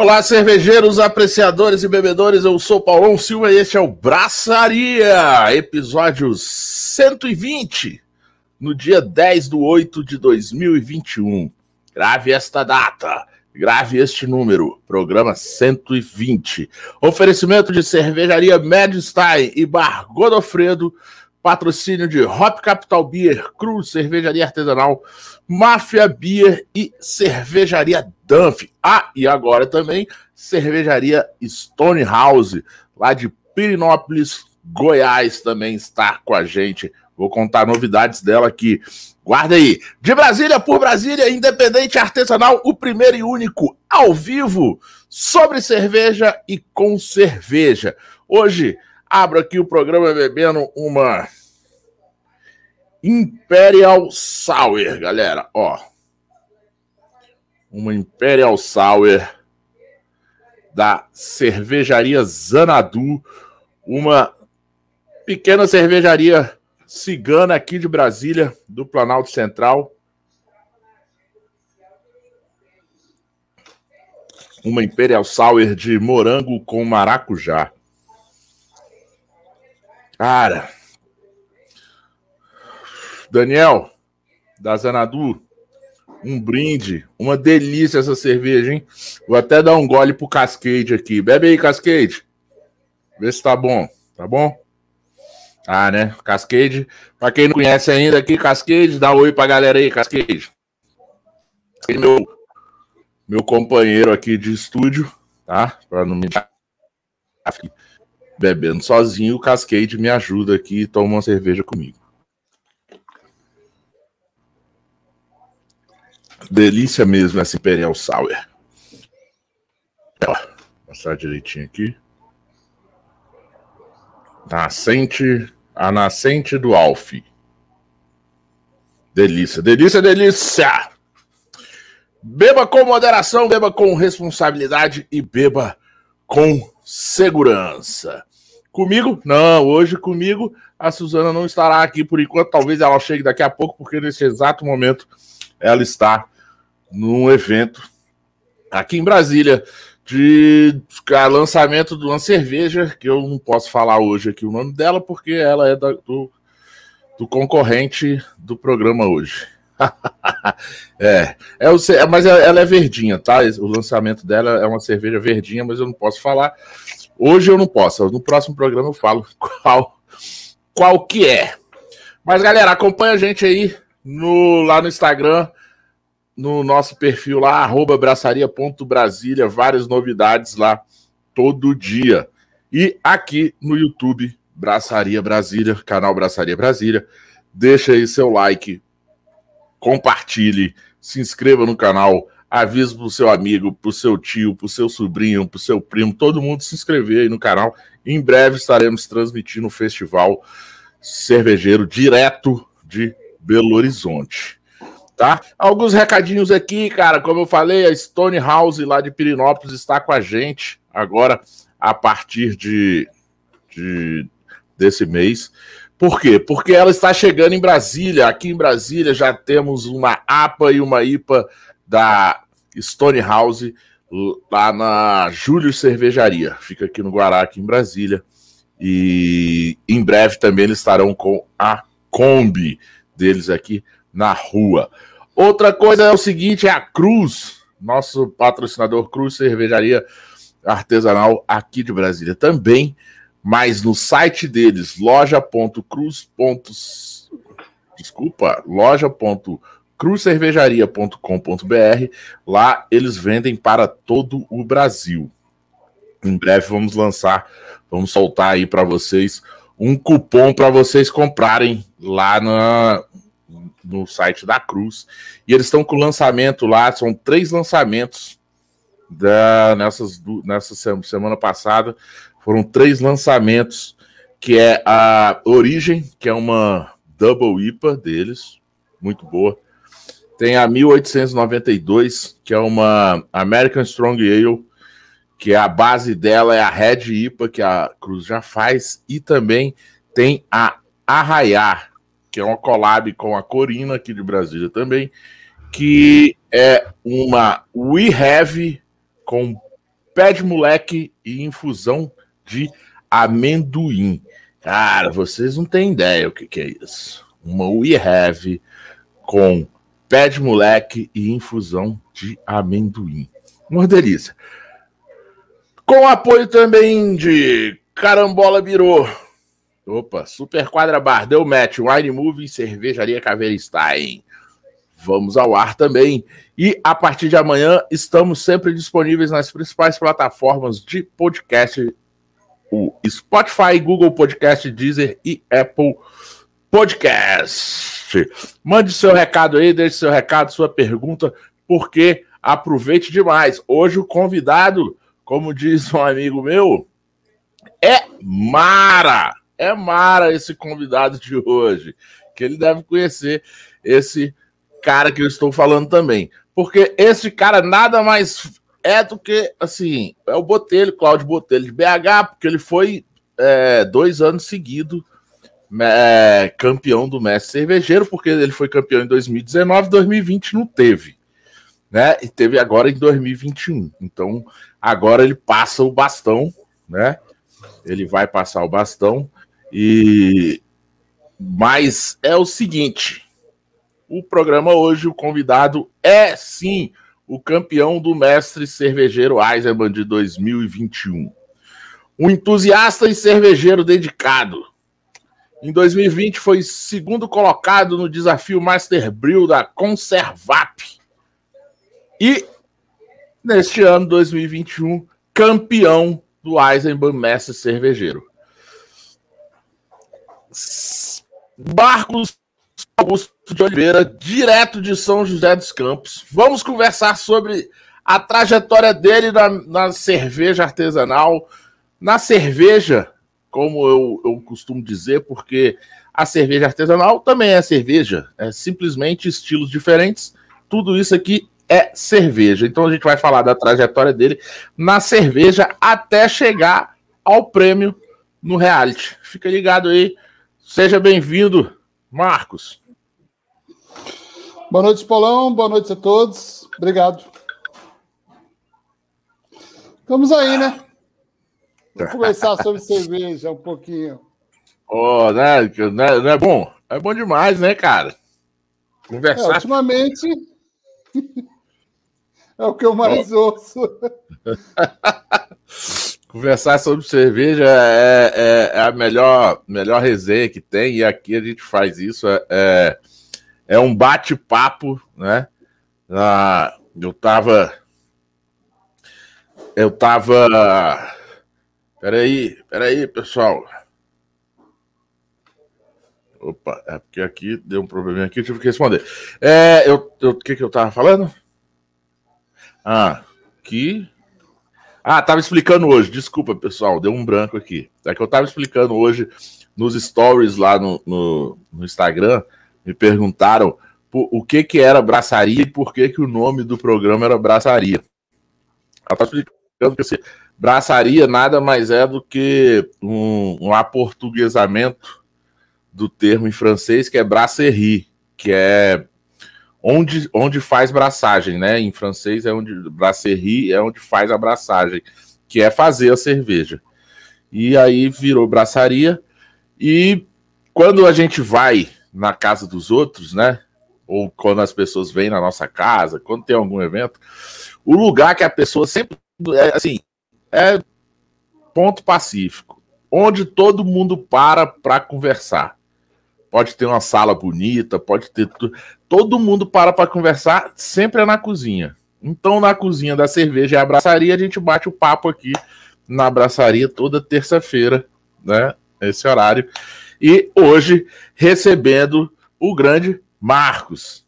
Olá, cervejeiros, apreciadores e bebedores. Eu sou Paulão Silva e este é o Braçaria, episódio 120, no dia 10 de 8 de 2021. Grave esta data, grave este número, programa 120. Oferecimento de cervejaria Medstein e Bar Godofredo, patrocínio de Hop Capital Beer, Cruz, cervejaria artesanal, Máfia Beer e cervejaria Dunf. Ah, e agora também cervejaria Stone House, lá de Pirinópolis, Goiás, também está com a gente. Vou contar novidades dela aqui. Guarda aí. De Brasília por Brasília, independente artesanal, o primeiro e único ao vivo sobre cerveja e com cerveja. Hoje abro aqui o programa bebendo uma Imperial Sour, galera. Ó, uma Imperial Sour da cervejaria Zanadu, uma pequena cervejaria cigana aqui de Brasília, do Planalto Central. Uma Imperial Sour de morango com maracujá. Cara, Daniel, da Zanadu, um brinde, uma delícia essa cerveja, hein? Vou até dar um gole pro Cascade aqui. Bebe aí, Cascade. Vê se tá bom, tá bom? Ah, né? Cascade. Pra quem não conhece ainda aqui, Cascade, dá um oi pra galera aí, Cascade. Meu, meu companheiro aqui de estúdio, tá? Pra não me bebendo sozinho, o Cascade me ajuda aqui e toma uma cerveja comigo. Delícia mesmo essa Imperial Sour. Ó, mostrar direitinho aqui. Nascente, a nascente do Alf. Delícia, delícia, delícia! Beba com moderação, beba com responsabilidade e beba com segurança. Comigo? Não, hoje comigo a Suzana não estará aqui por enquanto. Talvez ela chegue daqui a pouco, porque nesse exato momento ela está num evento aqui em Brasília de lançamento de uma cerveja que eu não posso falar hoje aqui o nome dela porque ela é da, do, do concorrente do programa hoje. é, é, é, mas ela é verdinha, tá? O lançamento dela é uma cerveja verdinha, mas eu não posso falar. Hoje eu não posso. No próximo programa eu falo qual, qual que é. Mas galera, acompanha a gente aí no, lá no Instagram no nosso perfil lá, arroba braçaria.brasília, várias novidades lá todo dia. E aqui no YouTube, Braçaria Brasília, canal Braçaria Brasília. Deixa aí seu like, compartilhe, se inscreva no canal, avise pro seu amigo, pro seu tio, pro seu sobrinho, pro seu primo, todo mundo se inscrever aí no canal. Em breve estaremos transmitindo o festival cervejeiro direto de Belo Horizonte tá? Alguns recadinhos aqui, cara. Como eu falei, a Stone House lá de Pirinópolis está com a gente agora a partir de, de desse mês. Por quê? Porque ela está chegando em Brasília. Aqui em Brasília já temos uma APA e uma IPA da Stone House lá na Júlio Cervejaria. Fica aqui no Guará, aqui em Brasília. E em breve também eles estarão com a Kombi deles aqui na rua. Outra coisa é o seguinte: é a Cruz, nosso patrocinador Cruz Cervejaria Artesanal aqui de Brasília também, mas no site deles, loja.cruz. Desculpa, loja.cruzcervejaria.com.br. Lá eles vendem para todo o Brasil. Em breve vamos lançar, vamos soltar aí para vocês um cupom para vocês comprarem lá na, no site da Cruz. E eles estão com lançamento lá, são três lançamentos da, nessas, nessa semana passada. Foram três lançamentos, que é a Origem, que é uma Double IPA deles, muito boa. Tem a 1892, que é uma American Strong Ale, que a base dela é a Red IPA, que a Cruz já faz, e também tem a Arraiar, que é uma collab com a Corina aqui de Brasília também, que é uma We Have com pé de moleque e infusão de amendoim. Cara, vocês não têm ideia o que, que é isso. Uma We Have com pé de moleque e infusão de amendoim. Uma delícia. Com apoio também de Carambola Birô. Opa, Super Quadra Bar, deu match, Wine Movie, Cervejaria Caveira Stein. Vamos ao ar também. E a partir de amanhã estamos sempre disponíveis nas principais plataformas de podcast: o Spotify, Google Podcast, Deezer e Apple Podcast. Mande seu recado aí, deixe seu recado, sua pergunta, porque aproveite demais. Hoje o convidado, como diz um amigo meu, é Mara. É Mara esse convidado de hoje, que ele deve conhecer esse cara que eu estou falando também. Porque esse cara nada mais é do que, assim, é o Botelho, Cláudio Botelho de BH, porque ele foi é, dois anos seguidos é, campeão do mestre cervejeiro, porque ele foi campeão em 2019, 2020 não teve, né? E teve agora em 2021. Então, agora ele passa o bastão, né? Ele vai passar o bastão e mas é o seguinte, o programa hoje, o convidado é sim o campeão do mestre cervejeiro Eisenbahn de 2021. Um entusiasta e cervejeiro dedicado. Em 2020 foi segundo colocado no desafio Master Brew da Conservap. E neste ano 2021, campeão do Eisenbahn Mestre Cervejeiro. Barcos Augusto de Oliveira, direto de São José dos Campos. Vamos conversar sobre a trajetória dele na, na cerveja artesanal, na cerveja, como eu, eu, costumo dizer, porque a cerveja artesanal também é cerveja, é simplesmente estilos diferentes. Tudo isso aqui é cerveja. Então a gente vai falar da trajetória dele na cerveja até chegar ao prêmio no reality. Fica ligado aí. Seja bem-vindo, Marcos. Boa noite, Paulão. Boa noite a todos. Obrigado. Estamos aí, né? Vamos conversar sobre cerveja um pouquinho. Oh, né? Não é, não é bom? É bom demais, né, cara? Conversar. É, ultimamente. é o que eu mais oh. ouço. Conversar sobre cerveja é, é, é, a melhor, melhor resenha que tem, e aqui a gente faz isso. É, é é um bate-papo, né? Ah, eu tava. Eu tava. Peraí, peraí, pessoal. Opa, é porque aqui deu um probleminha aqui, tive que responder. É, eu, o que que eu tava falando? Ah, que. Ah, tava explicando hoje, desculpa, pessoal, deu um branco aqui. É que eu tava explicando hoje nos stories lá no, no, no Instagram me perguntaram o que, que era braçaria e por que, que o nome do programa era braçaria. Ela está explicando que assim, braçaria nada mais é do que um, um aportuguesamento do termo em francês que é brasserie, que é onde, onde faz braçagem, né? Em francês é onde brasserie é onde faz a braçagem, que é fazer a cerveja. E aí virou braçaria e quando a gente vai na casa dos outros, né? Ou quando as pessoas vêm na nossa casa, quando tem algum evento, o lugar que a pessoa sempre é assim é ponto pacífico, onde todo mundo para para conversar. Pode ter uma sala bonita, pode ter tudo. Todo mundo para para conversar, sempre é na cozinha. Então, na cozinha da cerveja e abraçaria, a gente bate o papo aqui na abraçaria toda terça-feira, né? Esse horário. E hoje recebendo o grande Marcos.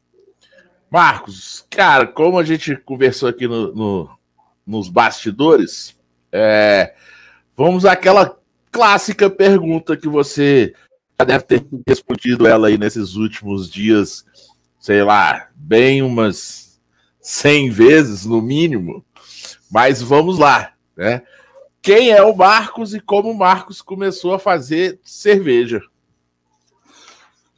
Marcos, cara, como a gente conversou aqui no, no nos bastidores, é, vamos àquela clássica pergunta que você já deve ter respondido ela aí nesses últimos dias, sei lá, bem umas 100 vezes no mínimo. Mas vamos lá, né? quem é o Marcos e como o Marcos começou a fazer cerveja.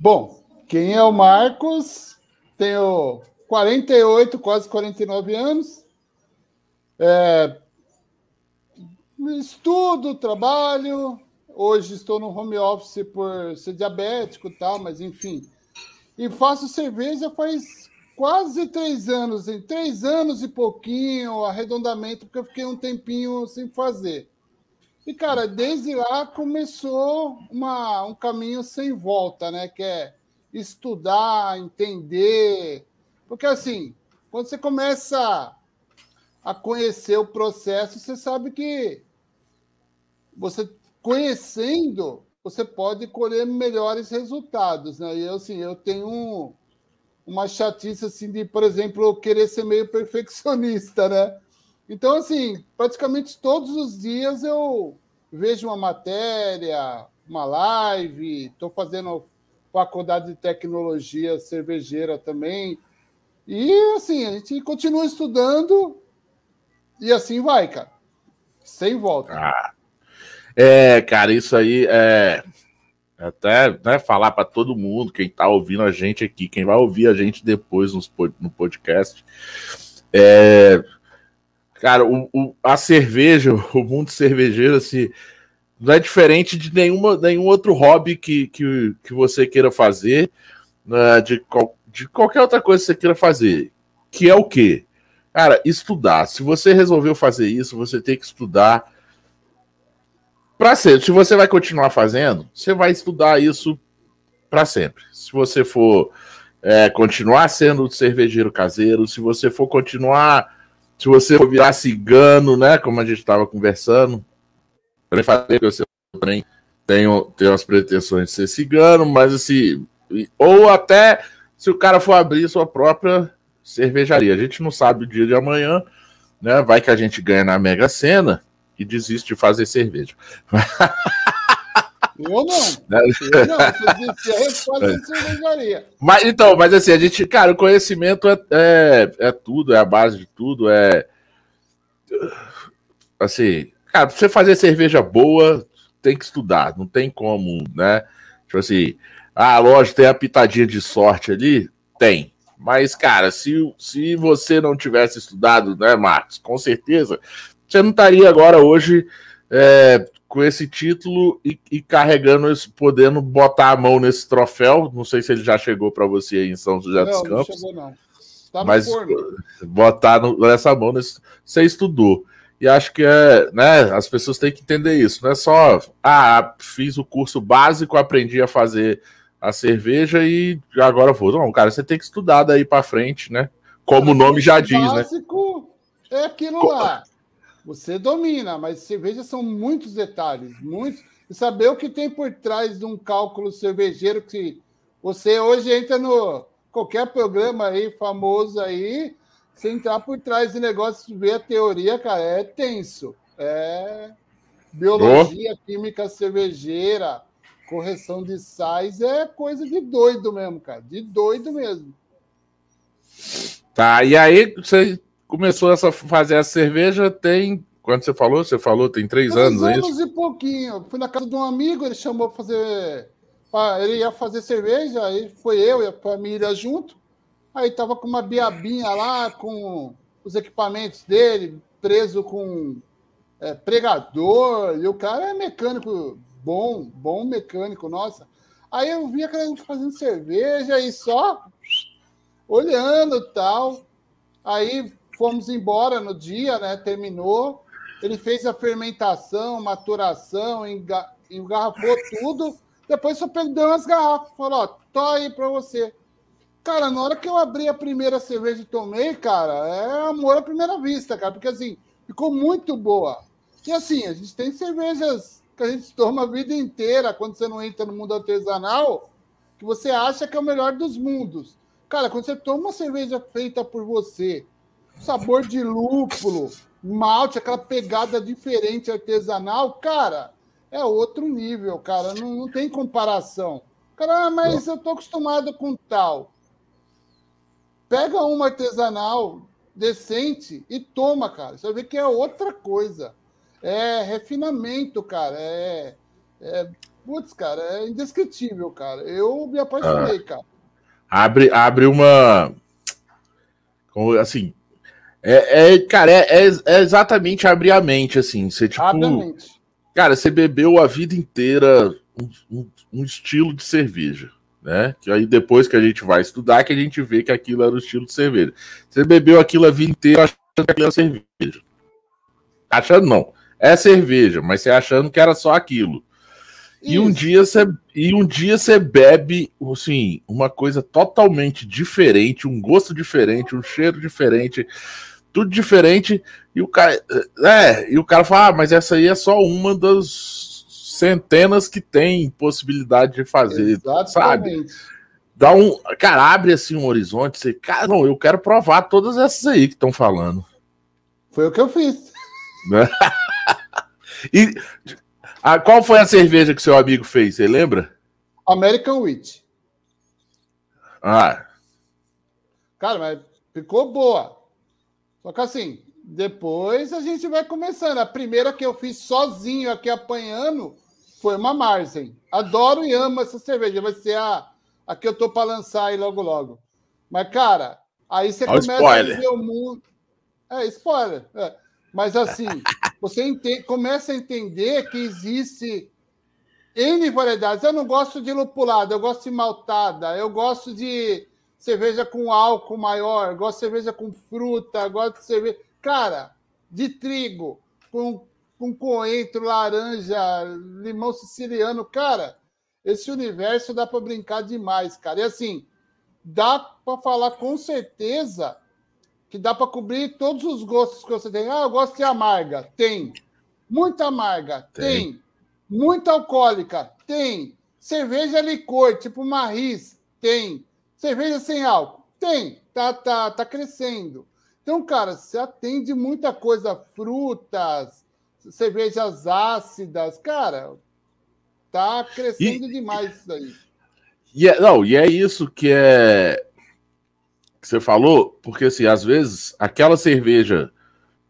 Bom, quem é o Marcos? Tenho 48, quase 49 anos. É, Estudo, trabalho. Hoje estou no home office por ser diabético e tal, mas enfim. E faço cerveja faz quase três anos, em três anos e pouquinho, arredondamento, porque eu fiquei um tempinho sem fazer. E, cara, desde lá começou uma, um caminho sem volta, né? Que é estudar, entender. Porque, assim, quando você começa a conhecer o processo, você sabe que você conhecendo, você pode colher melhores resultados, né? E eu, assim, eu tenho um, uma chatice, assim, de, por exemplo, querer ser meio perfeccionista, né? Então, assim, praticamente todos os dias eu vejo uma matéria, uma live, estou fazendo faculdade de tecnologia cervejeira também. E, assim, a gente continua estudando e assim vai, cara. Sem volta. Ah. É, cara, isso aí é até né, falar para todo mundo, quem está ouvindo a gente aqui, quem vai ouvir a gente depois nos, no podcast. É, cara, o, o, a cerveja, o mundo cervejeiro, assim, não é diferente de nenhuma, nenhum outro hobby que, que, que você queira fazer, né, de, de qualquer outra coisa que você queira fazer. Que é o quê? Cara, estudar. Se você resolveu fazer isso, você tem que estudar para ser. Se você vai continuar fazendo, você vai estudar isso para sempre. Se você for é, continuar sendo cervejeiro caseiro, se você for continuar, se você for virar cigano, né? Como a gente estava conversando, eu falei que eu também tenho as pretensões de ser cigano, mas assim, ou até se o cara for abrir sua própria cervejaria. A gente não sabe o dia de amanhã, né? Vai que a gente ganha na Mega Sena e desiste de fazer cerveja. Eu não. Eu não. Se a resposta é. de cervejaria. Mas, então, mas assim, a gente, cara, o conhecimento é, é, é tudo, é a base de tudo. É. Assim, cara, pra você fazer cerveja boa, tem que estudar, não tem como, né? Tipo assim, ah, lógico, tem a pitadinha de sorte ali? Tem. Mas, cara, se, se você não tivesse estudado, né, Marcos, com certeza, você não estaria agora hoje é, com esse título e, e, carregando isso, podendo botar a mão nesse troféu. Não sei se ele já chegou para você aí em São José dos Campos. Não chegou, não. Tá mas botar no, nessa mão, nesse, você estudou. E acho que é, né, as pessoas têm que entender isso. Não é só, ah, fiz o curso básico, aprendi a fazer a cerveja e agora vou. Não, cara, você tem que estudar daí para frente, né? Como o nome já diz, né? É aquilo lá. Você domina, mas cerveja são muitos detalhes, muitos. E saber o que tem por trás de um cálculo cervejeiro que você hoje entra no qualquer programa aí famoso aí, se entrar por trás de negócio, ver a teoria, cara, é tenso. É biologia, oh. química cervejeira, correção de sais é coisa de doido mesmo, cara. De doido mesmo. Tá, e aí você começou a fazer a cerveja tem. Quando você falou? Você falou tem três, três anos, anos é isso? e pouquinho. Fui na casa de um amigo, ele chamou para fazer. Ele ia fazer cerveja, aí foi eu e a família junto. Aí tava com uma biabinha lá, com os equipamentos dele, preso com é, pregador, e o cara é mecânico bom, bom mecânico, nossa. Aí eu vi aquela gente fazendo cerveja e só olhando tal. Aí fomos embora no dia, né? Terminou. Ele fez a fermentação, maturação, engarrafou tudo. Depois só perdeu umas garrafas. Falou, ó, tô aí para você. Cara, na hora que eu abri a primeira cerveja e tomei, cara, é amor à primeira vista, cara. Porque assim, ficou muito boa. E assim, a gente tem cervejas que a gente toma a vida inteira quando você não entra no mundo artesanal, que você acha que é o melhor dos mundos. Cara, quando você toma uma cerveja feita por você, sabor de lúpulo, malte, aquela pegada diferente artesanal, cara, é outro nível, cara. Não, não tem comparação. Cara, ah, mas eu tô acostumado com tal. Pega uma artesanal decente e toma, cara. Você vai ver que é outra coisa é refinamento, cara. É, é putz, cara, é indescritível, cara. Eu me apaixonei, ah, cara. Abre, abre uma. Assim, É, é cara, é, é, é, exatamente abrir a mente, assim. Você, tipo, Abre a mente. Cara, você bebeu a vida inteira um, um, um, estilo de cerveja, né? Que aí depois que a gente vai estudar, que a gente vê que aquilo era o estilo de cerveja. Você bebeu aquilo a vida inteira achando que aquilo era cerveja. Achando não. É cerveja, mas você achando que era só aquilo. E um dia você e um dia você bebe assim, uma coisa totalmente diferente, um gosto diferente, um cheiro diferente, tudo diferente, e o cara é, e o cara fala: ah, mas essa aí é só uma das centenas que tem possibilidade de fazer, Exatamente. sabe? Dá um, cara, abre assim um horizonte, você, cara, não, eu quero provar todas essas aí que estão falando. Foi o que eu fiz. E a, qual foi a cerveja que seu amigo fez? Você lembra? American Wheat. Ah. Cara, mas ficou boa. Só que assim, depois a gente vai começando. A primeira que eu fiz sozinho aqui apanhando foi uma Marzen. Adoro e amo essa cerveja. Vai ser a, a que eu tô para lançar aí logo logo. Mas, cara, aí você Olha começa spoiler. a ver o mundo. É, spoiler. É. Mas assim, você entende, começa a entender que existe N variedades. Eu não gosto de lupulada, eu gosto de maltada, eu gosto de cerveja com álcool maior, gosto de cerveja com fruta, gosto de cerveja. Cara, de trigo, com, com coentro, laranja, limão siciliano. Cara, esse universo dá para brincar demais, cara. E assim, dá para falar com certeza que dá para cobrir todos os gostos que você tem. Ah, eu gosto de amarga. Tem. Muita amarga. Tem. tem. Muita alcoólica. Tem. Cerveja licor, tipo Marris. Tem. Cerveja sem álcool? Tem, tá, tá, tá crescendo. Então, cara, você atende muita coisa, frutas, cervejas ácidas, cara, tá crescendo e, demais isso daí. E é, não, e é isso que é que você falou, porque assim, às vezes aquela cerveja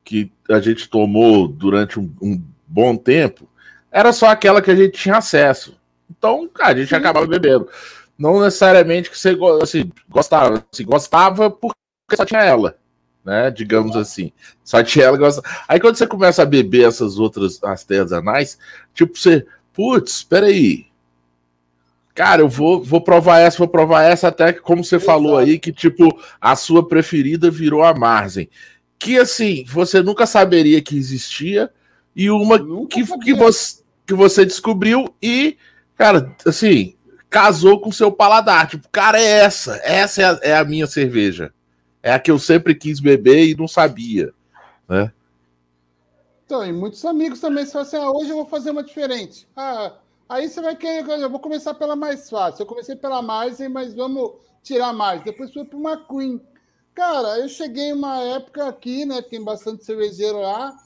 que a gente tomou durante um, um bom tempo era só aquela que a gente tinha acesso. Então, cara, a gente Sim. acabava bebendo não necessariamente que você assim, gostava, assim, gostava porque só tinha ela, né? Digamos assim. Só tinha ela gosta. Aí quando você começa a beber essas outras artesanais, tipo, você, putz, peraí. Cara, eu vou, vou provar essa, vou provar essa, até que, como você Exato. falou aí, que tipo, a sua preferida virou a Marzen. Que assim, você nunca saberia que existia, e uma que, que, você, que você descobriu, e, cara, assim, casou com seu paladar. Tipo, cara, é essa. Essa é a, é a, minha cerveja. É a que eu sempre quis beber e não sabia, né? Então, e muitos amigos também falam assim, ah, hoje eu vou fazer uma diferente. Ah, aí você vai querer, eu vou começar pela mais fácil. Eu comecei pela Marzen, mas vamos tirar mais. Depois fui para uma Queen. Cara, eu cheguei uma época aqui, né? Tem bastante cervejeiro lá.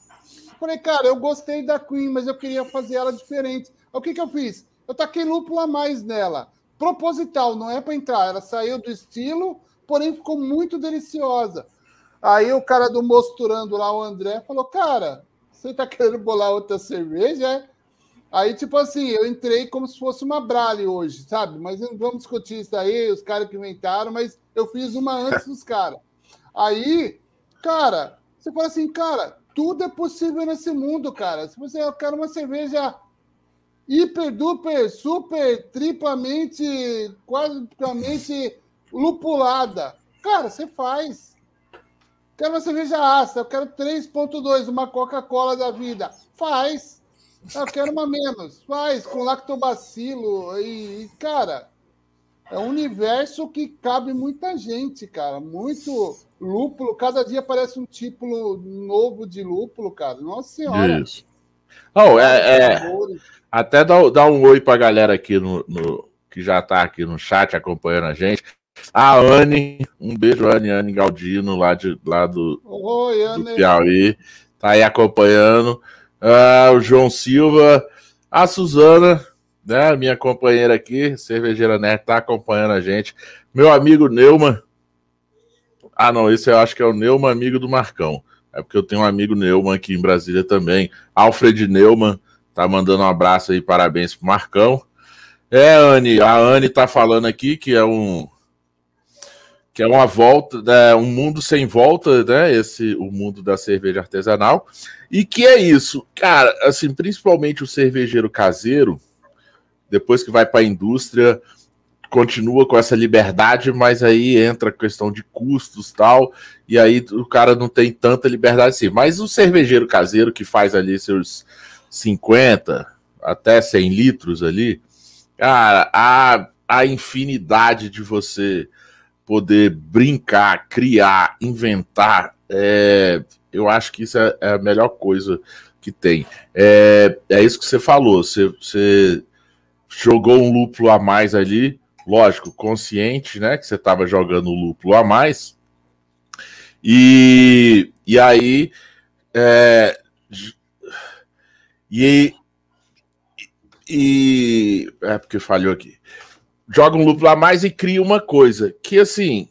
Falei, cara, eu gostei da Queen, mas eu queria fazer ela diferente. O que que eu fiz? Eu taquei lúpulo a mais nela. Proposital, não é para entrar. Ela saiu do estilo, porém ficou muito deliciosa. Aí o cara do Mosturando lá, o André, falou: Cara, você tá querendo bolar outra cerveja? É? Aí, tipo assim, eu entrei como se fosse uma Brale hoje, sabe? Mas vamos discutir isso aí, os caras que inventaram, mas eu fiz uma antes dos caras. Aí, cara, você fala assim, cara, tudo é possível nesse mundo, cara. Se você quer uma cerveja hiper, duper, super, triplamente, quase lupulada. Cara, você faz. Quero uma cerveja ácida, eu quero 3.2, uma Coca-Cola da vida. Faz. Eu quero uma menos. Faz, com lactobacilo. E, cara, é um universo que cabe muita gente, cara. Muito lúpulo. Cada dia parece um tipo novo de lúpulo, cara. Nossa Senhora. Isso. Oh, é, é, até dá, dá um oi pra galera aqui no, no, que já tá aqui no chat acompanhando a gente. A Anne, um beijo, Anne, Anne Galdino, lá, de, lá do, Oi, do Piauí, tá aí acompanhando. Uh, o João Silva, a Suzana, né, minha companheira aqui, cervejeira Nerd, tá acompanhando a gente. Meu amigo Neumann. Ah, não, esse eu acho que é o Neumann, amigo do Marcão. É porque eu tenho um amigo Neumann aqui em Brasília também. Alfred Neumann tá mandando um abraço aí, parabéns pro Marcão. É, Anne, a Anne tá falando aqui que é um que é uma volta, né, um mundo sem volta, né? Esse o mundo da cerveja artesanal. E que é isso, cara, assim, principalmente o cervejeiro caseiro, depois que vai para a indústria, continua com essa liberdade, mas aí entra a questão de custos tal, e aí o cara não tem tanta liberdade assim. Mas o cervejeiro caseiro que faz ali seus 50 até 100 litros ali, cara, a, a infinidade de você poder brincar, criar, inventar, é, eu acho que isso é, é, a melhor coisa que tem. É, é isso que você falou, você, você jogou um lúpulo a mais ali, lógico, consciente, né, que você estava jogando o lúpulo a mais, e, e aí, é, e, e, é porque falhou aqui joga um lúpulo a mais e cria uma coisa. Que assim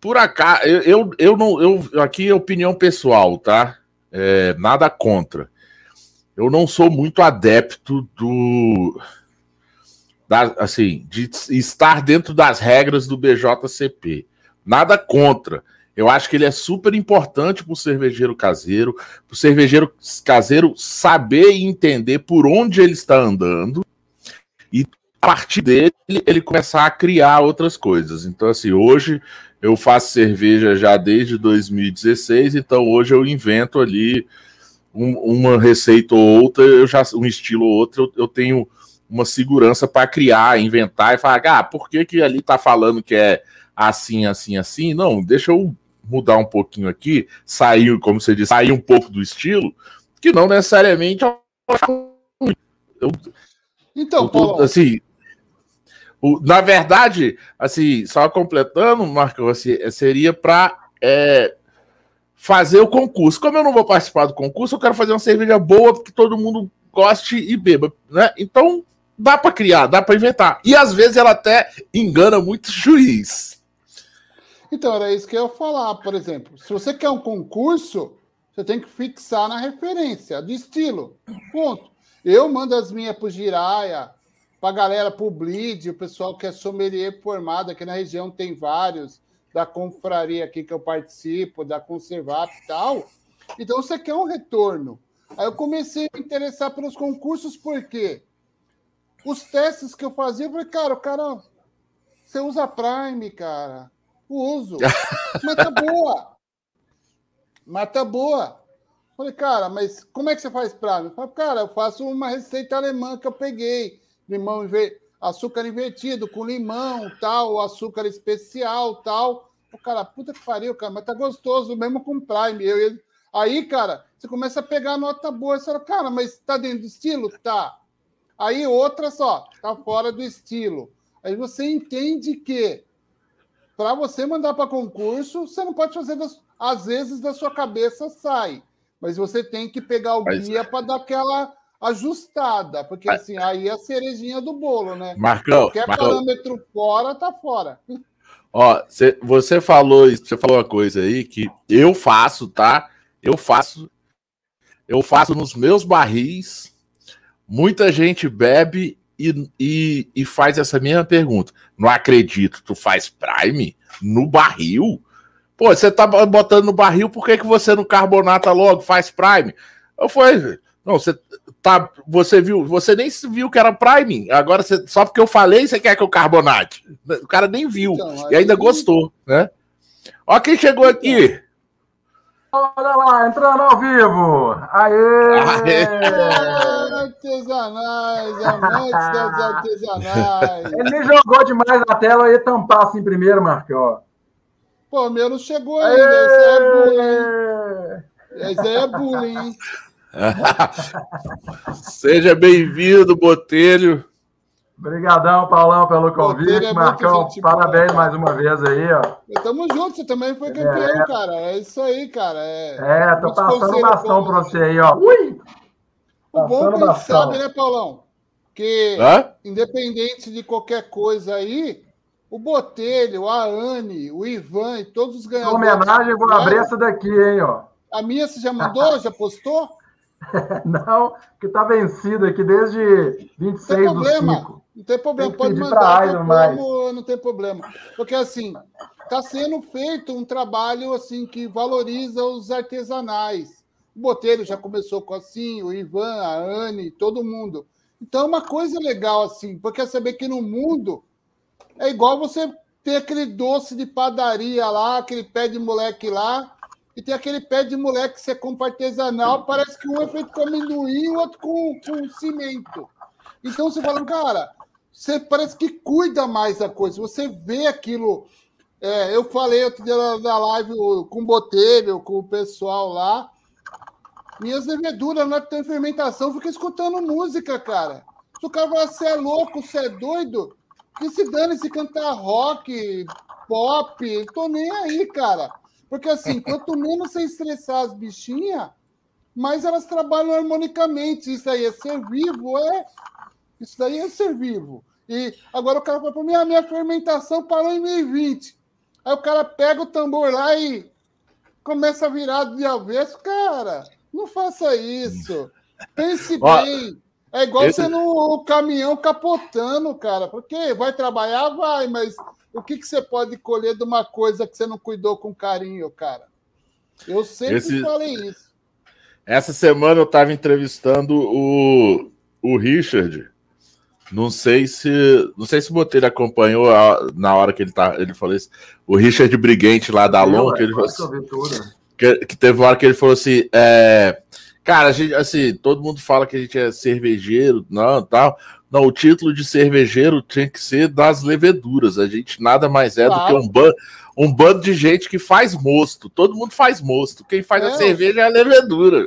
por acaso eu, eu, eu não eu aqui é opinião pessoal tá? É, nada contra. Eu não sou muito adepto do da, assim de estar dentro das regras do BJCP nada contra. Eu acho que ele é super importante para o cervejeiro caseiro, para o cervejeiro caseiro saber e entender por onde ele está andando a partir dele, ele começar a criar outras coisas. Então, assim, hoje eu faço cerveja já desde 2016, então hoje eu invento ali um, uma receita ou outra, eu já um estilo ou outro, eu, eu tenho uma segurança para criar, inventar e falar, ah, por que, que ali tá falando que é assim, assim, assim? Não, deixa eu mudar um pouquinho aqui, sair, como você disse, sair um pouco do estilo, que não necessariamente é eu, então, Paulo, assim, o, na verdade, assim, só completando, Marco, assim, seria para é, fazer o concurso. Como eu não vou participar do concurso, eu quero fazer uma cerveja boa que todo mundo goste e beba, né? Então, dá para criar, dá para inventar. E às vezes ela até engana muito juiz. Então, era isso que eu ia falar, por exemplo. Se você quer um concurso, você tem que fixar na referência do estilo. Ponto. Eu mando as minhas pro Giraia, para a galera, para o Bleed, o pessoal que é sommelier formado aqui na região, tem vários, da confraria aqui que eu participo, da Conservap e tal. Então, você quer um retorno. Aí eu comecei a me interessar pelos concursos, porque os testes que eu fazia, eu falei, cara, o cara, você usa Prime, cara. uso. Mas tá boa. Mas tá boa. Falei, cara, mas como é que você faz Prime? falei, cara, eu faço uma receita alemã que eu peguei limão açúcar invertido com limão, tal, açúcar especial, tal. O cara, puta que pariu, cara, mas tá gostoso mesmo com Prime. Eu, eu... Aí, cara, você começa a pegar a nota boa, você fala, cara, mas tá dentro do estilo? Tá. Aí outra só, tá fora do estilo. Aí você entende que para você mandar para concurso, você não pode fazer, das... às vezes da sua cabeça sai, mas você tem que pegar o mas... guia para dar aquela ajustada, porque assim, aí é a cerejinha do bolo, né? Marcão, Qualquer Marcão. parâmetro fora, tá fora. Ó, cê, você falou, você falou uma coisa aí que eu faço, tá? Eu faço, eu faço nos meus barris. Muita gente bebe e, e, e faz essa mesma pergunta. Não acredito, tu faz Prime no barril? Pô, você tá botando no barril, por que, que você não carbonata logo, faz Prime? Eu falei, não, você tá, você viu, você nem viu que era Prime. Agora você, só porque eu falei, você quer que eu carbonate. O cara nem viu então, e ainda gostou, né? Ó quem chegou aqui. Olha lá, entrando ao vivo. Aê! Aê! Artesanais, amantes das artesanais. Ele nem jogou demais na tela, ia tampar assim primeiro, Marcos. Pô, meu não chegou ainda. Isso aí é bullying. Isso aí é bullying. Seja bem-vindo, Botelho. Obrigadão, Paulão, pelo convite. É Marcão, parabéns mais uma vez aí, ó. Tamo junto, você também foi campeão, é. cara. É isso aí, cara. É, é tô passando bastão pra você aí, ó. Ui! O bom é que a gente sabe, né, Paulão? Que Hã? independente de qualquer coisa aí, o Botelho, a Anne, o Ivan e todos os ganhadores. Em homenagem, vou abrir essa daqui, hein, ó. A minha você já mandou? já postou? Não, que tá vencido aqui desde 26 não tem problema, 5. Não tem problema, tem pode mandar Iron, mas... não tem problema. Porque assim, tá sendo feito um trabalho assim que valoriza os artesanais. O Botelho já começou com assim, o Ivan, a Anne, todo mundo. Então é uma coisa legal assim, porque é saber que no mundo é igual você ter aquele doce de padaria lá, aquele pé de moleque lá, e tem aquele pé de moleque que você compra artesanal, parece que um é feito com amendoim e o outro com, com cimento. Então você fala, cara, você parece que cuida mais da coisa, você vê aquilo. É, eu falei outro dia na live com o Botelho, com o pessoal lá. Minhas leveduras não tem fermentação, fica escutando música, cara. Se o cara fala, você é louco, você é doido, que se dane se cantar rock, pop, tô nem aí, cara. Porque assim, quanto menos você estressar as bichinhas, mais elas trabalham harmonicamente. Isso aí é ser vivo, é. Isso daí é ser vivo. E agora o cara fala para mim, a minha fermentação parou em 2020. Aí o cara pega o tambor lá e começa a virar de avesso. Cara, não faça isso. Pense bem. É igual esse... você no caminhão capotando, cara. Porque vai trabalhar, vai, mas o que, que você pode colher de uma coisa que você não cuidou com carinho, cara? Eu sempre esse... falei isso. Essa semana eu estava entrevistando o, o Richard. Não sei se não sei se o Botelho acompanhou a, na hora que ele tá, ele falou isso. O Richard Briguente lá da Long, que ele falou assim, que, que, teve uma hora que ele falou assim, é, cara, a gente, assim, todo mundo fala que a gente é cervejeiro, não, tal. Não, o título de cervejeiro tem que ser das leveduras. A gente nada mais é claro. do que um bando, um bando de gente que faz mosto. Todo mundo faz mosto. Quem faz é, a cerveja é a levedura.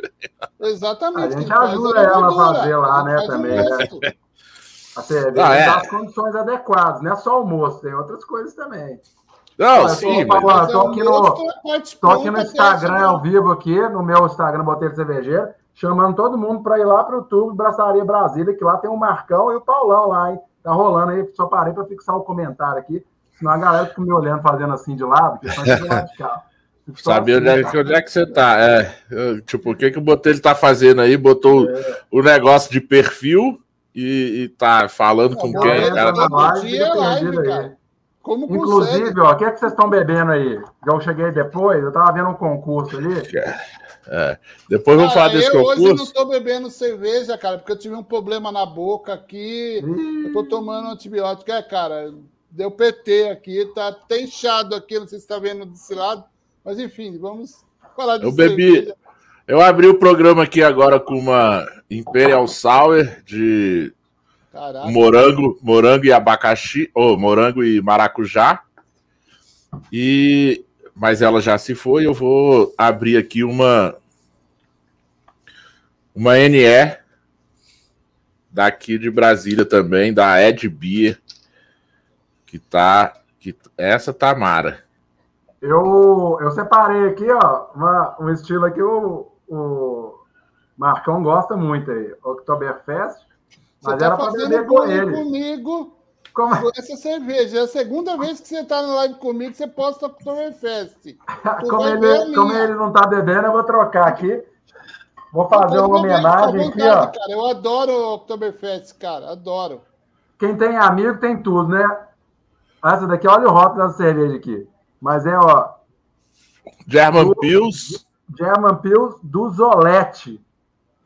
Exatamente. A gente ajuda ela a fazer lá, né, também. Né? A cerveja ah, é. as condições adequadas, não é só o mosto, tem outras coisas também. Não, Olha, sim. Mas... tô, aqui no, tô aqui no Instagram ao vivo aqui, no meu Instagram, Boteiro Cervejeiro chamando todo mundo para ir lá para o YouTube Braçaria Brasília, que lá tem o Marcão e o Paulão lá, hein? Tá rolando aí, só parei para fixar o um comentário aqui, senão a galera fica me olhando fazendo assim de lado, que de Saber onde, é, onde é que você tá. É, eu, tipo, o que, que o Botelho tá fazendo aí? Botou é. o negócio de perfil e, e tá falando com quem? Cara, tá live, live, cara. Como Inclusive, ó, o que, é que vocês estão bebendo aí? Eu cheguei depois, eu tava vendo um concurso ali. É. Depois vamos falar desse eu concurso. Hoje não estou bebendo cerveja, cara, porque eu tive um problema na boca aqui. Ih. Eu tô tomando antibiótico. É, cara, deu PT aqui, tá até inchado aqui, não sei se está vendo desse lado. Mas enfim, vamos falar de Eu bebi. Cerveja. Eu abri o programa aqui agora com uma Imperial Sour de Caraca. morango, morango e abacaxi, ou oh, morango e maracujá. E mas ela já se foi. Eu vou abrir aqui uma uma NE daqui de Brasília também, da Ed Beer, que tá que essa Tamara. Tá eu, eu separei aqui, ó, uma, um estilo aqui o, o Marcão gosta muito aí, Oktoberfest, Você tá era para beber com ele. comigo como... É? essa cerveja. É a segunda vez que você está na live comigo, você posta Oktoberfest. como ele, como ele não está bebendo, eu vou trocar aqui. Vou fazer uma homenagem aqui, ó. Cara, eu adoro o Oktoberfest, cara. Adoro. Quem tem amigo tem tudo, né? Essa daqui, olha o rótulo da cerveja aqui. Mas é, ó. German Pills. German Pills do Zolete.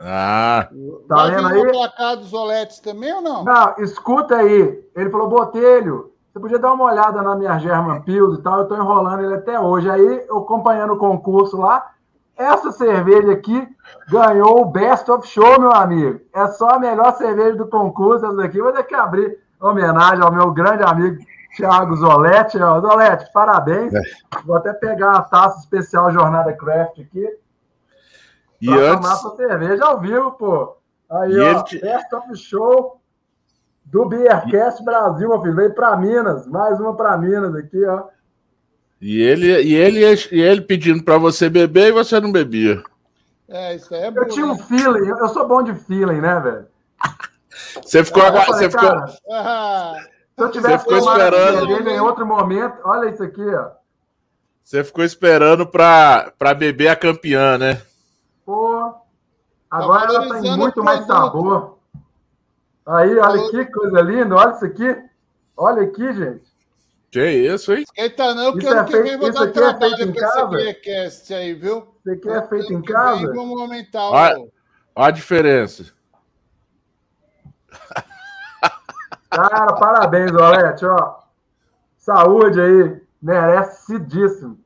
Ah. Tá Vai vendo aí? placar dos Zoletes também ou não? Não, escuta aí. Ele falou, Botelho, você podia dar uma olhada na minha German Pills e tal. Eu tô enrolando ele até hoje. Aí, eu acompanhando o concurso lá, essa cerveja aqui ganhou o Best of Show, meu amigo. É só a melhor cerveja do concurso. Essa daqui vou ter que abrir homenagem ao meu grande amigo Thiago Zolete. Zolete, parabéns. É. Vou até pegar a taça especial Jornada Craft aqui. E pra antes... tomar sua cerveja ao vivo, pô. Aí, e ó, ele... Best of Show do Beercast e... Brasil, meu filho. Veio para Minas. Mais uma para Minas aqui, ó. E ele, e ele, e ele pedindo para você beber e você não bebia. É, isso é bom, Eu tinha um né? feeling, eu sou bom de feeling, né, velho? Você ficou agora. Você ficou. Ah, se eu tivesse ficou esperando em outro momento, olha isso aqui, ó. Você ficou esperando para beber a campeã, né? Pô. Agora ela tem muito mais sabor. Aí, olha que coisa linda, olha isso aqui. Olha aqui, gente. Que isso, hein? Eita, não, que isso é feito, isso aqui é feito em casa? Aí, viu? Isso aqui é feito em casa? Vamos aumentar olha, o... olha a diferença. Cara, parabéns, Olete, ó. Saúde aí, merecidíssimo.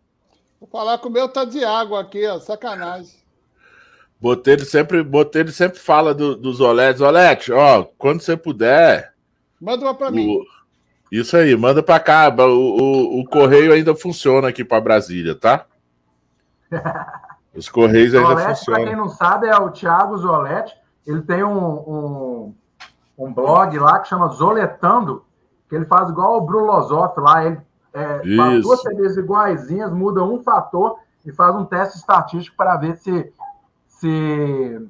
Vou falar que o meu tá de água aqui, ó, sacanagem. Botelho sempre, Botelho sempre fala do, dos OLEDs. Olete, ó, quando você puder. Manda uma para mim. Isso aí, manda para cá. O, o, o, correio ainda funciona aqui para Brasília, tá? Os correios ainda Zolete, funcionam. Para quem não sabe, é o Thiago Zolete. Ele tem um, um, um, blog lá que chama Zoletando, que ele faz igual o Brulosoff lá. Ele é, faz duas CDs iguaizinhas, muda um fator e faz um teste estatístico para ver se se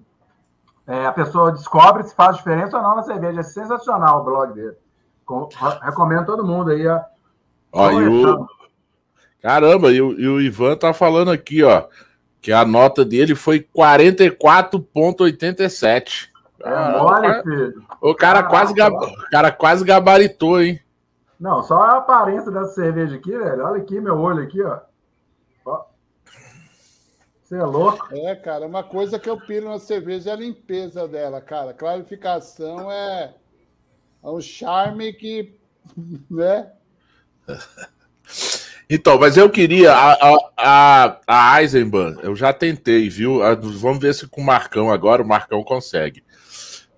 é, a pessoa descobre se faz diferença ou não na cerveja. É sensacional o blog dele. Com, recomendo todo mundo aí. Ó. Ó, e o... Caramba, e o, e o Ivan tá falando aqui, ó, que a nota dele foi 44,87. É mole, filho. O cara, quase gab... o cara quase gabaritou, hein? Não, só a aparência dessa cerveja aqui, velho. Olha aqui meu olho aqui, ó. Você é louco? É, cara, uma coisa que eu piro na cerveja é a limpeza dela, cara. Clarificação é, é um charme que, né? Então, mas eu queria a, a, a Eisenbahn, eu já tentei, viu? Vamos ver se com o Marcão agora o Marcão consegue.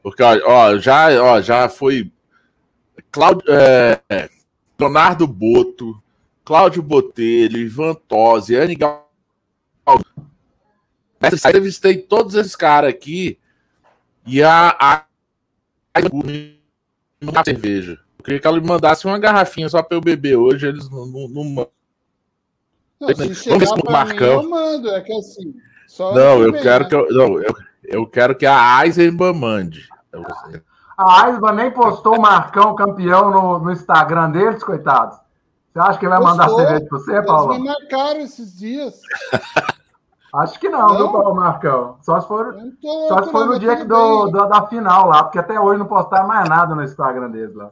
Porque, ó, já, ó, já foi Claudio, é, Leonardo Boto, Cláudio Botelho, Ivan Tosi, Anne Gal eu entrevistei todos esses caras aqui e a, a, a cerveja. Eu queria que ela me mandasse uma garrafinha só para eu beber hoje. Eles não, não, não mandam. Vamos ver se o Marcão. eu mando, é que assim. não, eu quero né? que eu, não, eu, eu quero que a Eisenbahn mande. A Eisenbahn nem postou o Marcão campeão no, no Instagram deles, coitados. Você acha que ele vai mandar cerveja para você, Paulo? Eles me marcaram esses dias. Acho que não, não? viu, Paulo Marcão? Só se for, só se for no dia que do, do, da final lá, porque até hoje não postaram mais nada no Instagram deles lá.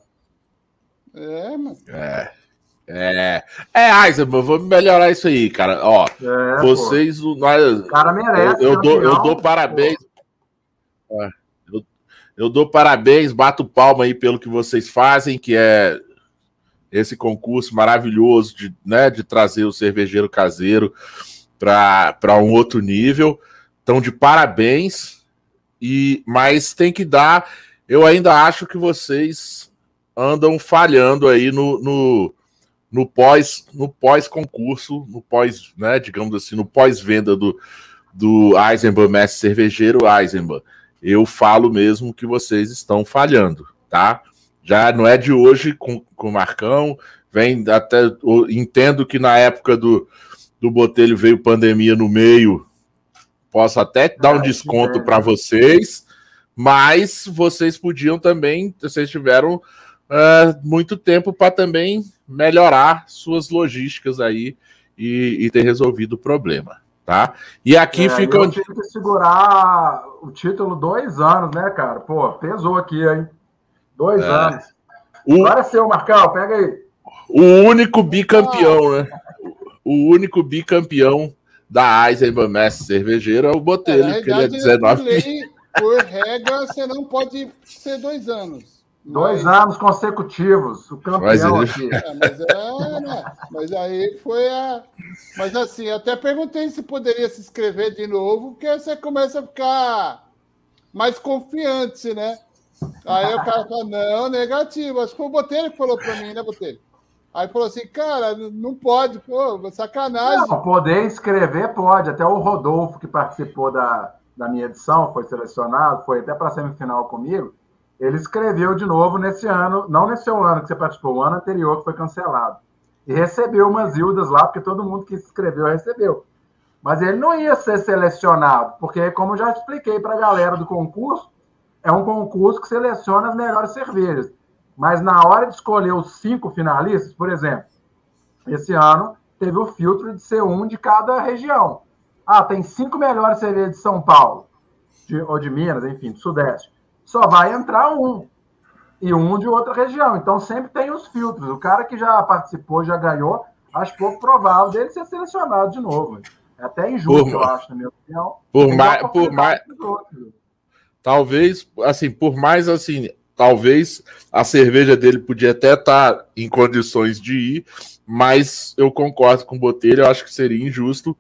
É, mano. É. É, é, Eisenberg, vamos melhorar isso aí, cara. Ó, é, vocês. Pô. Nós, o cara merece. Eu, eu dou, eu dou parabéns. É, eu, eu dou parabéns, bato palma aí pelo que vocês fazem, que é esse concurso maravilhoso de, né, de trazer o cervejeiro caseiro para um outro nível. Então, de parabéns. E mas tem que dar. Eu ainda acho que vocês andam falhando aí no, no, no pós no pós concurso, no pós, né, digamos assim, no pós venda do do Eisenbahn Mestre Cervejeiro Eisenbahn. Eu falo mesmo que vocês estão falhando, tá? Já não é de hoje com, com o Marcão, vem até entendo que na época do do Botelho veio pandemia no meio, posso até dar um desconto para vocês, mas vocês podiam também, vocês tiveram uh, muito tempo para também melhorar suas logísticas aí e, e, ter resolvido o problema, tá? E aqui é, fica. Eu tive que segurar o título dois anos, né, cara? Pô, pesou aqui, hein? Dois é. anos. O... Agora é seu, Marcão, pega aí. O único bicampeão, né? O único bicampeão da Eisenbahn Mestre Cervejeiro é o Botelho, é, que ele é 19 lei, Por regra, você não pode ser dois anos. Dois mas... anos consecutivos, o campeão mas aqui. É, mas, é, né? mas aí foi a. Mas assim, até perguntei se poderia se inscrever de novo, porque você começa a ficar mais confiante, né? Aí o cara fala, não, negativo. Acho que foi o Botelho que falou para mim, né, Botelho? Aí falou assim, cara, não pode, pô, sacanagem. Não, poder escrever pode. Até o Rodolfo, que participou da, da minha edição, foi selecionado, foi até para a semifinal comigo. Ele escreveu de novo nesse ano, não nesse ano que você participou, o ano anterior que foi cancelado. E recebeu umas ildas lá, porque todo mundo que escreveu recebeu. Mas ele não ia ser selecionado, porque, como eu já expliquei para a galera do concurso, é um concurso que seleciona as melhores cervejas. Mas na hora de escolher os cinco finalistas, por exemplo, esse ano teve o filtro de ser um de cada região. Ah, tem cinco melhores cervejas de São Paulo. de, ou de Minas, enfim, do Sudeste, só vai entrar um. E um de outra região. Então sempre tem os filtros. O cara que já participou, já ganhou, acho pouco provável dele ser selecionado de novo. É até injusto, por, eu acho, na minha opinião. Por mais, por mais, talvez, assim, por mais assim, talvez a cerveja dele podia até estar tá em condições de ir, mas eu concordo com o Botelho, eu acho que seria injusto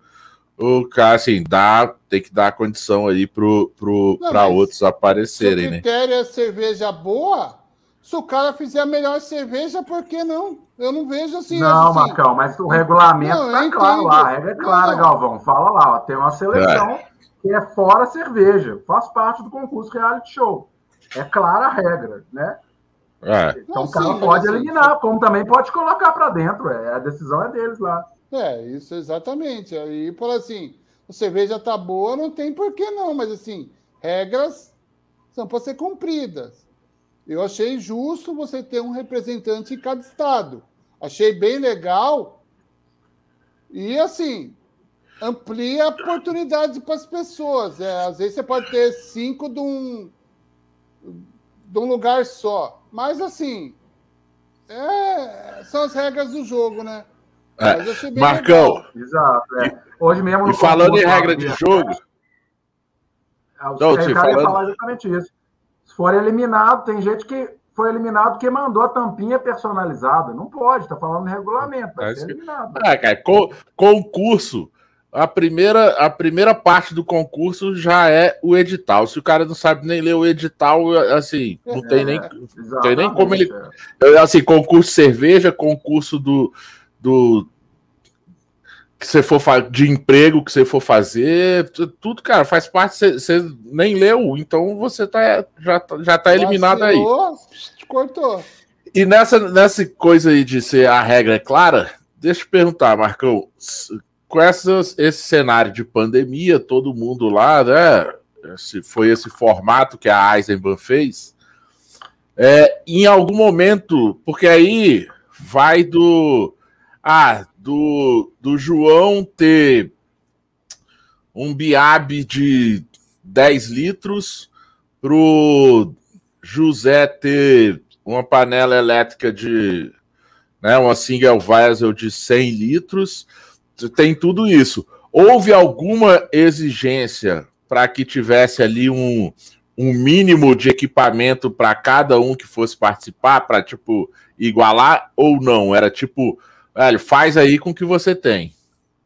o cara, assim, dá, tem que dar condição aí pro, pro, para outros aparecerem, se o critério né? é cerveja boa, se o cara fizer a melhor cerveja, por que não? Eu não vejo assim. Não, assim, Marcão, mas o regulamento não, tá claro lá, a regra é clara, não, Galvão. Fala lá, ó, tem uma seleção é. que é fora cerveja, faz parte do concurso reality show. É clara a regra, né? É. Então o cara pode eliminar, como também pode colocar para dentro. É, a decisão é deles lá. É, isso exatamente. Aí, por assim, a cerveja tá boa, não tem por que não, mas assim, regras são para ser cumpridas. Eu achei justo você ter um representante em cada estado. Achei bem legal. E assim, amplia oportunidades para as pessoas. É, às vezes você pode ter cinco de um, de um lugar só. Mas assim, é, são as regras do jogo, né? É, Marcão. Exato. É. Hoje mesmo. E falando em regra de jogo. É, não, o cara falando... falar exatamente isso. Se for eliminado, tem gente que foi eliminado que mandou a tampinha personalizada. Não pode, tá falando no regulamento. Vai ser eliminado. Ah, cara, concurso. A primeira, a primeira parte do concurso já é o edital. Se o cara não sabe nem ler o edital, assim, não tem nem, não tem nem como ele. É. Assim, concurso de cerveja, concurso do, do que você for de emprego que você for fazer, tudo, cara, faz parte, você, você nem leu, então você tá, já, já tá eliminado aí. Cortou. E nessa, nessa coisa aí de ser a regra é clara, deixa eu perguntar, Marcão, com essas, esse cenário de pandemia, todo mundo lá, né? Esse, foi esse formato que a Eisenbahn fez. É, em algum momento, porque aí vai do ah, do, do João ter um biabe de 10 litros, pro José ter uma panela elétrica de. Né, uma single Weisel de 100 litros, tem tudo isso. Houve alguma exigência para que tivesse ali um, um mínimo de equipamento para cada um que fosse participar, para tipo igualar ou não? Era tipo, Velho, faz aí com o que você tem.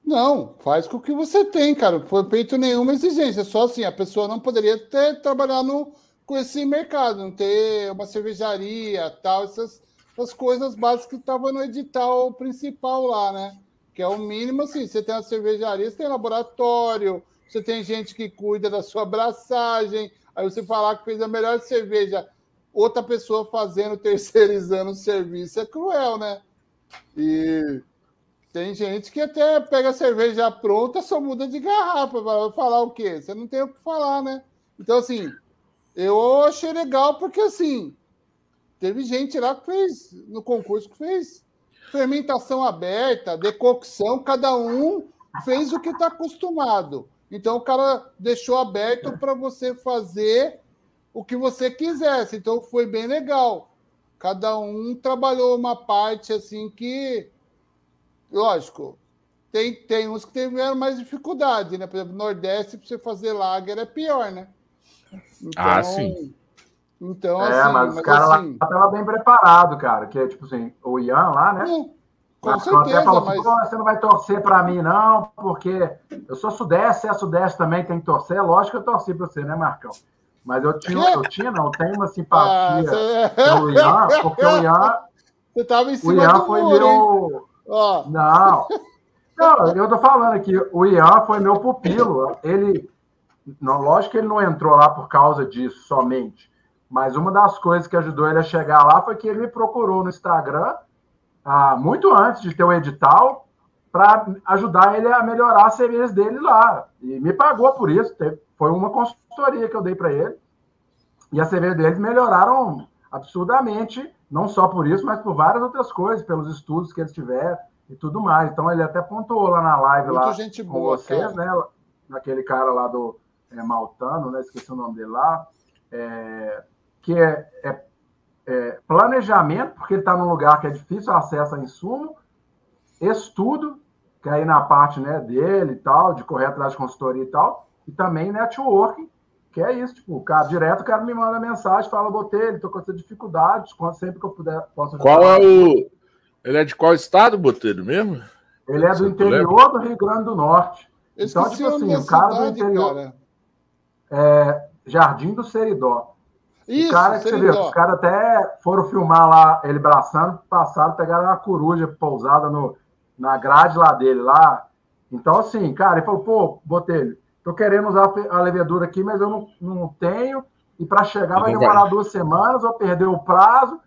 Não, faz com o que você tem, cara. Não foi feito nenhuma exigência. Só assim, a pessoa não poderia ter trabalhado com esse mercado, não ter uma cervejaria, tal, essas, essas coisas básicas que estavam no edital principal lá, né? Que é o mínimo, assim, você tem uma cervejaria, você tem laboratório, você tem gente que cuida da sua abraçagem, aí você falar que fez a melhor cerveja, outra pessoa fazendo, terceirizando o serviço, é cruel, né? E tem gente que até pega a cerveja pronta, só muda de garrafa. Vai falar o quê? Você não tem o que falar, né? Então, assim, eu achei legal porque, assim, teve gente lá que fez, no concurso, que fez fermentação aberta, decocção, cada um fez o que está acostumado. Então, o cara deixou aberto para você fazer o que você quisesse. Então, foi bem legal cada um trabalhou uma parte assim que, lógico, tem, tem uns que tiveram mais dificuldade, né? Por exemplo, Nordeste, para você fazer lager é pior, né? Então, ah, sim. Então, é, assim, mas os caras assim, lá estavam bem preparados, cara. Que é tipo assim, o Ian lá, né? É, com certeza, falou, assim, mas... você não vai torcer para mim, não, porque eu sou Sudeste, é Sudeste também tem que torcer. Lógico que eu torci para você, né, Marcão? Mas eu tinha, eu tinha, não, tenho uma simpatia ah, pelo Ian, porque o Ian. Você estava em cima o Ian do foi meu. Oh. Não. Não, eu tô falando aqui, o Ian foi meu pupilo. Ele. Não, lógico que ele não entrou lá por causa disso somente. Mas uma das coisas que ajudou ele a chegar lá foi que ele me procurou no Instagram, ah, muito antes de ter o edital, para ajudar ele a melhorar as cervejas dele lá. E me pagou por isso. Teve, foi uma consultoria que eu dei para ele. E as cervejas deles melhoraram absurdamente, não só por isso, mas por várias outras coisas, pelos estudos que eles tiveram e tudo mais. Então ele até pontuou lá na live Muito lá gente com boa, vocês, cara. né? Naquele cara lá do, é, maltano, né? esqueci o nome dele lá, é, que é, é, é, planejamento, porque ele está num lugar que é difícil acesso a insumo, estudo, que é aí na parte né, dele e tal, de correr atrás de consultoria e tal, e também networking, que é isso, tipo, o cara, direto o cara me manda mensagem, fala, Botelho, tô com essa dificuldade, quando sempre que eu puder, posso Qual é o... Ele é de qual estado, Botelho, mesmo? Ele é do interior do Rio Grande do Norte. Eu então, tipo assim, o cara cidade, do interior... Cara. É, Jardim do Seridó. Isso, o cara que você vê, os caras até foram filmar lá, ele braçando, passaram, pegaram uma coruja pousada no, na grade lá dele, lá. Então, assim, cara, ele falou, pô, Botelho, tô querendo usar a levedura aqui, mas eu não, não tenho, e para chegar vai demorar duas semanas, vou perder o prazo.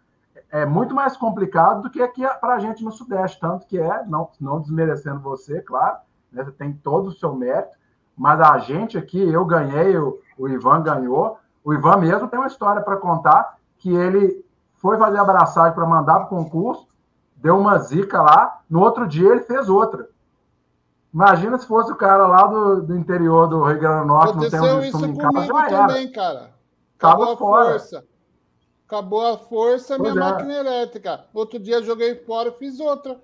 É muito mais complicado do que aqui para a gente no Sudeste, tanto que é, não, não desmerecendo você, claro, né, você tem todo o seu mérito, mas a gente aqui, eu ganhei, o, o Ivan ganhou, o Ivan mesmo tem uma história para contar que ele foi fazer abraçagem para mandar para o concurso, deu uma zica lá, no outro dia ele fez outra. Imagina se fosse o cara lá do, do interior do Rio Grande do Norte, Aconteceu não tem um isso em casa, já era. também, cara. Acabou Tava a fora. força. Acabou a força, pois minha é. máquina elétrica. Outro dia joguei fora e fiz outra.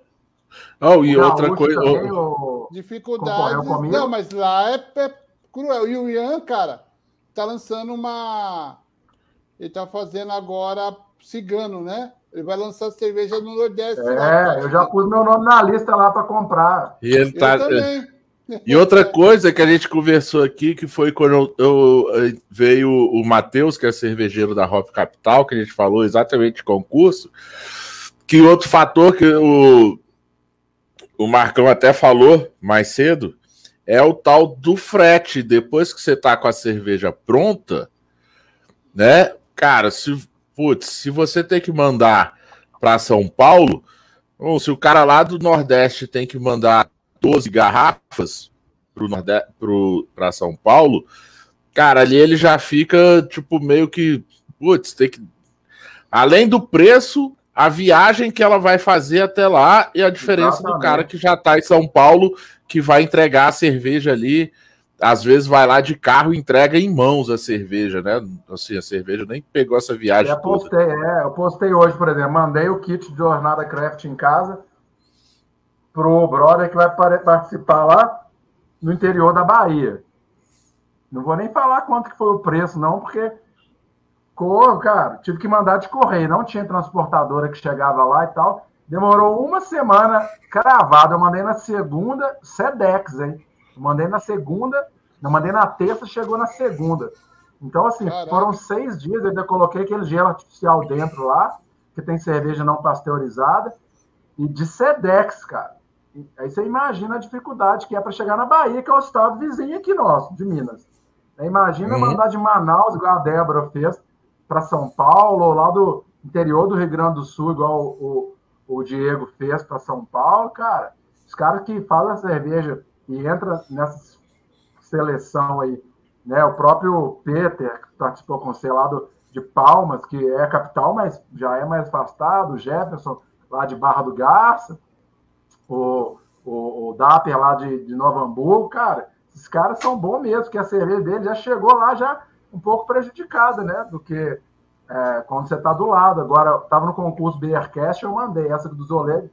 Oh, e outra coisa. Também, o... Dificuldade. Não, mas lá é, é cruel. E o Ian, cara, tá lançando uma. Ele tá fazendo agora cigano, né? Ele vai lançar cerveja no Nordeste. É, lá, eu já pus meu nome na lista lá para comprar. E ele tá. E outra coisa que a gente conversou aqui, que foi quando eu, eu veio o Matheus, que é cervejeiro da Hop Capital, que a gente falou exatamente de concurso, que outro fator que o, o Marcão até falou mais cedo é o tal do frete. Depois que você tá com a cerveja pronta, né? Cara, se, putz, se você tem que mandar para São Paulo, ou se o cara lá do Nordeste tem que mandar 12 garrafas para São Paulo, cara, ali ele já fica, tipo, meio que. Putz, tem que. Além do preço, a viagem que ela vai fazer até lá e a diferença Exatamente. do cara que já está em São Paulo, que vai entregar a cerveja ali. Às vezes vai lá de carro e entrega em mãos a cerveja, né? Assim, a cerveja nem pegou essa viagem. Eu postei, é, eu postei hoje, por exemplo, mandei o kit de jornada craft em casa pro brother que vai participar lá no interior da Bahia. Não vou nem falar quanto que foi o preço, não, porque Corro, cara, tive que mandar de correio, não tinha transportadora que chegava lá e tal. Demorou uma semana cravado. Eu mandei na segunda, Sedex, hein? Eu mandei na segunda, eu mandei na terça, chegou na segunda. Então, assim, Caramba. foram seis dias. Eu ainda coloquei aquele gelo artificial dentro lá, que tem cerveja não pasteurizada, e de Sedex, cara. Aí você imagina a dificuldade que é para chegar na Bahia, que é o estado vizinho aqui nosso, de Minas. Aí imagina uhum. mandar de Manaus, igual a Débora fez, para São Paulo, ou lá do interior do Rio Grande do Sul, igual o, o, o Diego fez para São Paulo, cara, os caras que fazem cerveja e entra nessa seleção aí, né? O próprio Peter, que participou com você lá do, de Palmas, que é a capital, mas já é mais afastado, o Jefferson lá de Barra do Garça, o, o, o Dapper lá de, de Novo Hamburgo, cara, esses caras são bons mesmo, que a cerveja dele já chegou lá já um pouco prejudicada, né? Do que é, quando você está do lado. Agora, estava no concurso Beercast, eu mandei essa do Zolé,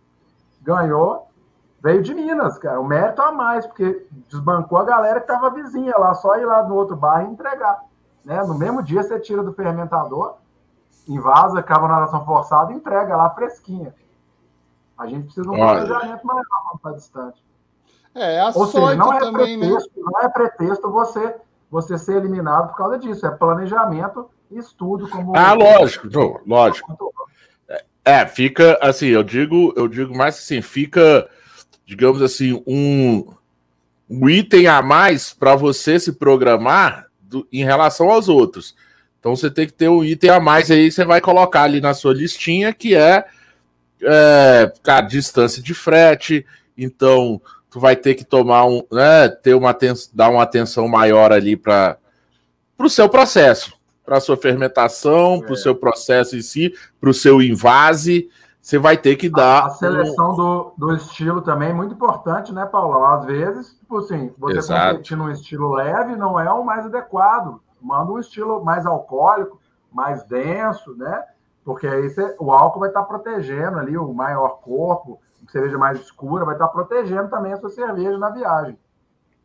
ganhou, veio de Minas, cara. O mérito a mais, porque desbancou a galera que estava vizinha lá, só ir lá no outro bar e entregar. Né? No mesmo dia você tira do fermentador, invasa, carbonatação forçada e entrega lá fresquinha. A gente precisa de um planejamento maior quando está distante. É, a Ou seja, não é também, né? pretexto, né? não é pretexto você você ser eliminado por causa disso. É planejamento e estudo. Como ah, lógico, não, lógico. É, fica assim, eu digo, eu digo mais assim, fica, digamos assim, um, um item a mais para você se programar do, em relação aos outros. Então você tem que ter um item a mais aí, você vai colocar ali na sua listinha, que é, é cara, distância de frete. Então, tu vai ter que tomar um, né, ter uma dar uma atenção maior ali para o seu processo, para a sua fermentação, é. para o seu processo em si, para o seu invase, você vai ter que dar. A seleção um... do, do estilo também é muito importante, né, Paulo? Às vezes, tipo assim, você Exato. competir num estilo leve não é o mais adequado. Manda um estilo mais alcoólico, mais denso, né? Porque aí você, o álcool vai estar protegendo ali o maior corpo, cerveja mais escura, vai estar protegendo também a sua cerveja na viagem.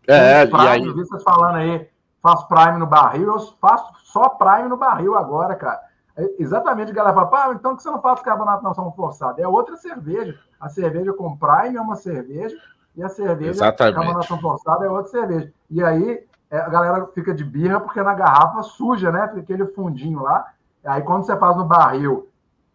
É, prime, e aí... vocês falando aí, faço prime no barril, eu faço só prime no barril agora, cara. É exatamente a galera fala, pá, então que você não faz carbonato não, são forçado. É outra cerveja. A cerveja com prime é uma cerveja e a cerveja exatamente. carbonação forçada é outra cerveja. E aí é, a galera fica de birra porque na garrafa suja, né? Fica aquele fundinho lá. Aí quando você faz no barril,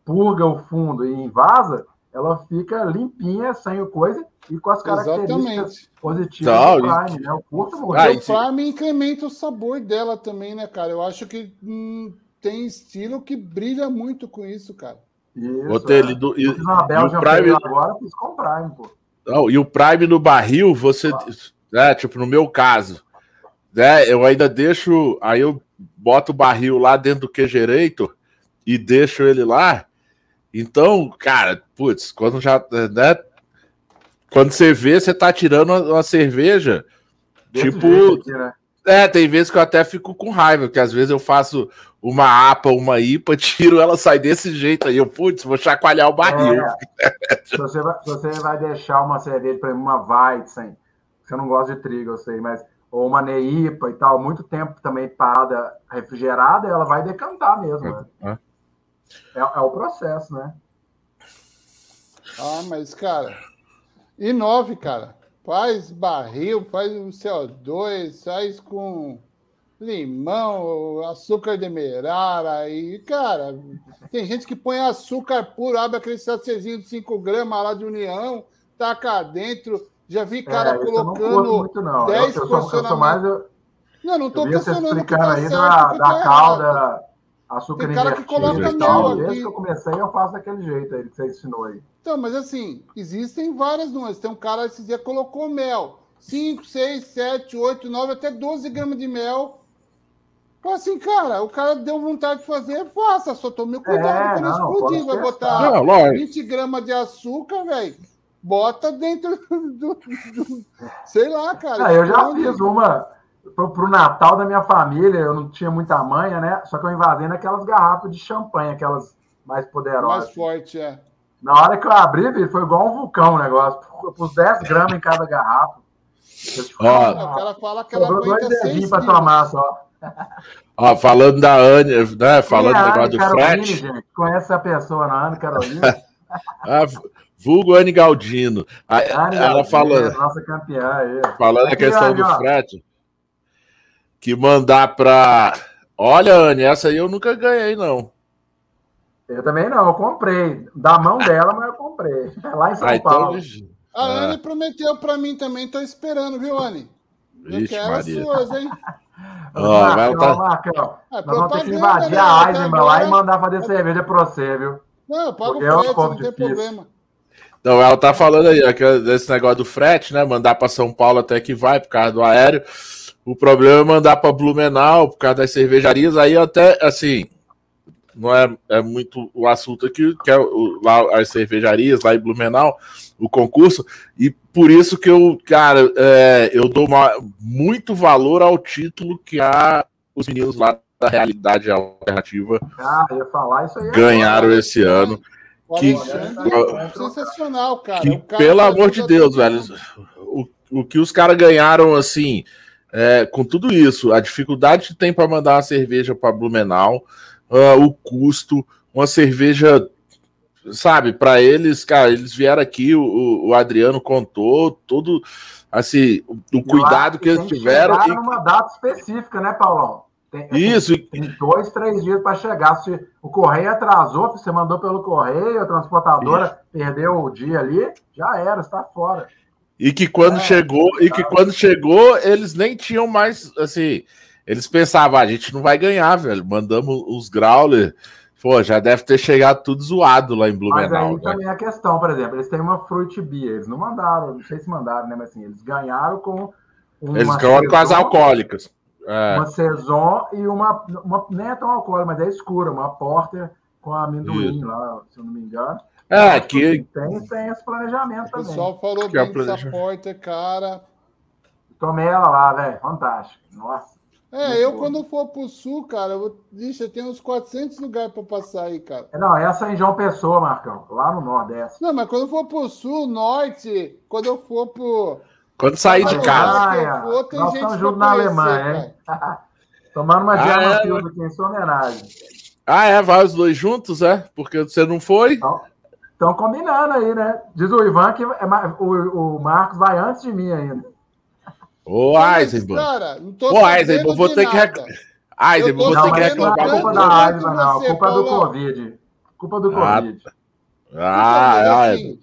purga o fundo e invasa, ela fica limpinha, sem o coisa, e com as características Exatamente. positivas Tal, do Prime, né? O curto ah, o Prime incrementa o sabor dela também, né, cara? Eu acho que hum, tem estilo que brilha muito com isso, cara. Isso, é. do, e, na Bélgica, o Prime agora fiz com o Prime, pô. Não, e o Prime no barril, você. Ah. É, tipo, no meu caso, né, eu ainda deixo. Aí eu boto o barril lá dentro do queijereito e deixo ele lá. Então, cara, putz, quando já. Né, quando você vê, você tá tirando uma, cerveja. Tipo. Né? É, tem vezes que eu até fico com raiva, porque às vezes eu faço uma APA, uma IPA, tiro ela, sai desse jeito aí. Eu, putz, vou chacoalhar o barril. É, se, você vai, se você vai deixar uma cerveja, por exemplo, uma Weizen, você não gosta de trigo, eu sei, mas ou uma Neipa e tal, muito tempo também parada refrigerada, ela vai decantar mesmo. Né? É. É, é o processo, né? Ah, mas, cara, inove, cara. Faz barril, faz um CO2, faz com limão, açúcar demerara e, cara, tem gente que põe açúcar puro, abre aquele sacezinho de 5 gramas lá de União, taca dentro. Já vi cara é, colocando muito, não. 10 eu, eu, sou, eu sou mais, eu, Não, não tô questionando que tá aí certo, da, da calda açúcar Tem cara que coloca mel aqui. Desde que eu comecei, eu faço daquele jeito aí que você ensinou aí. Então, mas assim, existem várias nuances. Tem um cara esse dia colocou mel. 5, 6, 7, 8, 9, até 12 gramas de mel. Então, assim, cara, o cara deu vontade de fazer, faça. Só tome cuidado é, para não, explodir. Vai botar não, 20 gramas de açúcar, velho. Bota dentro do, do, Sei lá, cara. Ah, eu já fiz uma pro, pro Natal da minha família, eu não tinha muita manha, né? Só que eu invadei naquelas garrafas de champanhe, aquelas mais poderosas. Mais forte, é. Na hora que eu abri, foi igual um vulcão o negócio. Pus 10 gramas em cada garrafa. Ó, o cara fala que ela aguenta para tomar só. Ó, falando da Anne, né? Falando do negócio do frete. Gente, conhece a pessoa na Anne Carolina? ah, vulgo Anne Galdino. A, Anne ela Galdino, fala. Nossa campeã aí. Falando Aqui, a questão do frete que mandar para. Olha, Anne, essa aí eu nunca ganhei, não. Eu também não, eu comprei. Da mão dela, mas eu comprei. É lá em São ah, então Paulo. Então... A ah. Anne prometeu para mim também, tô esperando, viu, Anne? Eu Vixe, quero Maria. as suas, hein? Ó, Marcão, tá... Marcão, é, nós vamos ter que invadir né? a Eisenbahn lá e mandar fazer cerveja pra você, viu? Não, eu pago o é frete, não tem problema. Então, ela tá falando aí, ó, desse negócio do frete, né? Mandar para São Paulo até que vai, por causa do aéreo. O problema é mandar para Blumenau por causa das cervejarias. Aí até assim não é, é muito o assunto aqui, que é o, lá as cervejarias lá em Blumenau, o concurso, e por isso que eu, cara, é, eu dou uma, muito valor ao título que a, os meninos lá da realidade alternativa ah, ganharam esse ano. Que, é sensacional, cara. Que, cara pelo amor de Deus, velho, o, o que os caras ganharam assim é, com tudo isso, a dificuldade que tem para mandar uma cerveja para Blumenau, uh, o custo, uma cerveja, sabe, para eles, cara, eles vieram aqui, o, o Adriano contou tudo, assim, o cuidado que eles tiveram. E... numa data específica, né, Paulão? Tem, Isso. Tem, tem dois, três dias para chegar. Se o correio atrasou, você mandou pelo correio, a transportadora Isso. perdeu o dia ali, já era, está fora. E que quando é, chegou, e que quando chegou, eles nem tinham mais, assim, eles pensavam, ah, a gente não vai ganhar, velho. Mandamos os Growler, pô, já deve ter chegado tudo zoado lá em Blumenau. Mas aí né? também a questão, por exemplo, eles têm uma Fruit Beer, eles não mandaram, não sei se mandaram, né, mas assim, eles ganharam com Eles ganharam com as alcoólicas. É. Uma Saison e uma, uma, nem é tão alcoólica, mas é escura, uma Porter com amendoim Isso. lá, se eu não me engano. É, que. Tem, tem esse planejamento O também. pessoal falou Que é bem dessa porta, cara. Tomei ela lá, velho. Fantástico. Nossa. É, Muito eu bom. quando for pro sul, cara, eu, vou- Ixi, eu tenho uns 400 lugares pra passar aí, cara. Não, essa é em João Pessoa, Marcão. Lá no Nordeste. Não, mas quando eu for pro sul, norte, quando eu for pro. Quando sair de Ah, casa. for, tem Nós gente estamos juntos na conhecer, Alemanha, hein? Tomando uma Ah, German é? Aqui em sua homenagem. Ah, é? Vai os dois juntos, é? Porque você não foi? Estão combinando aí, né? Diz o Ivan que é ma- o, o Marcos vai antes de mim ainda. Ô, Eisenbahn. Cara, não tô Ô, Eisenbahn, vou ter que nada. Eisenbahn, vou ter Não, que mas não é reclamar culpa com da não. você, Culpa do Paulão. Covid. Culpa do Ah, Covid. Ah, ah, assim,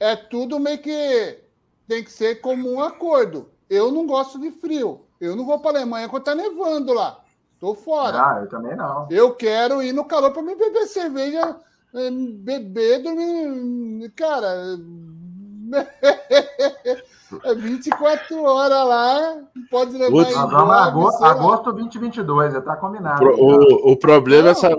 é tudo meio que tem que ser como um acordo. Eu não gosto de frio. Eu não vou para Alemanha quando tá nevando lá. Tô fora. Ah, eu também não. Eu quero ir no calor para me beber cerveja, beber, dormir. Cara, é 24 horas lá, não pode levar Putz. Nós embora, vamos agosto, agosto 2022, já tá combinado. Pro- o, o problema, é, Não, sa-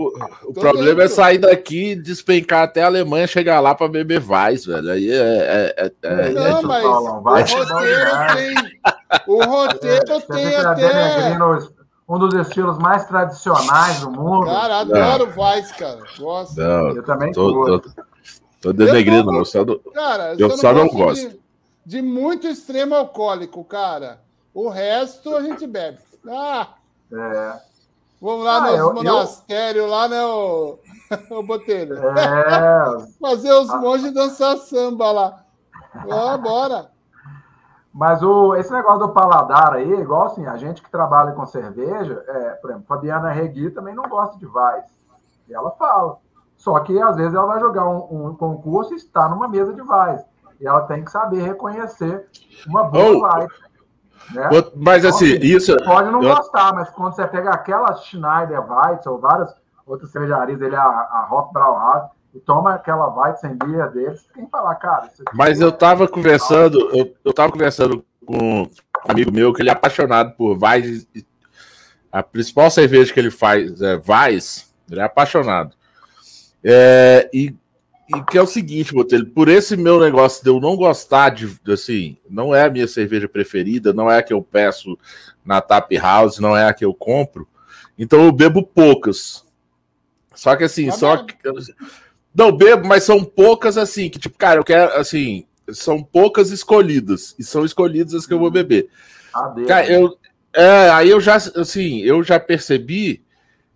o, problema é sair daqui, despencar até a Alemanha, chegar lá para beber Vais, velho. Aí é. é- é- é- Não, mas o roteiro tem. O roteiro tem até. Um dos estilos mais tradicionais do mundo. Cara, adoro Vice, cara. Gosto. não, eu também tô, curto. tô, tô denegrindo, Eu não- não. Só do, Cara, Eu só só não gosto De, de muito extremo alcoólico, cara. O resto a gente bebe. Ah, É, vamos lá Ah, nos eu- eu- monastérios, lá, né, o, o Botelho? é, Fazer os monges dançar samba lá. Ó, bora. Mas o, esse negócio do paladar aí, igual assim, a gente que trabalha com cerveja, é, por exemplo, Fabiana Regui também não gosta de Weiss. E ela fala. Só que às vezes ela vai jogar um, um concurso e está numa mesa de Weiss. E ela tem que saber reconhecer uma boa Oh. Weiss. Né? Mas assim, isso. Pode não eu- gostar, mas quando você pega aquela Schneider Weiss ou várias outras cervejarias, ele a, a Rock Brauhaus, e toma aquela Weizen Beer deles, tem que falar, cara. Mas é- eu tava conversando, eu, eu tava conversando com um amigo meu que ele é apaixonado por Vais. A principal cerveja que ele faz é Vais, ele é apaixonado. É, e, e que é o seguinte, Botelho, por esse meu negócio de eu não gostar de, assim, não é a minha cerveja preferida, não é a que eu peço na Tap House, não é a que eu compro, então eu bebo poucas. Só que assim, Tá só que. Não bebo, mas são poucas assim, que tipo, cara, eu quero, assim, são poucas escolhidas, e são escolhidas as que eu vou beber. a dele. Cara, eu, é, aí eu já, assim, eu já percebi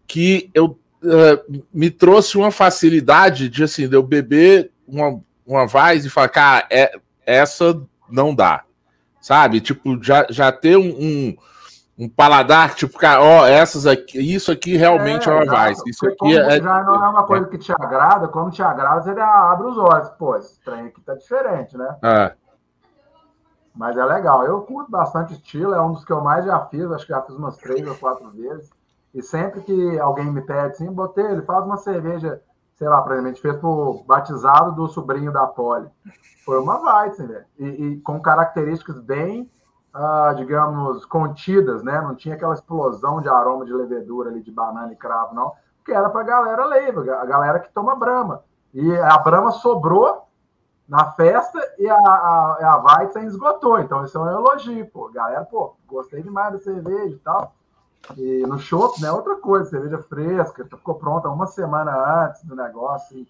que eu eh, me trouxe uma facilidade de, assim, de eu beber uma, uma Vaz e falar, cara, é, essa não dá, sabe? Tipo, já, já ter um, um, um paladar, tipo, cara, ó, essas aqui, isso aqui realmente é, uma exato. Vaz, isso aqui é... já não é uma coisa que te agrada, quando te agrada, você abre os olhos. Pô, esse trem aqui tá diferente, né? é. Mas é legal. Eu curto bastante estilo, é um dos que eu mais já fiz, acho que já fiz umas três ou quatro vezes. E sempre que alguém me pede assim, botei, ele faz uma cerveja, sei lá, por exemplo, a gente fez pro batizado do sobrinho da Poli. Foi uma Weizen, velho. E, e com características bem, ah, digamos, contidas, né? Não tinha aquela explosão de aroma de levedura ali de banana e cravo, não. Porque era pra galera leiva, a galera que toma brama. E a brama sobrou na festa e a, a, a Weizen esgotou. Então, isso é um elogio, pô. Galera, pô, gostei demais da cerveja e tal. E no shopping, né? Outra coisa, cerveja fresca, ficou pronta uma semana antes do negócio, e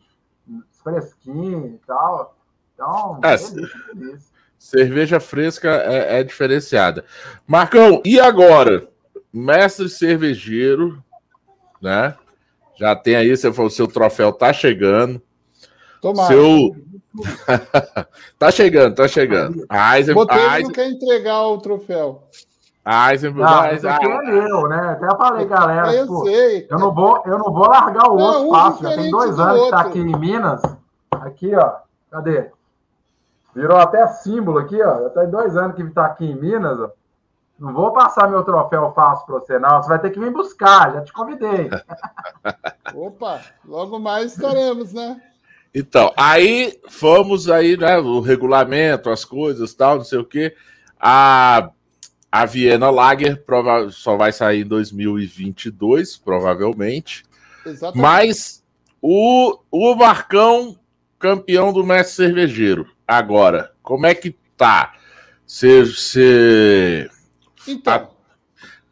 fresquinho e tal. Então, É, feliz. Cerveja fresca é, é diferenciada. Marcão, e agora? Mestre cervejeiro, né? Já tem aí, você falou, seu troféu tá chegando. Tomara. Seu. tá chegando, tá chegando. Eisen, não Eisen, quer entregar o troféu. Eisen, Não, Eisen- esse aqui é meu, né? Até falei, galera, eu pô, sei. eu não vou, eu não vou largar o Não, osso um fácil. Já tem dois do anos que tá outro. aqui em Minas. Aqui, ó. Cadê? Virou até símbolo aqui, ó. Já tem dois anos que tá aqui em Minas, ó. Não vou passar meu troféu fácil para você, não. Você vai ter que vir buscar, já te convidei. Opa, logo mais estaremos, né? Então, aí fomos aí, né? O regulamento, as coisas, tal, não sei o quê. A, a Viena Lager prova- só vai sair em 2022, provavelmente. Exatamente. Mas o, o Marcão, campeão do mestre cervejeiro. Agora, como é que tá? Você. Então. A...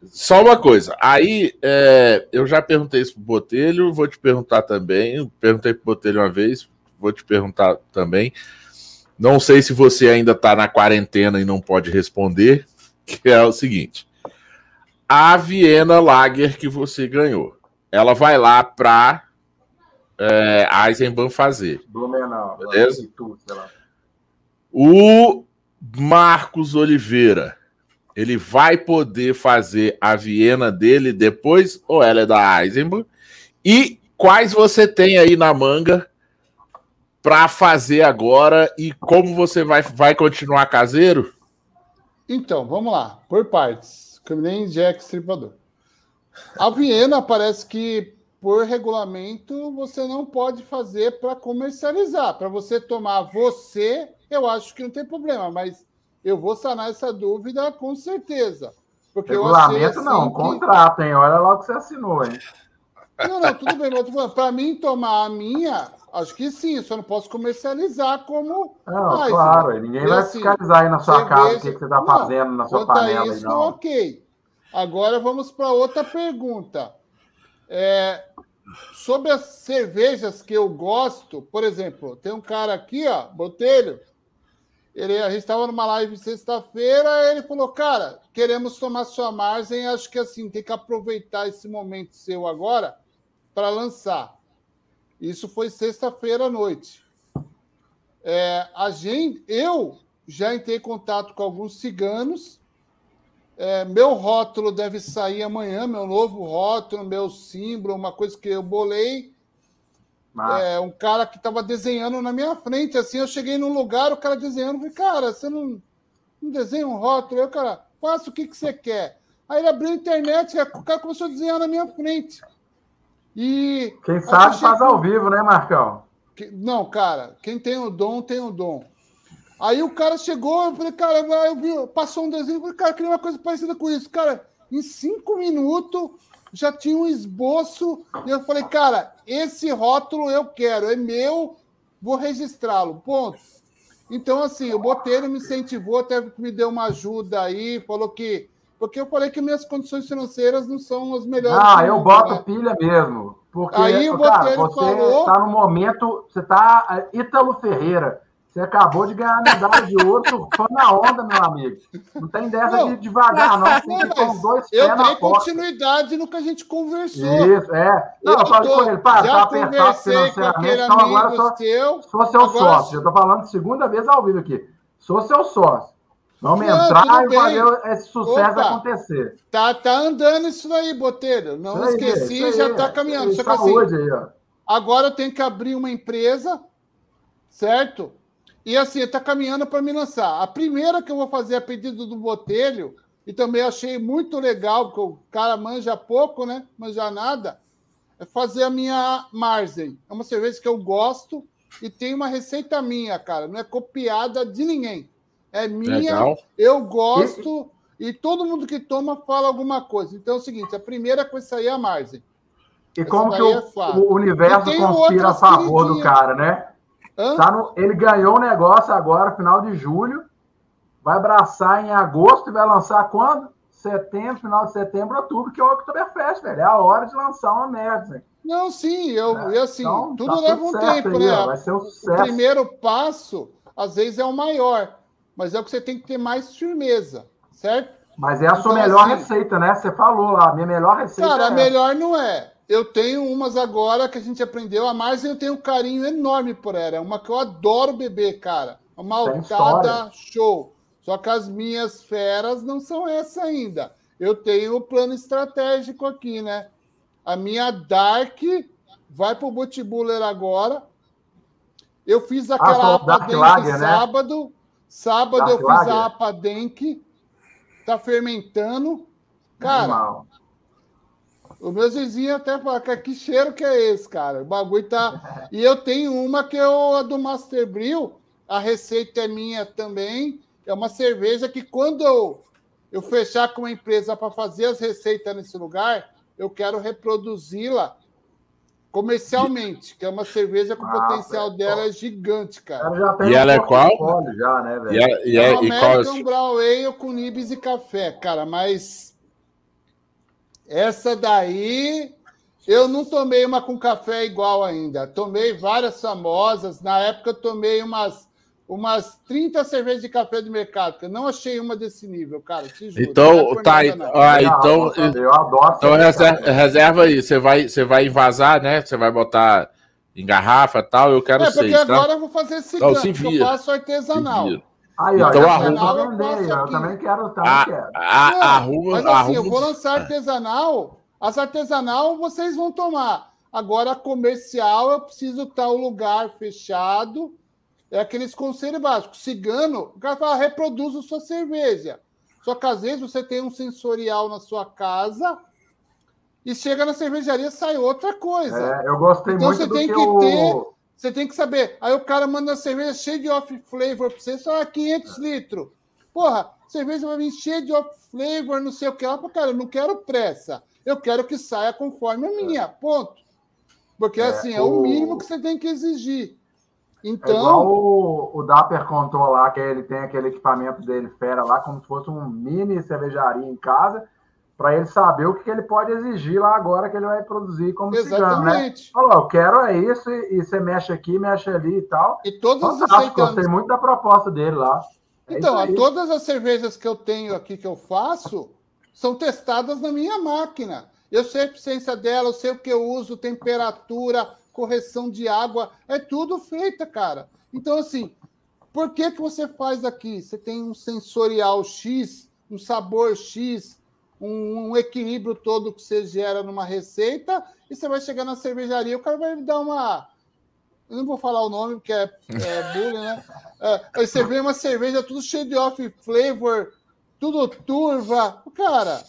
Só uma coisa. Aí, é, eu já perguntei isso pro Botelho, vou te perguntar também. Perguntei pro Botelho uma vez, vou te perguntar também. Não sei se você ainda está na quarentena e não pode responder, que é o seguinte: a Viena Lager que você ganhou, ela vai lá para é, Eisenbahn fazer. Blumenau. Beleza? O Marcos Oliveira, ele vai poder fazer a Viena dele depois ou ela é da Eisenbahn? E quais você tem aí na manga para fazer agora e como você vai, vai continuar caseiro? Então, vamos lá, por partes. nem Jack Stripador. A Viena parece que por regulamento, você não pode fazer para comercializar. Para você tomar você, eu acho que não tem problema, mas eu vou sanar essa dúvida com certeza. Porque regulamento assim não, que... contrato, hein? Olha lá o que você assinou, hein? Não, não, tudo bem, mas para mim tomar a minha, acho que sim, só não posso comercializar como. Não, mais, claro, né? ninguém vai assim, fiscalizar aí na sua casa o que, que você está fazendo na sua panela. Isso, não. ok. Agora vamos para outra pergunta. É, sobre as cervejas que eu gosto, por exemplo, tem um cara aqui, ó, Botelho. Ele, a gente estava numa live sexta-feira, ele falou, cara, queremos tomar sua margem, acho que assim, tem que aproveitar esse momento seu agora para lançar. Isso foi sexta-feira à noite. É, a gente, eu já entrei em contato com alguns ciganos é, meu rótulo deve sair amanhã, meu novo rótulo, meu símbolo, uma coisa que eu bolei. É, um cara que estava desenhando na minha frente, assim, eu cheguei num lugar, o cara desenhando, falei, cara, você não, não desenha um rótulo? Eu, cara, faça o que, que você quer. Aí ele abriu a internet, o cara começou a desenhar na minha frente. E. Quem sabe faz ao vivo, né, Marcão? Não, cara, quem tem o dom, tem o dom. Aí o cara chegou, eu falei, cara, eu vi, passou um desenho, eu falei, cara, queria uma coisa parecida com isso. Cara, em cinco minutos já tinha um esboço, e eu falei, cara, esse rótulo eu quero, é meu, vou registrá-lo, ponto. Então, assim, o Botelho me incentivou, até me deu uma ajuda aí, falou que. Porque eu falei que minhas condições financeiras não são as melhores. Ah, eu mundo, boto né? pilha mesmo. Porque, aí o cara, você falou. Está no momento, você está Ítalo Ferreira. Você acabou de ganhar a medalha de ouro, surfando na onda, meu amigo. Não tem dessa não, de devagar, não. Tem que com dois pés Eu dei continuidade no que a gente conversou. Isso, é. Eu, eu falei com ele, pá, tá apertado financeiramente, então agora sou, seu, sou seu agora... sócio. Eu tô falando segunda vez ao vivo aqui. Sou seu sócio. Vamos não, entrar e fazer esse sucesso Opa, acontecer. Tá, tá andando isso aí, Botelho. Não isso esqueci, aí, já tá caminhando. Só que assim, aí, agora eu tenho que abrir uma empresa, certo? E assim, está caminhando para me lançar. A primeira que eu vou fazer a pedido do Botelho, e também achei muito legal, porque o cara manja pouco, né? Manja nada, é fazer a minha Marzen. É uma cerveja que eu gosto e tem uma receita minha, cara. Não é copiada de ninguém. É minha, legal. eu gosto e todo mundo que toma fala alguma coisa. Então é o seguinte: a primeira que vai sair é a Marzen. E como que o, é o universo conspira a favor do cara, né? Tá no, ele ganhou o negócio agora, final de julho. Vai abraçar em agosto e vai lançar quando? Setembro, final de setembro, outubro, que é o Oktoberfest, velho. É a hora de lançar uma merda. Não, sim, eu, é, assim, então, tudo tá leva tudo um tempo, aí, né? vai ser um sucesso. O primeiro passo, às vezes, é o maior, mas é o que você tem que ter mais firmeza, certo? Mas é a sua então, melhor assim, receita, né? Você falou lá, a minha melhor receita. Cara, é a melhor não é eu tenho umas agora que a gente aprendeu. A Marzen eu tenho um carinho enorme por ela. É uma que eu adoro beber, cara. Uma altada show. Só que as minhas feras não são essa ainda. Eu tenho o plano estratégico aqui, né? A minha Dark vai pro Botibuller agora. Eu fiz ah, aquela ah, APA Denk né? sábado. Sábado Dark eu fiz Lager. a APA Denk. Tá fermentando. Cara, os meus vizinhos até falam, que cheiro que é esse, cara? O bagulho tá. E eu tenho uma que é a do Master Brew, a receita é minha também. É uma cerveja que quando eu, eu fechar com uma empresa para fazer as receitas nesse lugar, eu quero reproduzi-la Comercialmente, que é uma cerveja com o Ah, potencial velho. dela é gigante, cara. Ela já tem E ela é qual? Já, né, velho? E, é, e, É é, uma e qual American Brown Ale com nibs e café, cara, mas essa daí eu não tomei uma com café igual ainda. Tomei várias famosas. Na época eu tomei umas umas 30 cervejas de café do mercado, que eu não achei uma desse nível, cara, te juro. Então, tá. nada, não. Ah, então, eu adoro. então reserva, reserva aí. Você vai, você vai invasar, né? Você vai botar em garrafa e tal. Eu quero É, porque seis, tá? agora eu vou fazer esse porque eu vira. faço artesanal. Aí, ó, Então já arruma. a Eu vender, eu também quero, também Ah, quero. a- arruma, mas assim, arruma. eu vou lançar artesanal. As artesanal vocês vão tomar. Agora, a comercial, eu preciso estar o lugar fechado. É aqueles conselhos básicos. Cigano, o cara fala, reproduz a sua cerveja. Só que às vezes você tem um sensorial na sua casa e chega na cervejaria sai outra coisa. É, eu gostei Então muito você do tem que, que o... ter- Você tem que saber. Aí o cara manda uma cerveja cheia de off flavor pra você, só 500 litros. Porra, cerveja vai vir cheia de off flavor, não sei o que lá. Cara, eu não quero pressa. Eu quero que saia conforme a minha. Ponto. Porque É, assim, é o- o mínimo que você tem que exigir. É igual Então, o, o Dapper contou lá, que ele tem aquele equipamento dele fera lá, como se fosse um mini cervejaria em casa, para ele saber o que, ele pode exigir lá agora que ele vai produzir como cigano, né? exatamente. Falou, eu quero é isso, e, e você mexe aqui, mexe ali e tal. E todas as gostei muito da proposta dele lá. É Então, todas as cervejas que eu tenho aqui que eu faço são testadas na minha máquina. Eu sei a eficiência dela, eu sei o que eu uso, temperatura, correção de água, é tudo feita, cara. Então, assim, por que, que você faz aqui? Você tem um sensorial X, um sabor X, um, um equilíbrio todo que você gera numa receita, e você vai chegar na cervejaria, o cara vai me dar uma. Eu não vou falar o nome, porque é, é bullying, né? É, você vê uma cerveja tudo cheio de off flavor, tudo turva. Cara,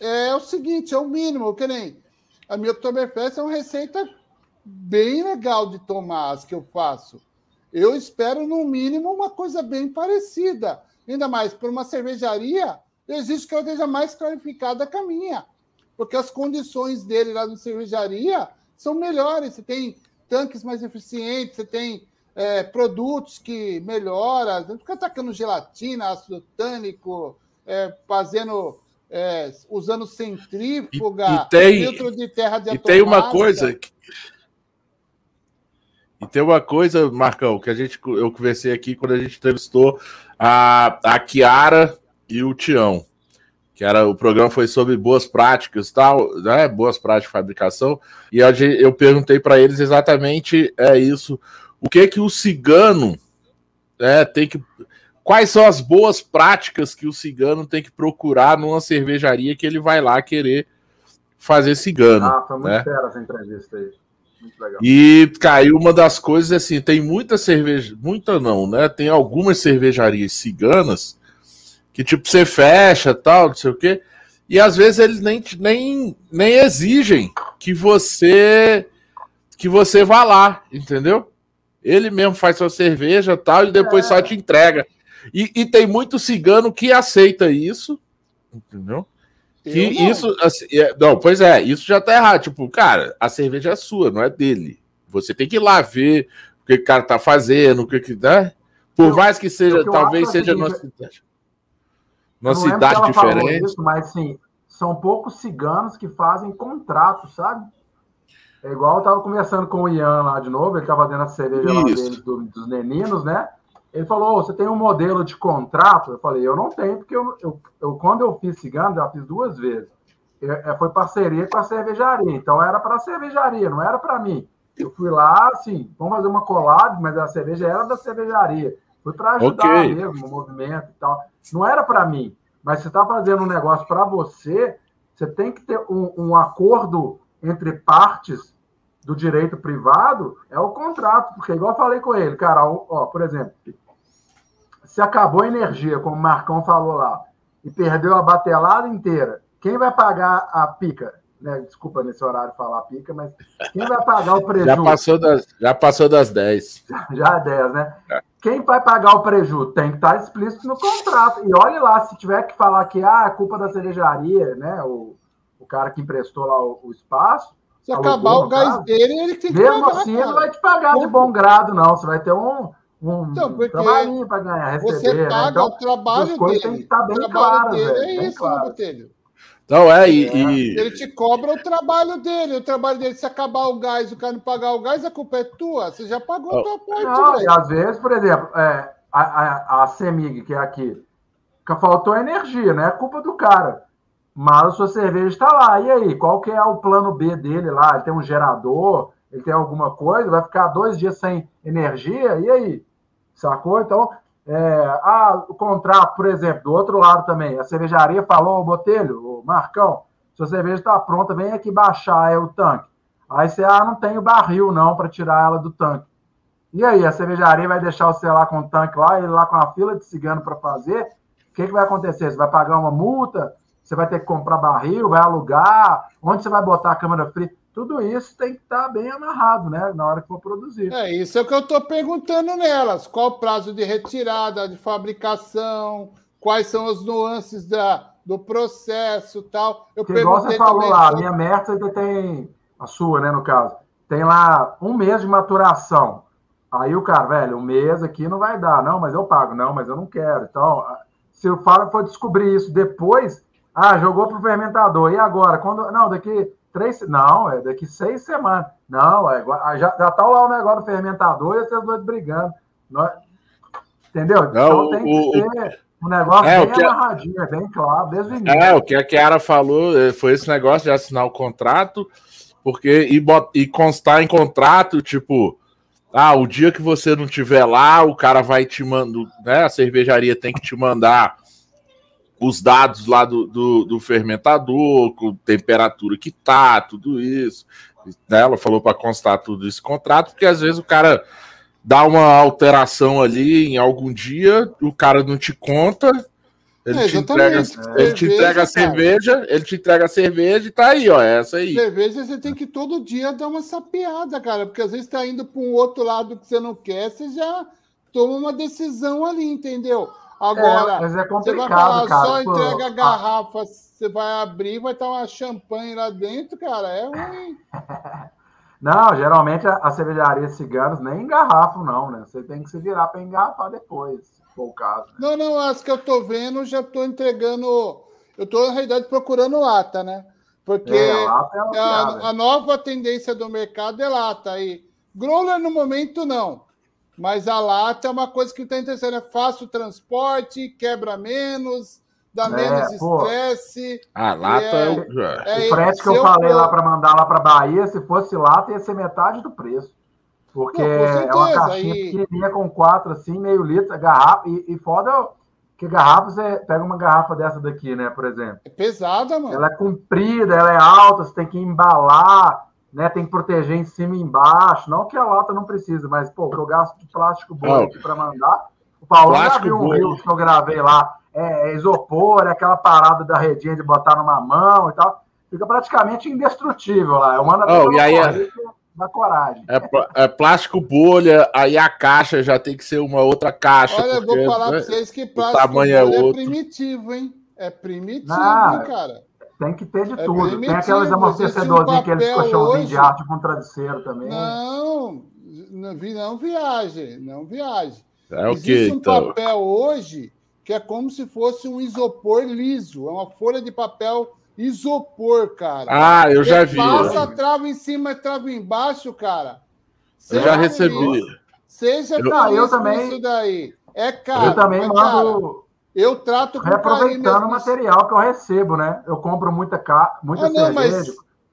é o seguinte, é o mínimo, que nem a minha Oktoberfest é uma receita bem legal de tomar, as que eu faço. Eu espero, no mínimo, uma coisa bem parecida. Ainda mais por uma cervejaria, exijo que ela esteja mais qualificada que a minha. Porque as condições dele lá na cervejaria são melhores. Você tem tanques mais eficientes, você tem é, produtos que melhoram, não fica atacando gelatina, ácido tânico, é, fazendo, é, usando centrífuga, E- e tem- filtro de terra de E tem uma atomática. coisa. que- E tem uma coisa, Marcão, que a gente eu conversei aqui quando a gente entrevistou a, a Kiara e o Tião. Que era o programa foi sobre boas práticas e tal, né? Boas práticas de fabricação. E eu perguntei para eles exatamente é isso. O que que o cigano é, tem que. Quais são as boas práticas que o cigano tem que procurar numa cervejaria que ele vai lá querer fazer cigano? Ah, foi muito né? fera essa entrevista aí. Muito legal. E caiu uma das coisas assim, tem muita cerveja, muita não, né? Tem algumas cervejarias ciganas que tipo você fecha, tal, não sei o quê, e às vezes eles nem nem, nem exigem que você que você vá lá, entendeu? Ele mesmo faz sua cerveja, tal, e depois É. só te entrega. E, e tem muito cigano que aceita isso, entendeu? Que não. isso, assim, é- não, pois é, isso já tá errado. Tipo, cara, a cerveja é sua, não é dele. Você tem que ir lá ver o que o cara tá fazendo, o que que, né? Por mais que seja, eu talvez é seja cidade, Eu numa cidade diferente. isso, mas assim, são poucos ciganos que fazem contrato, sabe? É igual eu tava conversando com o Ian lá de novo, ele tava fazendo a cerveja lá dele, do- dos meninos, né? Ele falou: "Ô, você tem um modelo de contrato? Eu falei, eu não tenho, porque eu, eu, eu- quando eu fiz cigano, já fiz duas vezes. Eu- é, foi parceria com a cervejaria, então era para a cervejaria, não era para mim. Eu fui lá, assim, vamos fazer uma collab, mas a cerveja era da cervejaria. Foi para ajudar Ok. mesmo o movimento e tal. Não era para mim, mas você está fazendo um negócio para você, você tem que ter um, um acordo entre partes do direito privado, é o contrato, porque igual eu falei com ele, cara, ó, por exemplo, se acabou a energia, como o Marcão falou lá, e perdeu a batelada inteira, quem vai pagar a pica? Né? Desculpa nesse horário falar pica, mas quem vai pagar o prejuízo? Já passou das, já passou das 10. Já é 10, né? Quem vai pagar o prejuízo? Tem que estar explícito no contrato. E olhe lá, se tiver que falar que ah, é culpa da cervejaria, né? O, o cara que emprestou lá o, o espaço, Se acabar o gás caso. dele, ele tem que Mesmo pagar. assim, ele não vai te pagar de bom grado, não. Você vai ter um, um então, trabalhinho para ganhar, receber. Você né? paga né? então, o trabalho dele. Tem que estar bem claro, velho, é isso, claro. Botelho. Não, é, e, é. e, Ele te cobra o trabalho dele. O trabalho dele, se acabar o gás, o cara não pagar o gás, a culpa é tua. Você já pagou a tua parte, Não, e às vezes, por exemplo, é, a, a, a CEMIG, que é aqui, faltou energia, não é culpa do cara. Mas a sua cerveja está lá. E aí, qual que é o plano B dele lá? Ele tem um gerador? Ele tem alguma coisa? Vai ficar dois dias sem energia? E aí? Sacou? Então, é, ah, o contrato, por exemplo, do outro lado também, a cervejaria falou, o Botelho, o Marcão, sua cerveja está pronta, vem aqui baixar é o tanque. Aí você, ah, não tem o barril não para tirar ela do tanque. E aí, a cervejaria vai deixar você lá com o tanque lá, ele lá com a fila de cigano para fazer? O que, que vai acontecer? Você vai pagar uma multa? Você vai ter que comprar barril, vai alugar? Onde você vai botar a câmera fria? Tudo isso tem que estar tá bem amarrado, né? Na hora que for produzir. É isso é o que eu estou perguntando nelas. Qual o prazo de retirada, de fabricação? Quais são as nuances da, do processo tal? Eu que igual você falou lá, a minha Mercedes ainda tem, a sua, né, no caso, tem lá um mês de maturação. Aí o cara, velho, um mês aqui não vai dar. Não, mas eu pago. Não, mas eu não quero. Então, se o Fábio for descobrir isso depois, ah, jogou pro fermentador. E agora? Quando, não, daqui três. Não, é daqui seis semanas. Não, é, já, já tá lá o negócio do fermentador e vocês dois brigando. Nós, entendeu? Não, então tem que o, ser um negócio é, bem amarradinho, é bem claro, desde o início. É, o que a Kiara falou eh, foi esse negócio de assinar o contrato, porque e, bot, e constar em contrato, tipo ah, o dia que você não tiver lá, o cara vai te mandar, né? A cervejaria tem que te mandar os dados lá do, do, do fermentador, com temperatura que tá, tudo isso. Né? Ela falou para constar tudo esse contrato, porque às vezes o cara dá uma alteração ali em algum dia, o cara não te conta, ele, é, te entrega, é. ele te entrega a cerveja, ele te entrega a cerveja e tá aí, ó, essa aí. Cerveja você tem que todo dia dar uma sapeada, cara, porque às vezes tá indo para um outro lado que você não quer, você já toma uma decisão ali, entendeu? Agora, é, mas é você vai falar, cara, só entrega a garrafa, você vai abrir, vai estar uma champanhe lá dentro, cara, é ruim. Não, geralmente a, a cervejaria ciganos nem engarrafam, não, né? Você tem que se virar para engarrafar depois for o caso. Né? Não, não, as que eu tô vendo, já tô entregando. Eu tô, na realidade, procurando lata, né? Porque é, lata é a, a, nova tendência do mercado é lata. aí growler no momento não. Mas a lata é uma coisa que está interessante. É fácil transporte, quebra menos, dá é, menos estresse. A lata é, é, o. É, o frete que eu falei lá para mandar lá para Bahia, se fosse lata, ia ser metade do preço. Porque certeza, é uma caixinha e... pequenininha com quatro, assim, meio litro, garrafa. E, e foda que garrafa, você pega uma garrafa dessa daqui, né, por exemplo. É pesada, mano. Ela é comprida, ela é alta, você tem que embalar, né, tem que proteger em cima e embaixo. Não que a lata não precisa, mas, pô, que eu gasto de plástico bom aqui para mandar. O Paulo já viu um rio que eu gravei lá. É, é isopor, é aquela parada da redinha de botar numa mão e tal. Fica praticamente indestrutível lá. Eu mando até oh, e aí, é da coragem. É, é, plástico bolha, aí a caixa já tem que ser uma outra caixa. Olha, porque, eu vou falar né, para vocês que plástico bolha é, é, primitivo, hein? É primitivo, Não, hein, cara? Tem que ter de é tudo. Tem aqueles amortecedorzinhos, aqueles colchãozinhos de arte com travesseiro também. Não, não, não viaje, não viaje. É o Existe que, um então? papel hoje que é como se fosse um isopor liso, é uma folha de papel Isopor, cara. Ah, eu já vi. Passa trava em cima e trava embaixo, cara. Seja eu já recebi. Seja eu, ah, eu também, isso daí. É caro. Eu também mando. Eu trato com Reaproveitando o material que eu recebo, né? Eu compro muita, ca... muita ah, não, cerveja,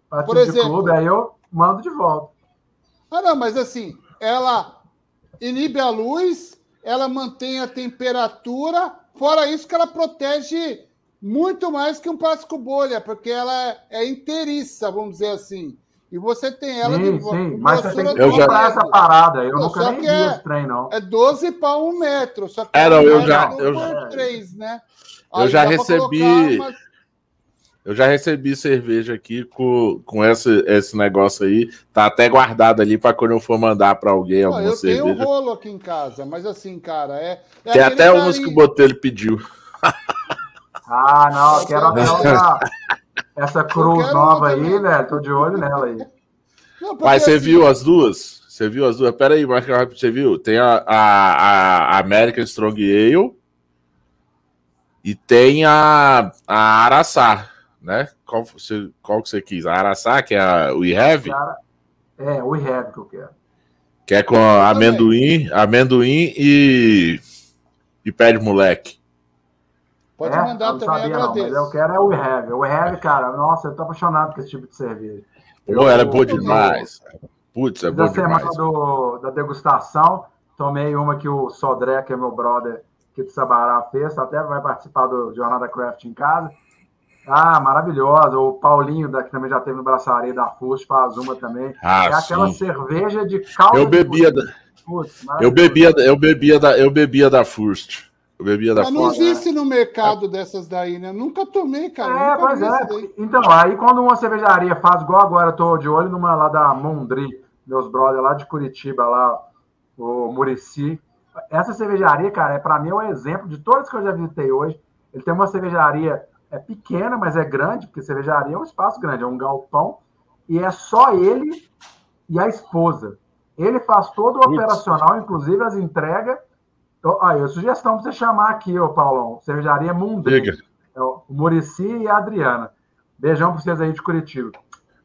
mas, por exemplo, clube, aí eu mando de volta. Ah, não, mas assim, ela inibe a luz, ela mantém a temperatura, fora isso que ela protege muito mais que um plástico bolha, porque ela é, é inteiriça, vamos dizer assim. E você tem ela sim, de sim, mas você tem que eu já essa parada. Eu nunca nem vi é, esse trem, não. É 12 para um metro. Só que é, não, eu já. Eu, por 3, né? eu já recebi. Eu já recebi cerveja aqui com, com esse, esse negócio aí. Tá até guardado ali para quando eu for mandar para alguém alguma eu cerveja. Eu tenho um rolo aqui em casa, mas assim, cara, é. é Tem até uns que o Botelho pediu. Ah, não, quero essa, essa cruz nova aí, velho. Tô de olho nela aí. Não, Mas você assim... viu as duas? Você viu as duas? Pera aí, Marco, você viu? Tem a, a, a American Strong Ale e tem a, a Araçá, né? Qual, você, qual que você quis? A Araçá, que é a We Have? É, We Have que eu quero. Que é com amendoim, amendoim e, e pé de moleque. Pode é, mandar também, sabia, agradeço. Não, mas eu quero é o Have. O Have, cara, nossa, eu tô apaixonado por esse tipo de cerveja. Pô, ela é boa demais. Putz, é boa demais. Na semana do, da degustação, tomei uma que o Sodré, que é meu brother aqui do Sabará, fez, até vai participar do Jornada Craft em casa. Ah, maravilhosa. O Paulinho, da, que também já teve no braçaria da Fust, faz uma também. Ah, é aquela cerveja de caldo. Eu bebia da... Putz, eu bebia, eu bebia da, eu bebia da Fust. Eu bebia da Mas não existe no mercado dessas daí, né? Nunca tomei, cara. É, pois é. Então, aí quando uma cervejaria faz igual agora, eu tô de olho numa lá da Mondri, meus brothers lá de Curitiba, lá, o Murici. Essa cervejaria, cara, é para mim é um exemplo de todas que eu já visitei hoje. Ele tem uma cervejaria é pequena, mas é grande, porque cervejaria é um espaço grande, é um galpão, e é só ele e a esposa. Ele faz todo o Ups. operacional, inclusive as entregas Aí, a sugestão para você chamar aqui, ô Paulão. Cervejaria Mundê. É o Murici e a Adriana. Beijão para vocês aí de Curitiba.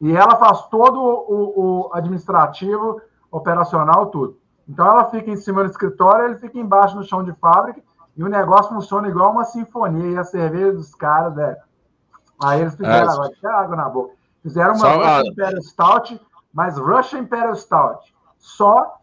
E ela faz todo o, o, administrativo, operacional, tudo. Então ela fica em cima do escritório, ele fica embaixo no chão de fábrica e o negócio funciona igual uma sinfonia. E a cerveja dos caras, né? Aí eles fizeram, é. agora, água na boca. Fizeram uma Só Russian Imperial Stout, mas Russian Imperial Stout. Só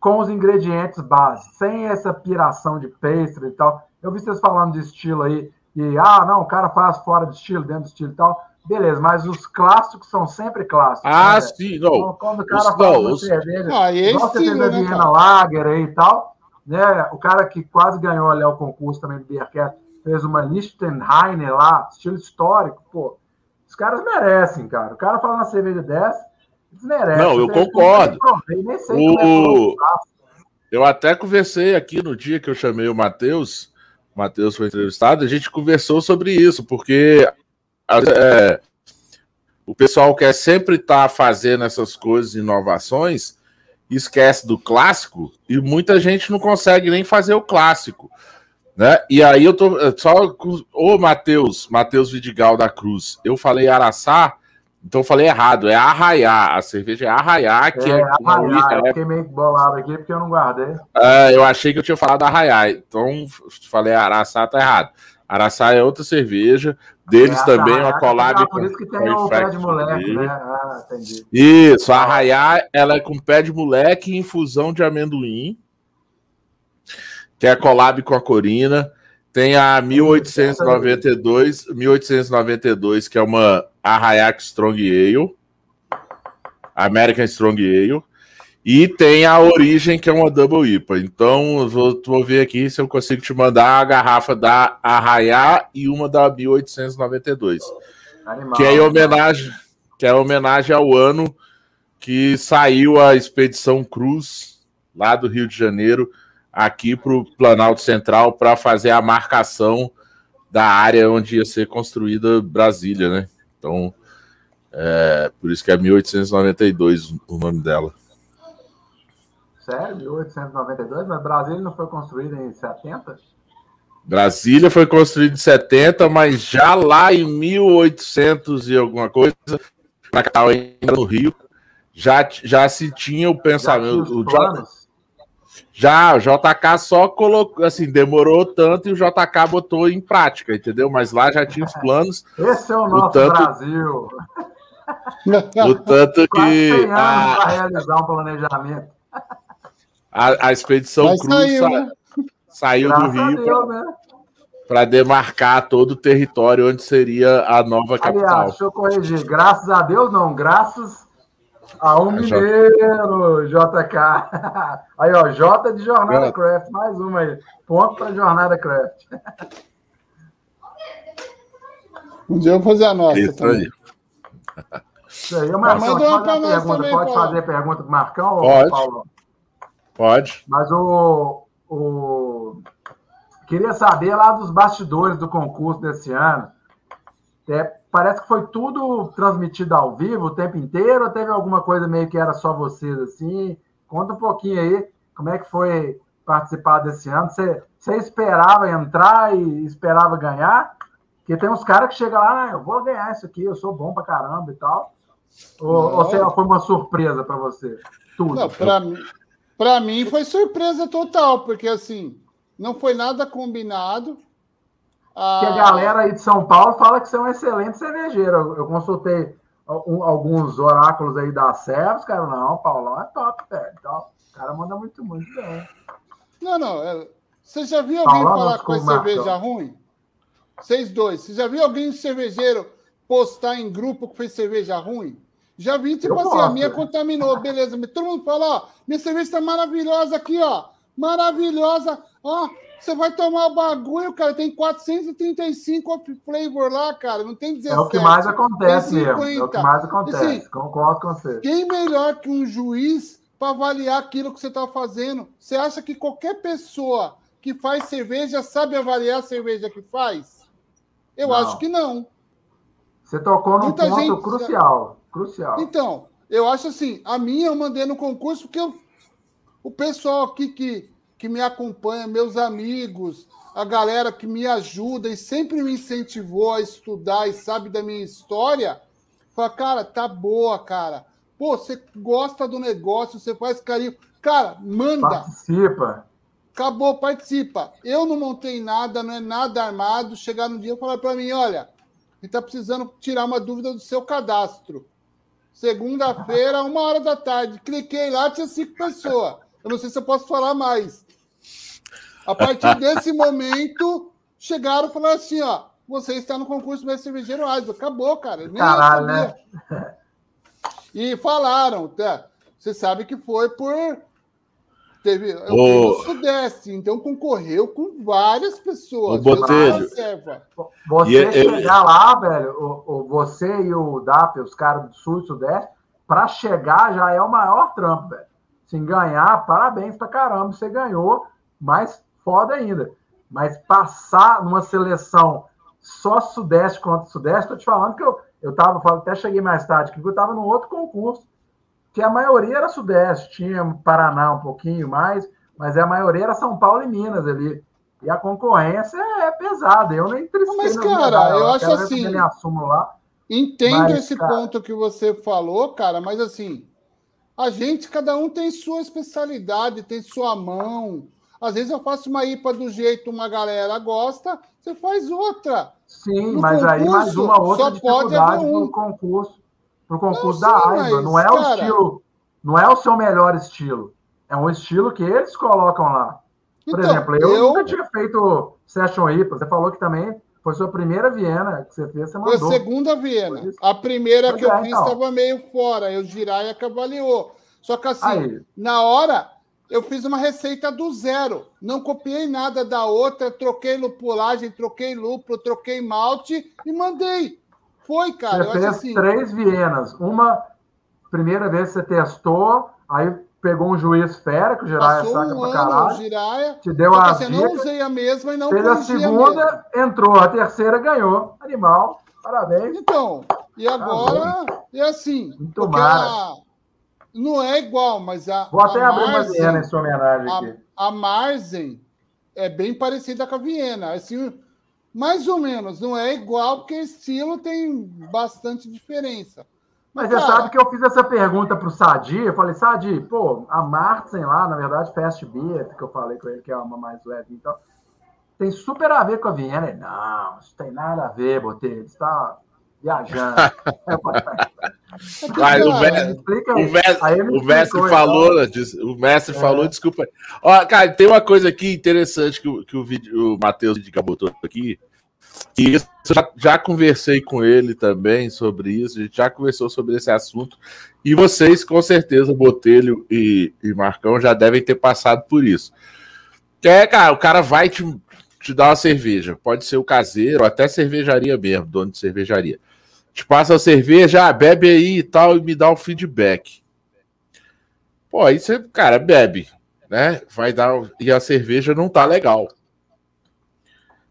com os ingredientes base, sem essa piração de pastry e tal. Eu vi vocês falando de estilo aí, e ah, não, o cara faz fora de estilo, dentro do estilo e tal. Beleza, mas os clássicos são sempre clássicos. Ah, né? sim, não. Então, quando o cara os, faz uma cerveja, ah, esse igual você né, Viena Lager aí e tal, né? O cara que quase ganhou ali o concurso também do Beercat, fez uma Lichtenheiner lá, estilo histórico, pô. Os caras merecem, cara. O cara fala uma cerveja dessa, Desmerece. Não, eu concordo. O... Eu até conversei aqui no dia que eu chamei o Matheus. O Matheus foi entrevistado, a gente conversou sobre isso, porque é, o pessoal quer sempre estar tá fazendo essas coisas, inovações, esquece do clássico, e muita gente não consegue nem fazer o clássico. Né? E aí eu tô só com o Matheus, Matheus Vidigal da Cruz. Eu falei Araçá, então eu falei errado, é arraiar. A cerveja é arraiar, que é. é arraiar, eu fiquei meio bolado aqui porque eu não guardei. É, eu achei que eu tinha falado arraiar. Então falei araçá, tá errado. Araçá é outra cerveja. Deles é, também, uma collab. Por isso que tem o pé de moleque, né? Ah, entendi. Isso, a arraiar, ela é com pé de moleque e infusão de amendoim. Que é collab com a Corina. Tem a 1892, 1892, que é uma Arraiac Strong Ale, American Strong Ale, e tem a Origem, que é uma Double IPA. Então, eu vou, vou ver aqui se eu consigo te mandar a garrafa da Arraiá e uma da 1892. Animal, que é em homenagem, que é homenagem ao ano que saiu a Expedição Cruz, lá do Rio de Janeiro, aqui para o Planalto Central para fazer a marcação da área onde ia ser construída Brasília, né? Então, é, por isso que é 1892 o nome dela. Sério? 1892? Mas Brasília não foi construída em 70? Brasília foi construída em 70, mas já lá em 1800 e alguma coisa, para cá ainda no Rio, já, já se tinha o pensamento. Já tinha o, já, o JK só colocou, assim, demorou tanto e o JK botou em prática, entendeu? Mas lá já tinha os planos. Esse é o nosso o tanto, Brasil. O tanto que. A, para realizar um planejamento. A, a expedição Mas Cruz saiu, né? saiu do Rio para né? demarcar todo o território onde seria a nova Aliás, capital. Deixa eu corrigir. Graças a Deus, não. Graças a um mineiro, JK. Aí, ó, J de Jornada é. Craft, mais uma aí. Ponto para Jornada Craft. Um dia eu vou fazer a nossa. Isso também. aí. Isso aí. Marcão, uma pergunta. Também, pode fazer pergunta para Marcão pode. ou Paulo? Pode. Mas o, o. Queria saber lá dos bastidores do concurso desse ano. É, parece que foi tudo transmitido ao vivo o tempo inteiro, ou teve alguma coisa meio que era só vocês assim? Conta um pouquinho aí, como é que foi participar desse ano? Você, você esperava entrar e esperava ganhar? Porque tem uns caras que chegam lá, ah, eu vou ganhar isso aqui, eu sou bom pra caramba e tal. Ou, ou seja, foi uma surpresa para você? Tudo. Não, para mim, para mim foi surpresa total, porque assim, não foi nada combinado. Ah... a galera aí de São Paulo fala que você é um excelente cervejeiro. Eu consultei alguns oráculos aí da Servos, cara, não, Paulão é top, velho. Então, o cara manda muito, muito bem. Não, não. É... Você já viu alguém Paulão falar com cerveja ruim? Vocês dois. Você já viu alguém cervejeiro postar em grupo que fez cerveja ruim? Já vi, tipo eu assim, posso. a minha contaminou, beleza. Todo mundo fala, ó, minha cerveja está maravilhosa aqui, ó. Maravilhosa. Ó, você vai tomar bagulho, cara. Tem 435 off flavor lá, cara. Não tem 17. É o que mais acontece mesmo. É o que mais acontece. Assim, Concordo com você. Quem melhor que um juiz para avaliar aquilo que você está fazendo? Você acha que qualquer pessoa que faz cerveja sabe avaliar a cerveja que faz? Eu não. acho que não. Você tocou num Muita ponto gente... crucial. Crucial. Então, eu acho assim, a minha eu mandei no concurso porque eu, o pessoal aqui que, que me acompanha, meus amigos, a galera que me ajuda e sempre me incentivou a estudar e sabe da minha história, fala, cara, tá boa, cara. Pô, você gosta do negócio, você faz carinho. Cara, manda. Participa. Acabou, participa. Eu não montei nada, não é nada armado. Chegar no dia e falar para mim: olha, a gente tá precisando tirar uma dúvida do seu cadastro. Segunda-feira, uma hora da tarde. Cliquei lá, tinha cinco pessoas. Eu não sei se eu posso falar mais. A partir desse momento, chegaram e falaram assim: ó, você está no concurso do cervejeiro Asa. Acabou, cara. Nem Caralho, né? E falaram, tá? Você sabe que foi por Teve o... o Sudeste, então concorreu com várias pessoas. O Botelho. Você e chegar lá, velho, o, o, você e o DAP, os caras do Sul e Sudeste, para chegar já é o maior trampo, velho. Se ganhar, parabéns pra caramba, você ganhou, mas foda ainda. Mas passar numa seleção só Sudeste contra Sudeste, tô te falando que eu, eu tava, até cheguei mais tarde, que eu tava num outro concurso que a maioria era Sudeste, tinha Paraná um pouquinho mais, mas a maioria era São Paulo e Minas ali. E a concorrência é pesada. Eu nem preciso. Mas, cara, eu acho assim. Lá, entendo mas, esse cara... ponto que você falou, cara, mas assim, a gente, cada um tem sua especialidade, tem sua mão. Às vezes eu faço uma IPA do jeito uma galera gosta, você faz outra. Sim, no mas concurso, aí mais uma outra só pode haver um. no concurso pro concurso não, da AIBA. Não é cara... o estilo, não é o seu melhor estilo. É um estilo que eles colocam lá. Por então, exemplo, eu, eu, nunca tinha feito Session IPA. Você falou que também foi sua primeira Viena que você fez, você mandou. Foi a segunda Viena. A primeira pois que é, eu fiz estava então. meio fora. Eu e cavaliou. Só que assim, Aí. na hora, eu fiz uma receita do zero. Não copiei nada da outra, troquei lupulagem, troquei lúpulo, troquei malte e mandei. Foi, cara. Você fez assim... três Vienas. Uma, primeira vez você testou, aí pegou um juiz fera, que o Jiraya saca um pra caralho. Jiraya, te deu a dica. não usei a mesma e não Fez a segunda, a entrou. A terceira ganhou. Animal. Parabéns. Então, e agora, e assim, Muito a, não é igual, mas a. Vou até a abrir Marzen, uma Viena em sua homenagem aqui. A, a Marzen é bem parecida com a Viena. Assim, mais ou menos, não é igual, porque estilo tem bastante diferença. Mas, você sabe que eu fiz essa pergunta para o Sadi, eu falei, Sadi, pô, a Martin lá, na verdade, Fast Beer, que eu falei com ele, que é uma mais leve, então, tem super a ver com a Viena. Ele, não, isso tem nada a ver, Botelho, está viajando. Mas o mestre, o mestre, o mestre falou, o mestre é. falou, desculpa. Ó, cara, tem uma coisa aqui interessante que o, que o, vídeo, o Matheus botou aqui. E isso, já, já conversei com ele também sobre isso, a gente já conversou sobre esse assunto. E vocês, com certeza, Botelho e, e Marcão, já devem ter passado por isso. É, cara, o cara vai te, te dar uma cerveja. Pode ser o caseiro, até cervejaria mesmo, dono de cervejaria te passa a cerveja, ah, bebe aí e tal, e me dá o um feedback. Pô, aí você, cara, bebe, né? Vai dar. E a cerveja não tá legal.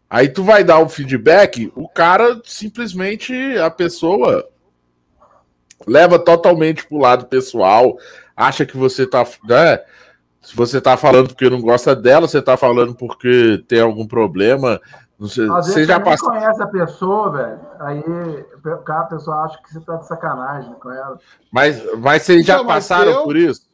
Aí tu vai dar o feedback, o cara simplesmente, a pessoa leva totalmente pro lado pessoal, acha que você tá, né? Se você tá falando porque não gosta dela, você tá falando porque tem algum problema. Não sei, você já passou. conhece a pessoa, velho. Aí a pessoa acha que você tá de sacanagem com ela. Mas, mas vocês já mas passaram eu- por isso?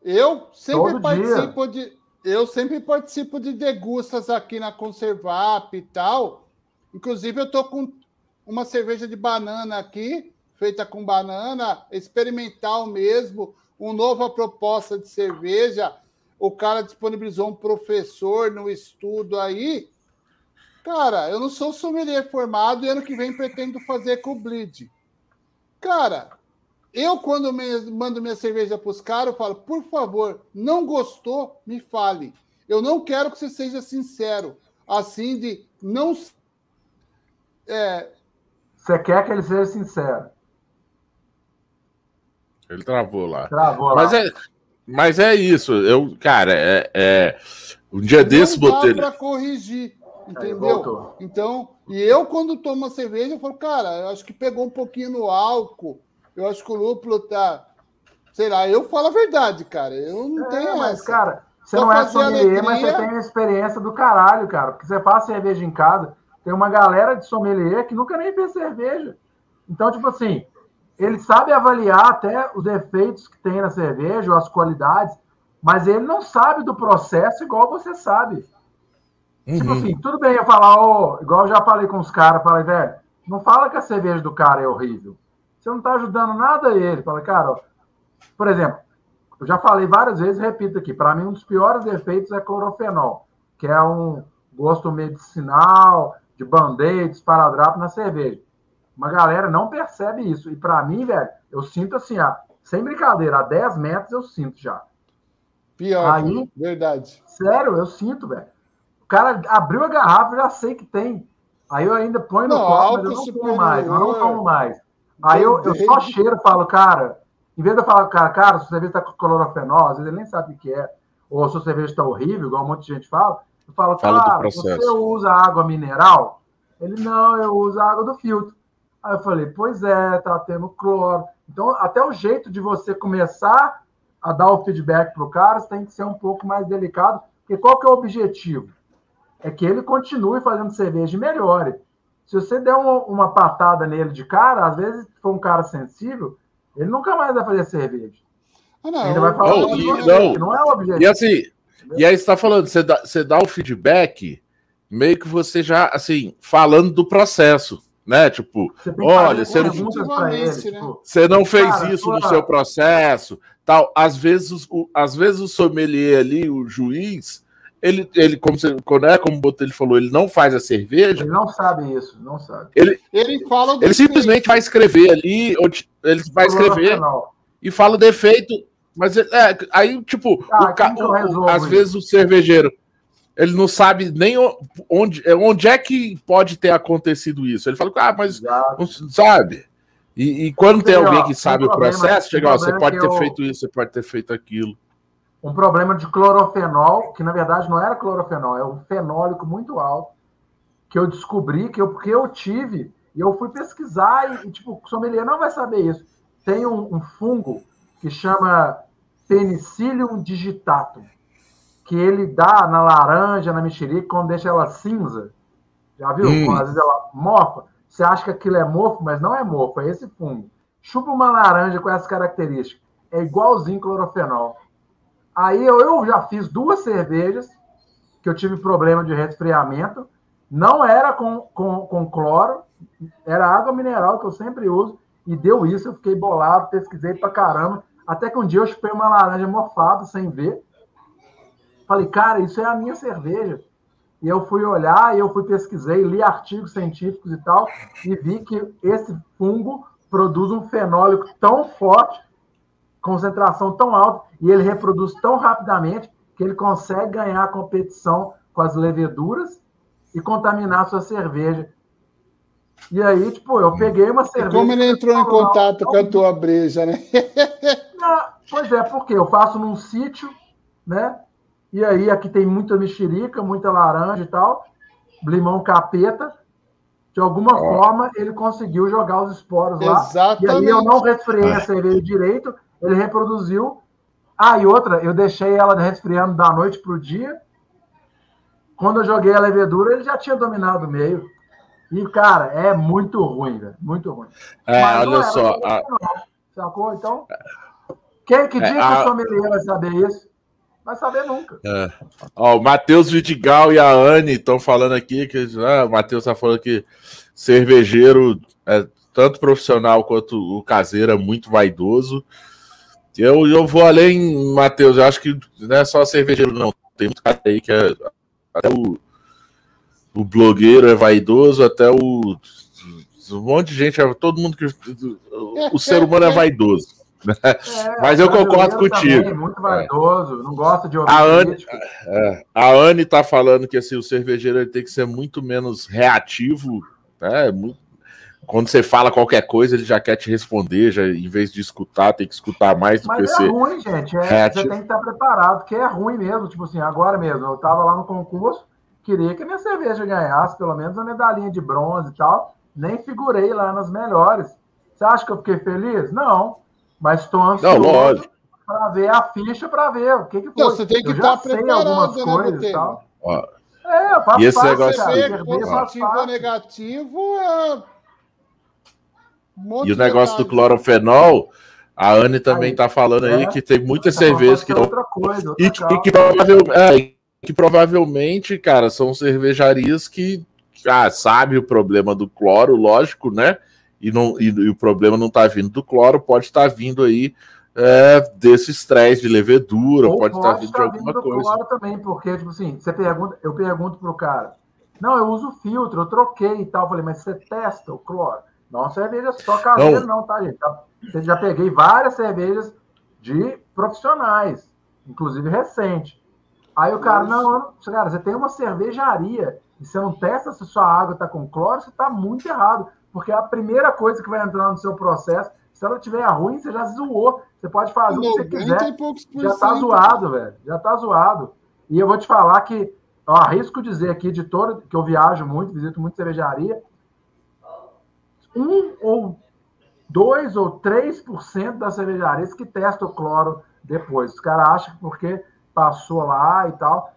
Eu sempre Todo participo de. Eu sempre participo de degustas aqui na Conservap e tal. Inclusive, eu tô com uma cerveja de banana aqui, feita com banana, experimental mesmo, uma nova proposta de cerveja. O cara disponibilizou um professor no estudo aí. Cara, eu não sou sommelier formado e ano que vem pretendo fazer com o Bleed. Cara, eu, quando me- mando minha cerveja para os caras, eu falo, por favor, não gostou, me fale. Eu não quero que você seja sincero. Assim de não. É, Você quer que ele seja sincero. Ele travou lá. Travou lá. Mas é, mas é isso. Eu, cara, é, é- um dia desse não dá botei. para corrigir, entendeu? voltou. Então, e eu, quando tomo uma cerveja, eu falo, cara, eu acho que pegou um pouquinho no álcool. Eu acho que o lúpulo tá. Sei lá, eu falo a verdade, cara. Eu não É, tenho mas, essa. cara, você Só não é sommelier, mas você tem a experiência do caralho, cara. Porque você faz cerveja em casa, tem uma galera de sommelier que nunca nem fez cerveja. Então, tipo assim, ele sabe avaliar até os defeitos que tem na cerveja, ou as qualidades, mas ele não sabe do processo igual você sabe. Tipo Uhum. assim, tudo bem eu falar, ô, igual eu já falei com os caras, falei, velho, não fala que a cerveja do cara é horrível. Você não tá ajudando nada a ele. Fala, cara, ó, por exemplo, eu já falei várias vezes, repito aqui, para mim um dos piores defeitos é clorofenol, que é um gosto medicinal, de band-aid, esparadrapo na cerveja. Uma galera não percebe isso. E para mim, velho, eu sinto assim, sem brincadeira, a 10 metros eu sinto já. Pior, Aí- verdade. Sério, eu sinto, velho. O cara abriu a garrafa, eu já sei que tem. Aí eu ainda ponho no copo, mas eu não tomo mais, eu não tomo mais. Aí eu, eu só cheiro e falo, cara, em vez de eu falar, cara, cara, sua cerveja tá com clorofenol, às vezes ele nem sabe o que é, ou sua cerveja tá horrível, igual um monte de gente fala, eu falo, Fala cara, você usa água mineral? Ele, não, eu uso a água do filtro. Aí eu falei, pois é, tá tendo cloro. Então, até o jeito de você começar a dar o feedback pro cara, você tem que ser um pouco mais delicado, porque qual que é o objetivo? É que ele continue fazendo cerveja e melhore. Se você der uma, uma patada nele de cara, às vezes, se for um cara sensível, ele nunca mais vai fazer cerveja. Ah, não. Ele vai falar Não, "Não, e- não, não. que não é o objetivo. E assim, e aí você tá falando, você dá, você dá o feedback, meio que você já, assim, falando do processo, né? Tipo, olha, você não, ele, né? tipo, você não fez Cara, isso no sua- seu processo, tal. Às vezes, o, às vezes o sommelier ali, o juiz, ele, ele como, você, né, como o Botelho falou, ele não faz a cerveja, ele não sabe isso, não sabe. Ele fala do ele simplesmente vai escrever ali, onde- ele vai escrever Clorofenol. e fala defeito, mas ele- é, aí, tipo, Tá, o que às isso? vezes o cervejeiro ele não sabe nem onde, é, onde é que pode ter acontecido isso. Ele fala, ah, mas Exato. não sabe. E, e quando tem ó, alguém que tem sabe o processo, tem chega, ó, você pode que ter eu- feito isso, você pode ter feito aquilo. Um problema de clorofenol, que na verdade não era clorofenol, é um fenólico muito alto, que eu descobri, que eu, porque eu tive, e eu fui pesquisar, e, e, tipo, o sommelier não vai saber isso. Tem um, um fungo que chama Penicillium digitatum, que ele dá na laranja, na mexerica, quando deixa ela cinza. Já viu? Hum. Às vezes ela mofa. Você acha que aquilo é mofo, mas não é mofo, é esse fungo. Chupa uma laranja com essas características. É igualzinho clorofenol. Aí eu, eu já fiz duas cervejas que eu tive problema de resfriamento. Não era com, com, com cloro, era água mineral que eu sempre uso. E deu isso, eu fiquei bolado, pesquisei pra caramba. Até que um dia eu chupei uma laranja mofada sem ver. Falei, cara, isso é a minha cerveja. E eu fui olhar, eu fui pesquisei, li artigos científicos e tal, e vi que esse fungo produz um fenólico tão forte, concentração tão alta, e ele reproduz tão rapidamente que ele consegue ganhar a competição com as leveduras e contaminar a sua cerveja. E aí, tipo, eu peguei uma E cerveja. como ele entrou em contato com a tua breja, né? Não, pois é, porque eu faço num sítio, né? E aí aqui tem muita mexerica, muita laranja e tal. limão capeta. De alguma oh. forma, ele conseguiu jogar os esporos lá. Exatamente. E aí eu não resfriei a cerveja direito, ele reproduziu. Ah, e outra, eu deixei ela resfriando da noite para o dia. Quando eu joguei a levedura, ele já tinha dominado o meio. E, cara, é muito ruim, velho. Muito ruim. É, Mas olha só. A... Sacou? Então. Quem, que é, dia a... que o sommelier vai saber isso? Vai saber nunca. É. Ó, o Matheus Vidigal e a Anne estão falando aqui que ah, o Matheus está falando que cervejeiro é tanto profissional quanto o caseiro é muito vaidoso. Eu, eu vou além, Matheus, eu acho que não é só cervejeiro, não. Tem muito cara aí que é até o o blogueiro é vaidoso, até o um monte de gente, todo mundo que o ser humano é vaidoso. Né? É, Mas eu concordo contigo. Também, muito vaidoso, não gosta de ouvir a Anne, é, a Anne tá falando que assim, o cervejeiro tem que ser muito menos reativo, né? Muito, quando você fala qualquer coisa, ele já quer te responder, já, em vez de escutar, tem que escutar mais do Mas que é ruim, gente. É, você tem que estar preparado, que é ruim mesmo. Tipo assim, agora mesmo, eu tava lá no concurso, queria que a minha cerveja ganhasse pelo menos a medalhinha de bronze e tal. Nem figurei lá nas melhores. Você acha que eu fiquei feliz? Não. Mas estou ansioso para ver a ficha para ver o que, que foi. Não, você tem que estar preparado, algumas né, coisas e tal. Ó. É, eu faço e esse negócio positivo ou negativo é. E o negócio do clorofenol, a Anne também está falando aí é, que tem muitas cervejas que não. Outra coisa, outra e, que, e que provavelmente. É, que provavelmente, cara, são cervejarias que ah, sabe o problema do cloro, lógico, né? E, não, e, e o problema não está vindo do cloro, pode estar tá vindo aí é, desse estresse de levedura, Ou pode estar tá vindo de alguma vindo coisa. Cloro também, porque, tipo assim, você pergunta, eu pergunto pro cara, não, eu uso filtro, eu troquei e tal. Eu falei, mas você testa o cloro? Não cerveja só caseira, não, não tá, gente? Eu já peguei várias cervejas de profissionais, inclusive recente. Aí o cara, não, cara, você tem uma cervejaria e você não testa se sua água está com cloro, você está muito errado. Porque a primeira coisa que vai entrar no seu processo, se ela tiver ruim, você já zoou. Você pode fazer o que você quiser. Já está zoado, velho. Já está zoado. E eu vou te falar que, eu arrisco dizer aqui, de todo, que eu viajo muito, visito muito cervejaria, um ou dois ou três por cento das cervejarias que testam o cloro depois. Os caras acham que porque passou lá e tal.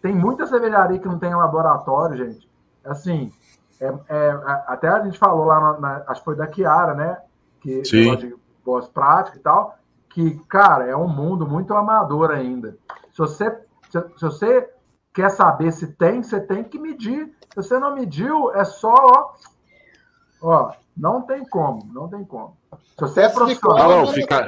Tem muita cervejaria que não tem laboratório, gente. Assim, é, é, até a gente falou lá, na, na, acho que foi da Kiara, né? Que Sim. de boas práticas e tal. Que, cara, é um mundo muito amador ainda. Se você, se, se você quer saber se tem, você tem que medir. Se você não mediu, é só, ó, ó não tem como, não tem como. Se você é profissional, não, fica...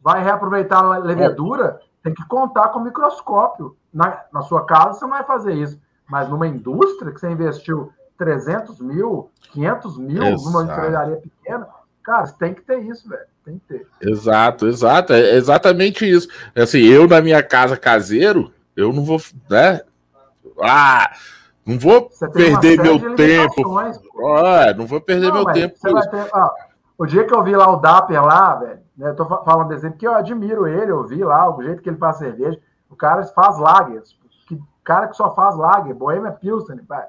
vai reaproveitar a levedura, tem que contar com microscópio. Na, na sua casa você não vai fazer isso, mas numa indústria que você investiu 300 mil, 500 mil Exato. numa cervejaria pequena, cara, você tem que ter isso, velho. Tem que ter. Exato, exato. É exatamente isso. Assim, eu na minha casa caseiro, eu não vou, né? Ah, não vou perder meu tempo. Ah, não vou perder não, meu tempo. Ter, ó, o dia que eu vi lá o Dapper lá, velho, né, eu tô falando desse porque eu admiro ele, eu vi lá o jeito que ele faz cerveja. O cara faz lagers. Que, cara que só faz lager, Bohemia Pilsen, pai.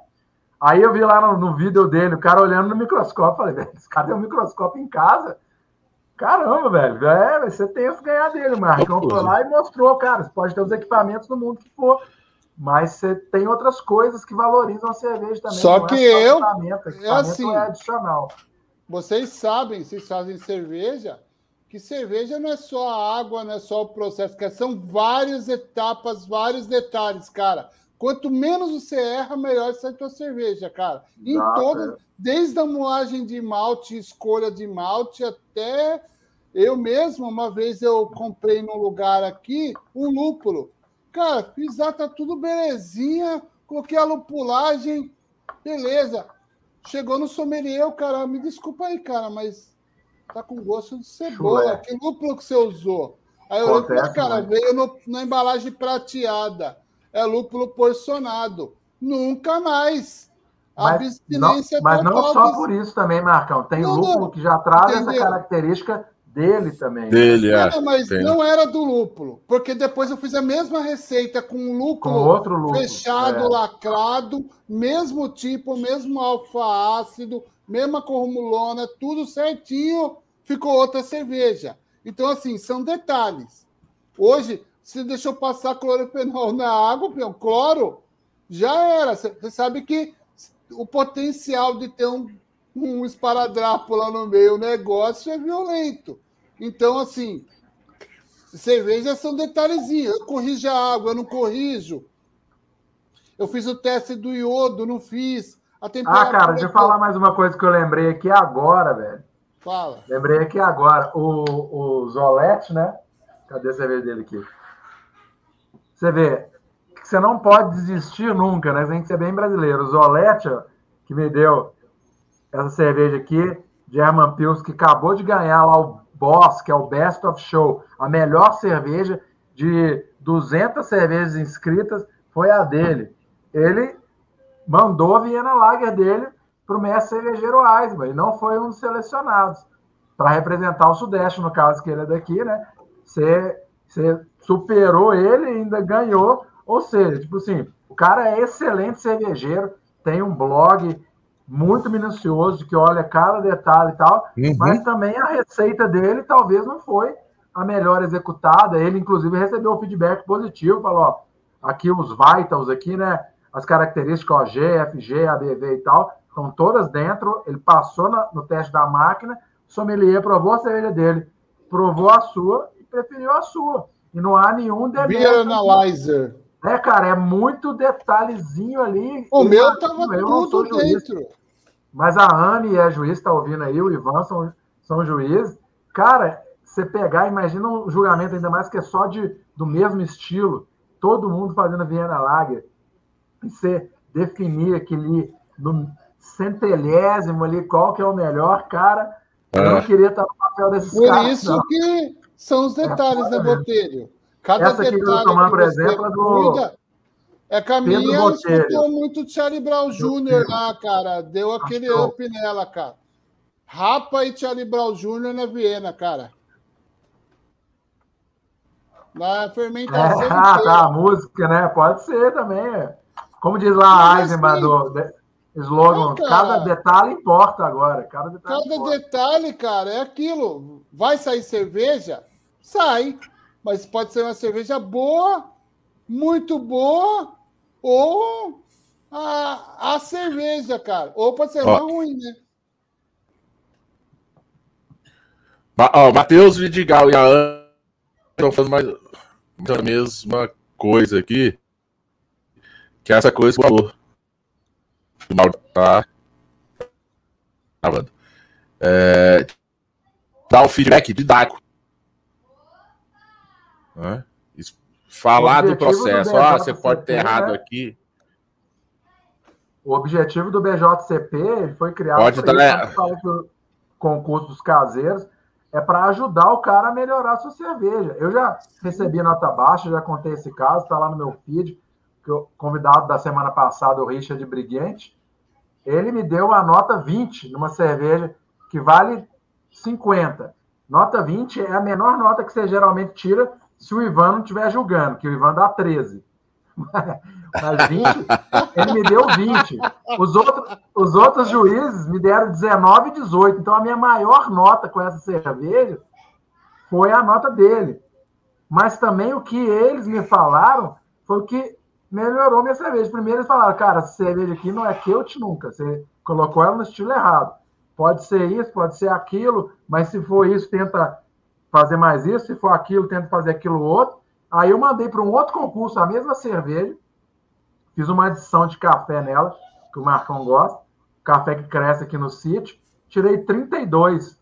Aí eu vi lá no, no, vídeo dele, o cara olhando no microscópio, falei, velho, esse cara tem um microscópio em casa. Caramba, velho, é, você tem que ganhar dele. Marcão foi lá e mostrou, cara, você pode ter os equipamentos no mundo que for, mas você tem outras coisas que valorizam a cerveja também. Só que é eu, equipamento, equipamento é assim, é adicional. Vocês sabem, vocês fazem cerveja, que cerveja não é só a água, não é só o processo, que são várias etapas, vários detalhes, cara. Quanto menos você erra, melhor sai tua cerveja, cara. Em todo, desde a moagem de malte, escolha de malte, até eu mesmo, uma vez eu comprei num lugar aqui um lúpulo. Cara, ah, tá tudo belezinha, coloquei a lupulagem, beleza. Chegou no sommelier, o cara, me desculpa aí, cara, mas tá com gosto de cebola. Que lúpulo que você usou? Aí eu olhei cara, veio no, na embalagem prateada. É lúpulo porcionado. Nunca mais. Abstinência mas não, mas não só por isso também, Marcão. Tem não, lúpulo que já traz entendeu? essa característica dele também. Dele, é. Não, mas tem. não era do lúpulo, porque depois eu fiz a mesma receita com lúpulo Com outro lúpulo, fechado, é. lacrado, mesmo tipo, mesmo alfa-ácido, mesma cormulona, tudo certinho, ficou outra cerveja. Então, assim, são detalhes. Hoje, se deixou passar clorofenol na água, meu, cloro, já era. Você sabe que o potencial de ter um, um esparadrapo lá no meio, o negócio é violento. Então, assim, cervejas são detalhezinhos. Eu corrijo a água, eu não corrijo. Eu fiz o teste do iodo, não fiz. A Ah, temperatura. cara, deixa eu falar mais uma coisa que eu lembrei aqui agora, velho. Fala. Lembrei aqui agora. O, o Zolete, né? Cadê a cerveja dele aqui? Você vê que você não pode desistir nunca, né? Você tem que ser bem brasileiro. O Zolete, que me deu essa cerveja aqui, German Pils, que acabou de ganhar lá o Boss, que é o Best of Show, a melhor cerveja de 200 cervejas inscritas, foi a dele. Ele mandou a Viena Lager dele para o mestre cervejeiro Eisman, e não foi um dos selecionados para representar o Sudeste, no caso que ele é daqui, né? Você superou ele e ainda ganhou. Ou seja, tipo assim, o cara é excelente cervejeiro, tem um blog muito minucioso, que olha cada detalhe e tal, Uhum. mas também a receita dele talvez não foi a melhor executada. Ele, inclusive, recebeu um feedback positivo, falou, ó, aqui os vitals aqui, né? As características OG, FG, ABV e tal, estão todas dentro. Ele passou na- no teste da máquina, o sommelier provou a cerveja dele, provou a sua e preferiu a sua. E não há nenhum Beer demérito. Analyzer. É, cara, é muito detalhezinho ali. O Eu meu tava eu tudo juiz, dentro. Mas a Anne é juiz, está ouvindo aí, o Ivan são, são juízes. Cara, você pegar, imagina um julgamento ainda mais que é só de, do mesmo estilo, todo mundo fazendo Viena Lager, e você definir aquele no centelésimo ali qual que é o melhor, cara, eu não É. queria estar no papel desses Por caras. isso não. que são os detalhes, né, foda mesmo. Botelho? Cada Essa aqui que eu tô detalhe tomando, que por exemplo, é do cuida, é que a Pedro minha Botelho. escutou muito Charlie Brown Jr. lá, cara. Deu aquele Achou. up nela, cara. Rapa e Charlie Brown Jr. na Viena, cara. Na fermentação É, ah, tá, a música, né? Pode ser também. Como diz lá a assim, do slogan, cara. cada detalhe importa agora. Cada detalhe Cada importa. detalhe, cara, é aquilo. Vai sair cerveja? Sai. Mas pode ser uma cerveja boa, muito boa, ou a, a cerveja, cara. Ou pode ser ruim, né? Ó, Matheus Vidigal e a Ana estão fazendo mais a mesma coisa aqui. Que é essa coisa que o valor do mal tá gravando. É, dá um feedback didático. Né? Falar do processo. Ah, você pode ter errado né? aqui. O objetivo do BJCP ele foi criado Pode pra dar- isso, quando você fala que o concurso dos caseiros é para ajudar o cara a melhorar a sua cerveja. Eu já recebi nota baixa, já contei esse caso, está lá no meu feed, que o convidado da semana passada, o Richard Briguente, ele me deu uma nota 20 numa cerveja que vale 50. Nota 20 é a menor nota que você geralmente tira se o Ivan não estiver julgando, que o Ivan dá 13. Mas 20, ele me deu 20. Os outros, os outros juízes me deram 19 e 18. Então a minha maior nota com essa cerveja foi a nota dele. Mas também o que eles me falaram foi o que melhorou minha cerveja. Primeiro eles falaram, cara, essa cerveja aqui não é Kelt nunca. Você colocou ela no estilo errado. Pode ser isso, pode ser aquilo, mas se for isso, tenta fazer mais isso. Se for aquilo, tenta fazer aquilo outro. Aí eu mandei para um outro concurso a mesma cerveja. Fiz uma adição de café nela, que o Marcão gosta. Café que cresce aqui no sítio. Tirei 32.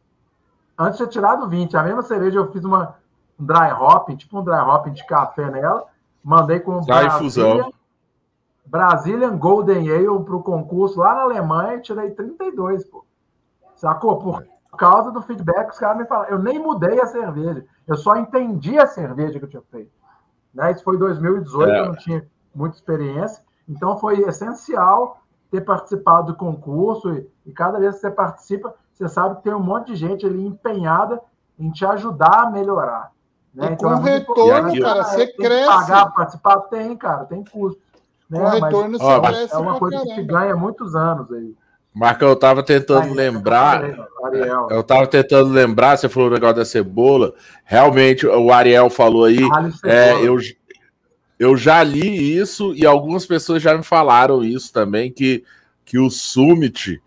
Antes tinha tirado 20. A mesma cerveja eu fiz uma um dry hopping, tipo um dry hopping de café nela. Mandei com infusão. Brazilian Golden Ale para o concurso lá na Alemanha e tirei 32, pô. Sacou? Por causa do feedback que os caras me falaram. Eu nem mudei a cerveja. Eu só entendi a cerveja que eu tinha feito. Né? Isso foi em 2018, É. eu não tinha muita experiência. Então foi essencial ter participado do concurso. E, e cada vez que você participa, você sabe que tem um monte de gente ali empenhada em te ajudar a melhorar. Né? Então, com é retorno, cara, você cresce. pagar, participar, tem, cara, tem custo. Né? Com retorno, Mas, você ó, cresce. É uma coisa caramba. que ganha muitos anos aí. Marcão, eu tava tentando lembrar. Ariel. Eu tava tentando lembrar, você falou o negócio da cebola. Realmente, o Ariel falou aí. É, eu, eu já li isso e algumas pessoas já me falaram isso também, que, que o Summit.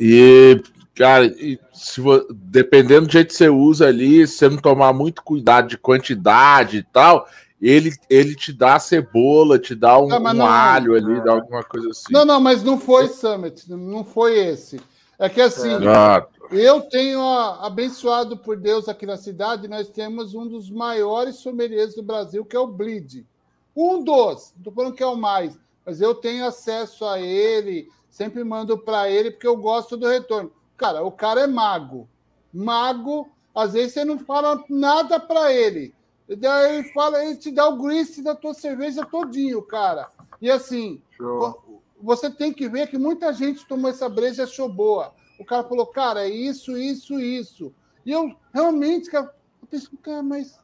E, cara, se, dependendo do jeito que você usa ali, se você não tomar muito cuidado de quantidade e tal, ele, ele te dá cebola, te dá um, não, um não, alho ali, dá alguma coisa assim. Não, não, mas não foi Summit, não foi esse. É que assim, é. eu tenho abençoado por Deus aqui na cidade, nós temos um dos maiores sommeliers do Brasil, que é o Bleed. Um dos, não estou falando que é o mais, mas eu tenho acesso a ele, sempre mando para ele, porque eu gosto do retorno. Cara, o cara é mago. Mago, às vezes você não fala nada para ele. Daí ele fala, ele te dá o grease da tua cerveja todinho, cara. E assim, Show. você tem que ver que muita gente tomou essa breja e achou boa. O cara falou, cara, é isso, isso, isso. E eu realmente, cara, eu penso, cara, mas.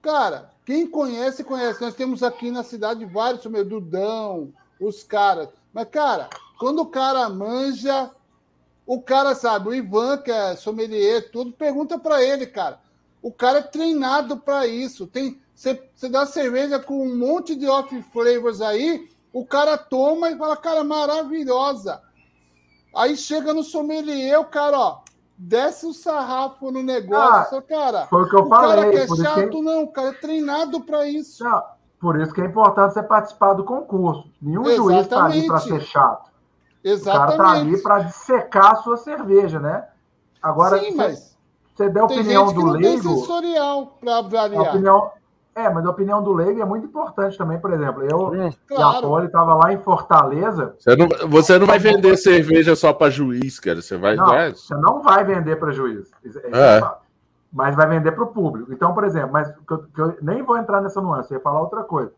Cara, quem conhece, conhece. Nós temos aqui na cidade vários, o Dudão, os caras. Mas, cara, quando o cara manja, o cara sabe, o Ivan, que é sommelier, tudo, pergunta para ele, cara. O cara é treinado para isso. Tem Você dá cerveja com um monte de off flavors aí, o cara toma e fala, cara, maravilhosa. Aí chega no sommelier, o cara, ó, desce o sarrafo no negócio, ah, cara. Foi o que eu o falei. cara que é chato, que... não, o cara é treinado para isso. Não, por isso que é importante você participar do concurso. Nenhum Exatamente. juiz está ali para ser chato. Exatamente. O cara está ali para dissecar a sua cerveja, né? Agora, Sim, mas você der a opinião do leigo. Tem sensorial para avaliar. A opinião, é, mas a opinião do leigo é muito importante também, por exemplo. Eu hum, claro. e a Poli estava lá em Fortaleza. Você não, você não vai vender cerveja só para juiz, cara. Você vai. Não, você não vai vender para juiz. É. é. Mas vai vender para o público. Então, por exemplo, mas que eu, que eu, nem vou entrar nessa nuance, eu ia falar outra coisa.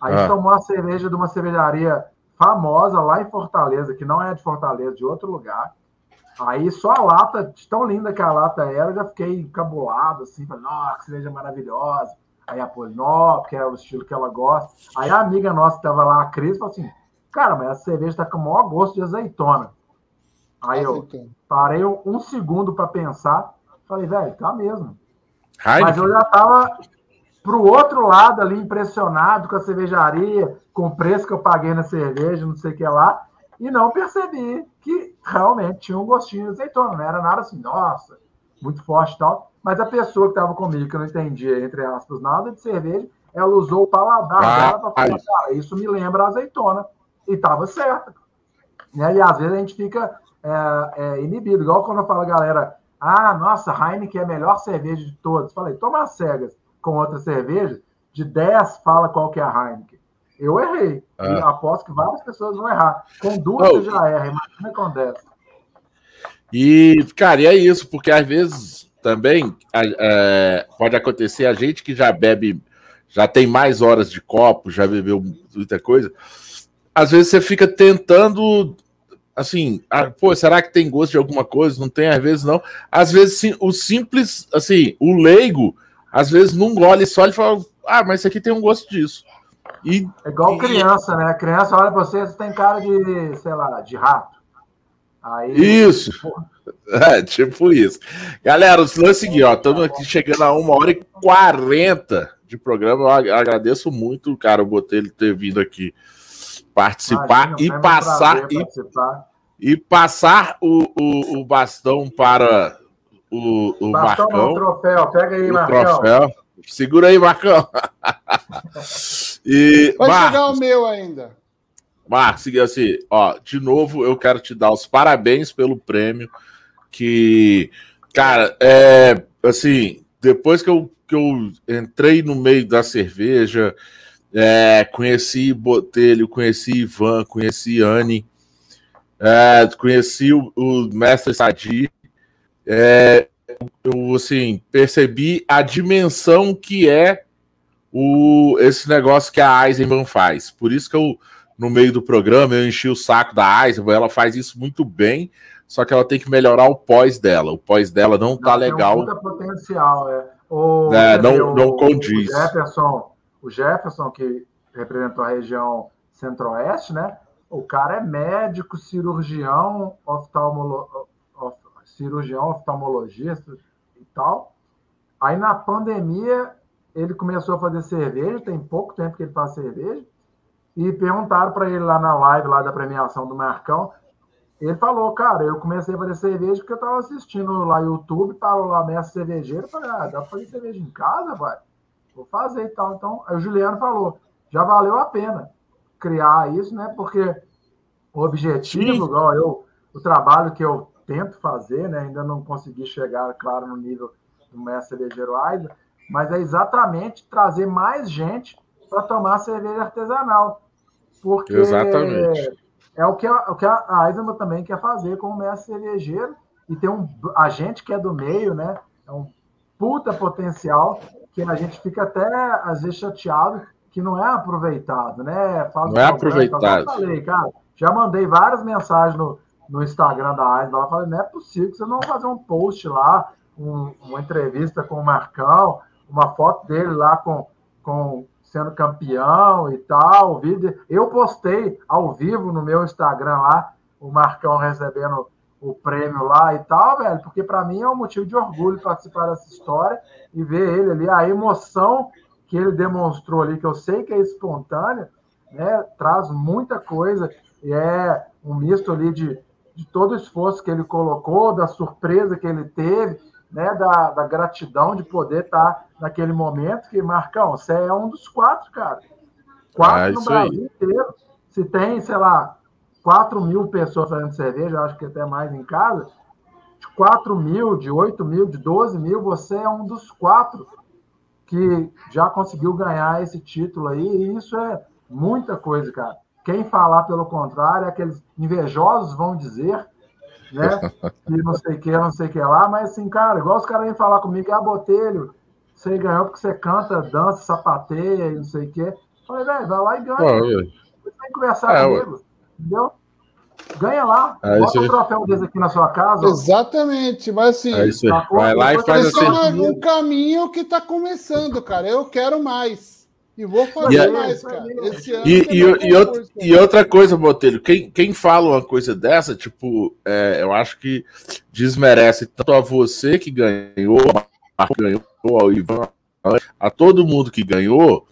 A gente ah. tomou uma cerveja de uma cervejaria famosa lá em Fortaleza, que não é de Fortaleza, de outro lugar. Aí só a lata, tão linda que a lata era, eu já fiquei encabulado, assim, falei, nossa, que cerveja maravilhosa. Aí a Polinó, que é o estilo que ela gosta. Aí a amiga nossa que tava lá, a Cris, falou assim: Cara, mas a cerveja tá com o maior gosto de azeitona. Aí eu parei um, um segundo para pensar. Falei, velho, tá mesmo. Heineken. Mas eu já tava pro outro lado ali, impressionado com a cervejaria, com o preço que eu paguei na cerveja, não sei o que lá. E não percebi que realmente tinha um gostinho de azeitona. Não era nada assim, nossa, muito forte e tal. Mas a pessoa que estava comigo, que eu não entendia, entre aspas, nada de cerveja, ela usou o paladar ah, dela para falar, cara, isso me lembra azeitona. E estava certo. Né? E às vezes a gente fica é, é, inibido, igual quando eu falo, galera, ah, nossa, Heineken é a melhor cerveja de todas. Falei, toma as cegas com outra cerveja, de 10 fala qual que é a Heineken. Eu errei. Ah. E aposto que várias pessoas vão errar. Com duas oh. já erra, imagina com 10. E, cara, e é isso, porque às vezes também é, pode acontecer a gente que já bebe, já tem mais horas de copo, já bebeu muita coisa. Às vezes você fica tentando, assim, ah, pô, será que tem gosto de alguma coisa? Não tem, às vezes não. Às vezes sim, o simples, assim, o leigo, às vezes não gole só e fala, ah, mas isso aqui tem um gosto disso. E, é igual criança, né? A criança olha pra você, você tem cara de, sei lá, de rato. Aí, isso. Porra. É, tipo isso. Galera, o lance é o seguinte, ó. Estamos aqui chegando a uma hora e quarenta de programa. Eu agradeço muito, cara, o Botelho ter vindo aqui participar Imagina, e passar e, participar. e passar o, o, o, bastão para o, o bastão Marcão. troféu, pega aí, Marcão. Troféu. Segura aí, Marcão. e, Vai Marcos, chegar o meu ainda. Marcos, assim, ó, de novo eu quero te dar os parabéns pelo prêmio que, cara, é assim, depois que eu, que eu entrei no meio da cerveja, é, conheci Botelho, conheci Ivan, conheci Anne, é, conheci o, o mestre Sadi, é, eu assim percebi a dimensão que é o esse negócio que a Eisenbahn faz. Por isso que eu no meio do programa, eu enchi o saco da Eisenbahn, ela faz isso muito bem, só que ela tem que melhorar o pós dela. O pós dela não tá legal. Tem um potencial, é. O, é não, não condiz. O Jefferson, o Jefferson, que representou a região centro-oeste, né? O cara é médico, cirurgião, oftalmolo... of... cirurgião, oftalmologista e tal. Aí na pandemia ele começou a fazer cerveja, tem pouco tempo que ele faz cerveja, e perguntaram para ele lá na live lá da premiação do Marcão. Ele falou, cara, eu comecei a fazer cerveja porque eu estava assistindo lá YouTube, tava lá mestre cervejeiro, falei, ah, dá para fazer cerveja em casa, vai? Vou fazer e tal. Então, aí o Juliano falou, já valeu a pena criar isso, né? Porque o objetivo, igual eu, o trabalho que eu tento fazer, né? Ainda não consegui chegar, claro, no nível do mestre cervejeiro Aida, mas é exatamente trazer mais gente para tomar cerveja artesanal. Porque exatamente. é o que a, o que a Eisenbahn também quer fazer com o mestre cervejeiro, e tem um a gente que é do meio, né? É um puta potencial que a gente fica até às vezes chateado que não é aproveitado, né? Faz não é aproveitado. falei, cara, já mandei várias mensagens no, no Instagram da Eisenbahn, ela falou, não é possível que você não fazer um post lá, um, uma entrevista com o Marcão, uma foto dele lá com, com sendo campeão e tal. Vídeo, eu postei ao vivo no meu Instagram lá, o Marcão recebendo o prêmio lá e tal, velho, porque para mim é um motivo de orgulho participar dessa história e ver ele ali, a emoção que ele demonstrou ali, que eu sei que é espontânea, né, traz muita coisa e é um misto ali de, de todo o esforço que ele colocou, da surpresa que ele teve, né, da, da gratidão de poder estar naquele momento, que, Marcão, você é um dos quatro, cara. Quatro ah, no Brasil aí. inteiro. Se tem, sei lá, 4 mil pessoas fazendo cerveja, acho que até mais em casa, de 4 mil, de 8 mil, de 12 mil, você é um dos quatro que já conseguiu ganhar esse título aí, e isso é muita coisa, cara. Quem falar pelo contrário, aqueles invejosos vão dizer né? E não sei o que, não sei o que lá, mas assim, cara, igual os caras vêm falar comigo, ah, Botelho, você ganhou porque você canta, dança, sapateia e não sei o que. Falei, velho, vai lá e ganha. Pô, você tem que conversar é, comigo, entendeu? Ganha lá, é bota um troféu desse aqui na sua casa. Exatamente, mas assim, é vai lá e faz assim. É um caminho que está começando, cara. Eu quero mais. E vou fazer e mais, cara. Esse ano e, e, e, outra, e, outra coisa, Botelho, quem, quem fala uma coisa dessa, tipo, é, eu acho que desmerece tanto a você que ganhou, a ganhou, ao Ivan, a todo mundo que ganhou,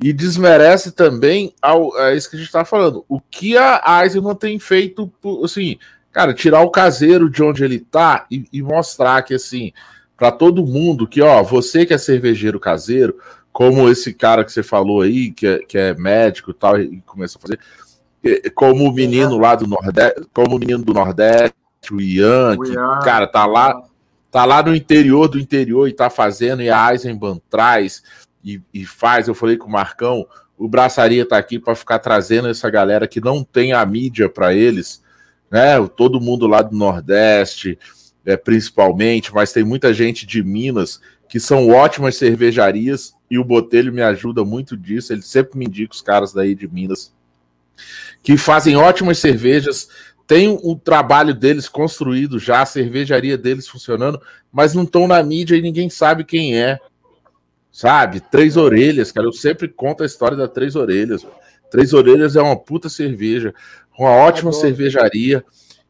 e desmerece também ao, é isso que a gente está falando. O que a Eisenman tem feito, assim, cara, tirar o caseiro de onde ele tá e, e mostrar que, assim, para todo mundo que, ó, você que é cervejeiro caseiro, como esse cara que você falou aí, que é, que é médico e tal, e começou a fazer, como o menino lá do Nordeste, como o menino do Nordeste, o Ian, que, cara, tá lá, tá lá no interior do interior e tá fazendo, e a Eisenbahn traz e, e faz. Eu falei com o Marcão, o Braçaria tá aqui para ficar trazendo essa galera que não tem a mídia para eles, né? Todo mundo lá do Nordeste, é, principalmente, mas tem muita gente de Minas que são ótimas cervejarias e o Botelho me ajuda muito disso. Ele sempre me indica os caras daí de Minas que fazem ótimas cervejas, tem o trabalho deles construído já, a cervejaria deles funcionando, mas não estão na mídia e ninguém sabe quem é. Sabe? Três Orelhas, cara. Eu sempre conto a história da Três Orelhas. Três Orelhas é uma puta cerveja, uma ótima Adoro. cervejaria.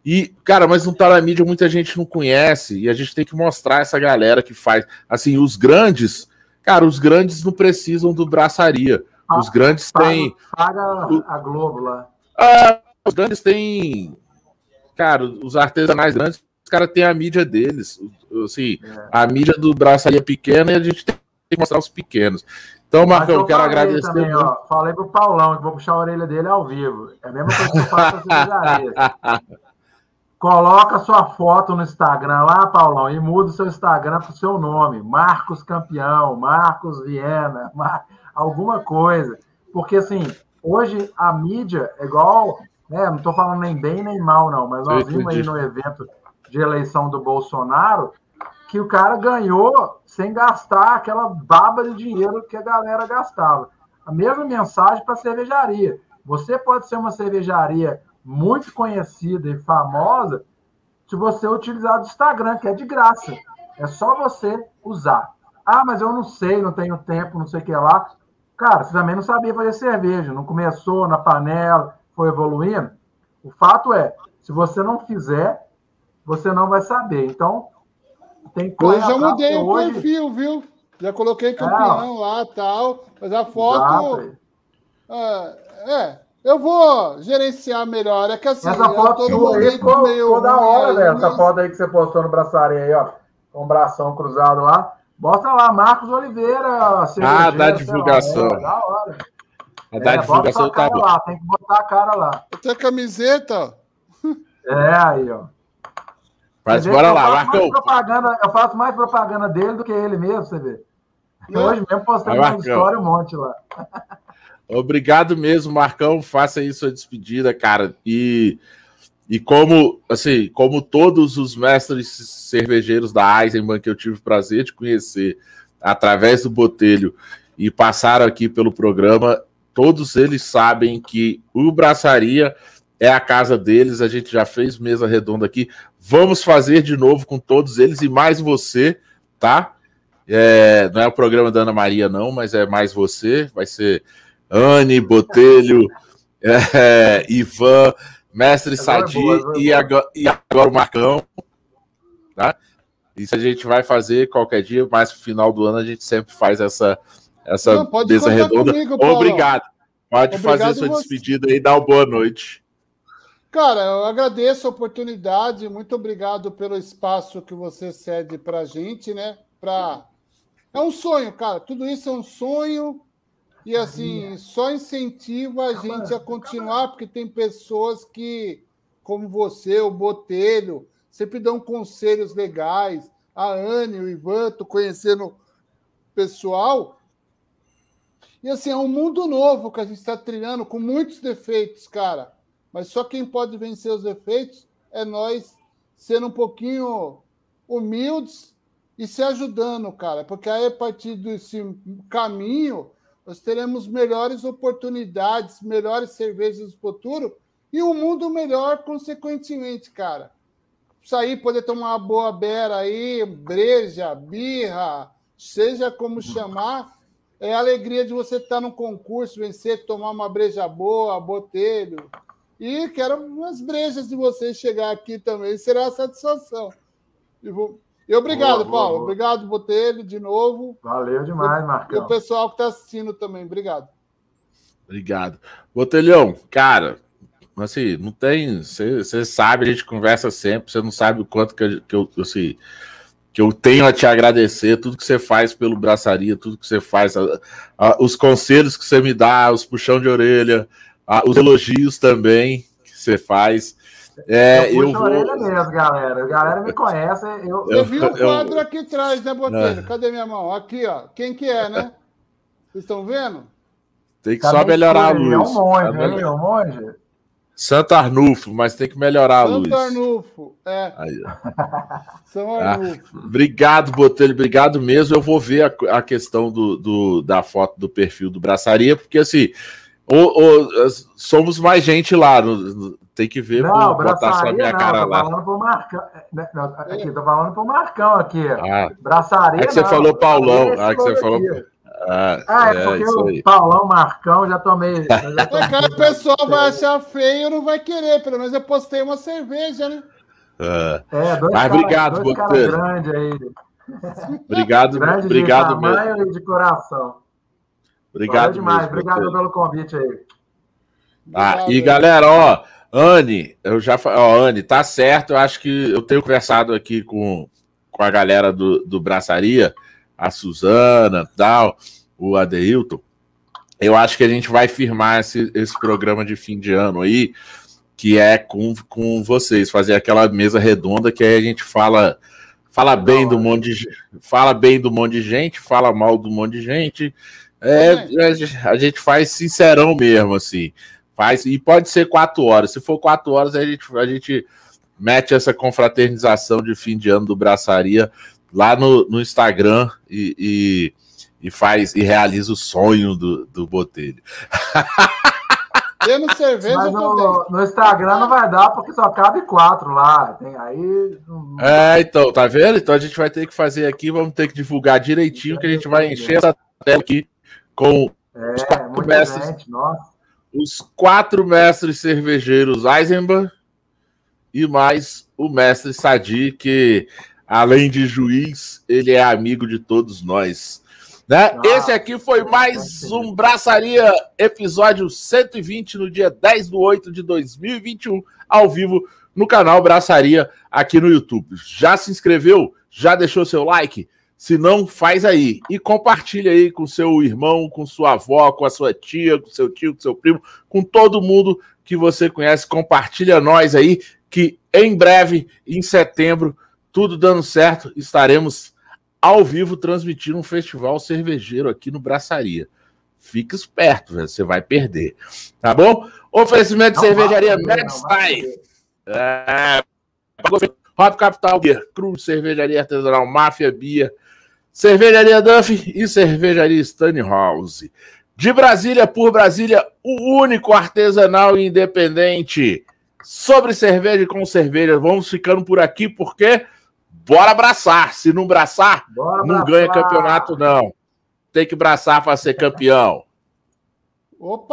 E, cara, mas não tá na mídia, muita gente não conhece, e a gente tem que mostrar essa galera que faz. Assim, os grandes, cara, os grandes não precisam do braçaria. Ah, os grandes têm. Paga a Globo lá. Ah, os grandes têm. Cara, os artesanais grandes, os caras têm a mídia deles. Assim, é. a mídia do braçaria pequena e a gente tem que mostrar os pequenos. Então, Marcão, eu quero agradecer. Também, ó, falei pro Paulão que vou puxar a orelha dele ao vivo. É a mesma coisa que eu faço com Coloca sua foto no Instagram lá, Paulão, e muda o seu Instagram para o seu nome. Marcos Campeão, Marcos Viena, Mar... alguma coisa. Porque, assim, hoje a mídia é igual. Né, não estou falando nem bem nem mal, não, mas nós vimos aí no evento de eleição do Bolsonaro que o cara ganhou sem gastar aquela baba de dinheiro que a galera gastava. A mesma mensagem para a cervejaria. Você pode ser uma cervejaria muito conhecida e famosa se você utilizar o Instagram, que é de graça. É só você usar. Ah, mas eu não sei, não tenho tempo, não sei o que lá. Cara, você também não sabia fazer cerveja, não começou na panela, foi evoluindo. O fato é, se você não fizer, você não vai saber. Então, tem coisa. Eu já mudei o hoje... perfil, viu? Já coloquei é. campeão é, lá tal, mas a foto. É, é, eu vou gerenciar melhor. É que assim, essa foto sua aí ficou, meio, ficou da hora, velho. Essa foto aí que você postou no braçaria aí, ó. Com o bração cruzado lá. Bota lá, Marcos Oliveira. Ah, dá divulgação. Lá, é, da hora. É, dá divulgação tá lá, Tem que botar a cara lá. Tem a camiseta. É, aí, ó. Mas bora lá, Marcão. Propaganda, eu faço mais propaganda dele do que ele mesmo, você vê. Hoje mesmo postei uma história um monte lá. Obrigado mesmo, Marcão. Faça aí sua despedida, cara. E, e como, assim, como todos os mestres cervejeiros da Eisenbahn que eu tive o prazer de conhecer através do Botelho e passaram aqui pelo programa, todos eles sabem que o Braçaria é a casa deles. A gente já fez mesa redonda aqui. Vamos fazer de novo com todos eles e mais você, tá? É, não é o programa da Ana Maria, não, mas é mais você. Vai ser Anne, Botelho, é, Ivan, Mestre Sadi e, agora, e agora o Marcão. Tá? Isso a gente vai fazer qualquer dia, mas no final do ano a gente sempre faz essa, essa não, mesa redonda. Comigo, Obrigado. Pode Obrigado fazer sua você. despedida e dar uma boa noite. Cara, eu agradeço a oportunidade, muito obrigado pelo espaço que você cede para a gente, né? Pra... É um sonho, cara, tudo isso é um sonho e assim, só incentiva a gente a continuar, porque tem pessoas que, como você, o Botelho, sempre dão conselhos legais. A Anne, o Ivan, tô conhecendo pessoal. E assim, é um mundo novo que a gente está trilhando, com muitos defeitos, cara. Mas só quem pode vencer os defeitos é nós sendo um pouquinho humildes e se ajudando, cara. Porque aí, a partir desse caminho, nós teremos melhores oportunidades, melhores cervejas do futuro e um mundo melhor, consequentemente, cara. Sair, poder tomar uma boa beira aí, breja, birra, seja como chamar, é a alegria de você estar no concurso, vencer, tomar uma breja boa, botelho, e quero umas brejas de vocês chegar aqui também, será uma satisfação. E, vou... e obrigado, boa, Paulo. Boa, Obrigado, Botelho, de novo. Valeu demais, Marcão. E o pessoal que está assistindo também. Obrigado. Obrigado. Botelhão, cara, assim, não tem. Você sabe, a gente conversa sempre, você não sabe o quanto que, que eu, assim, que eu tenho a te agradecer, tudo que você faz pelo braçaria, tudo que você faz, a, a, os conselhos que você me dá, os puxão de orelha, ah, os elogios também que você faz. É, eu, eu vou... mesmo, galera. A galera me conhece. Eu, eu vi um quadro eu... aqui atrás, né, Botelho? Cadê minha mão? Aqui, ó. Quem que é, né? Vocês estão vendo? Tem que tá só melhorar a luz. É um monge, tá hein? É um monge. Santo Arnulfo, mas tem que melhorar a luz. Santo Arnulfo, é. Aí, São ah, Arnulfo. Ah, obrigado, Botelho, obrigado mesmo. Eu vou ver a, a questão do, do, da foto do perfil do Braçaria, porque assim, somos mais gente lá. No, tem que ver não, por, botar só minha não, cara lá. Falando pro Marcão, é, né, não, aqui, tô falando pro Marcão aqui. Ah, braçaria. É que você não, falou Paulão. Ah, que você falou. Ah, ah, é, é porque o Paulão, Marcão, já tomei. Já tomei cara, o pessoal vai achar feio não vai querer. Pelo menos eu postei uma cerveja, né? Ah, é, dois Mas cara, obrigado, dois cara grande aí. Obrigado, grande obrigado de tamanho mesmo. e de coração. Obrigado demais. Mesmo, Obrigado pelo convite aí. Ah, e galera, ó, Anne, eu já ó, Anne, tá certo. Eu acho que eu tenho conversado aqui com, com a galera do, do Braçaria, a Suzana, tal, o Adeilton. Eu acho que a gente vai firmar esse, esse programa de fim de ano aí, que é com, com vocês, fazer aquela mesa redonda que aí a gente fala fala bem do monte de fala bem do monte de gente, fala mal do monte de gente é, a gente faz sincerão mesmo, assim. Faz, e pode ser quatro horas. Se for quatro horas, a gente, a gente mete essa confraternização de fim de ano do Braçaria lá no, no Instagram e, e, e, faz e realiza o sonho do, do Botelho. Tendo cerveja, Mas no, no Instagram não vai dar, porque só cabe quatro lá. Tem aí. É, então, tá vendo? Então a gente vai ter que fazer aqui, vamos ter que divulgar direitinho, que a gente vai encher essa tela aqui com É, muita gente, nossa. Os quatro mestres cervejeiros Eisenbach e mais o mestre Sadi, que além de juiz, ele é amigo de todos nós. Né? Ah, Esse aqui foi mais um Braçaria, episódio 120, no dia 10 de 8 de 2021, ao vivo no canal Braçaria aqui no YouTube. Já se inscreveu? Já deixou seu like? Se não, faz aí. E compartilha aí com seu irmão, com sua avó, com a sua tia, com seu tio, com seu primo, com todo mundo que você conhece. Compartilha nós aí, que em breve, em setembro, tudo dando certo, estaremos ao vivo transmitindo um festival cervejeiro aqui no Braçaria. Fica esperto, velho, você vai perder. Tá bom? Oferecimento de cervejaria Style. É, Hop Capital Beer, Cruz, Cervejaria Artesanal Máfia Bia, Cervejaria Duff e Cervejaria Stanhouse. De Brasília por Brasília, o único artesanal e independente sobre cerveja e com cerveja. Vamos ficando por aqui porque bora abraçar. Se não abraçar, Bora não abraçar. ganha campeonato não. Tem que abraçar para ser campeão. Opa!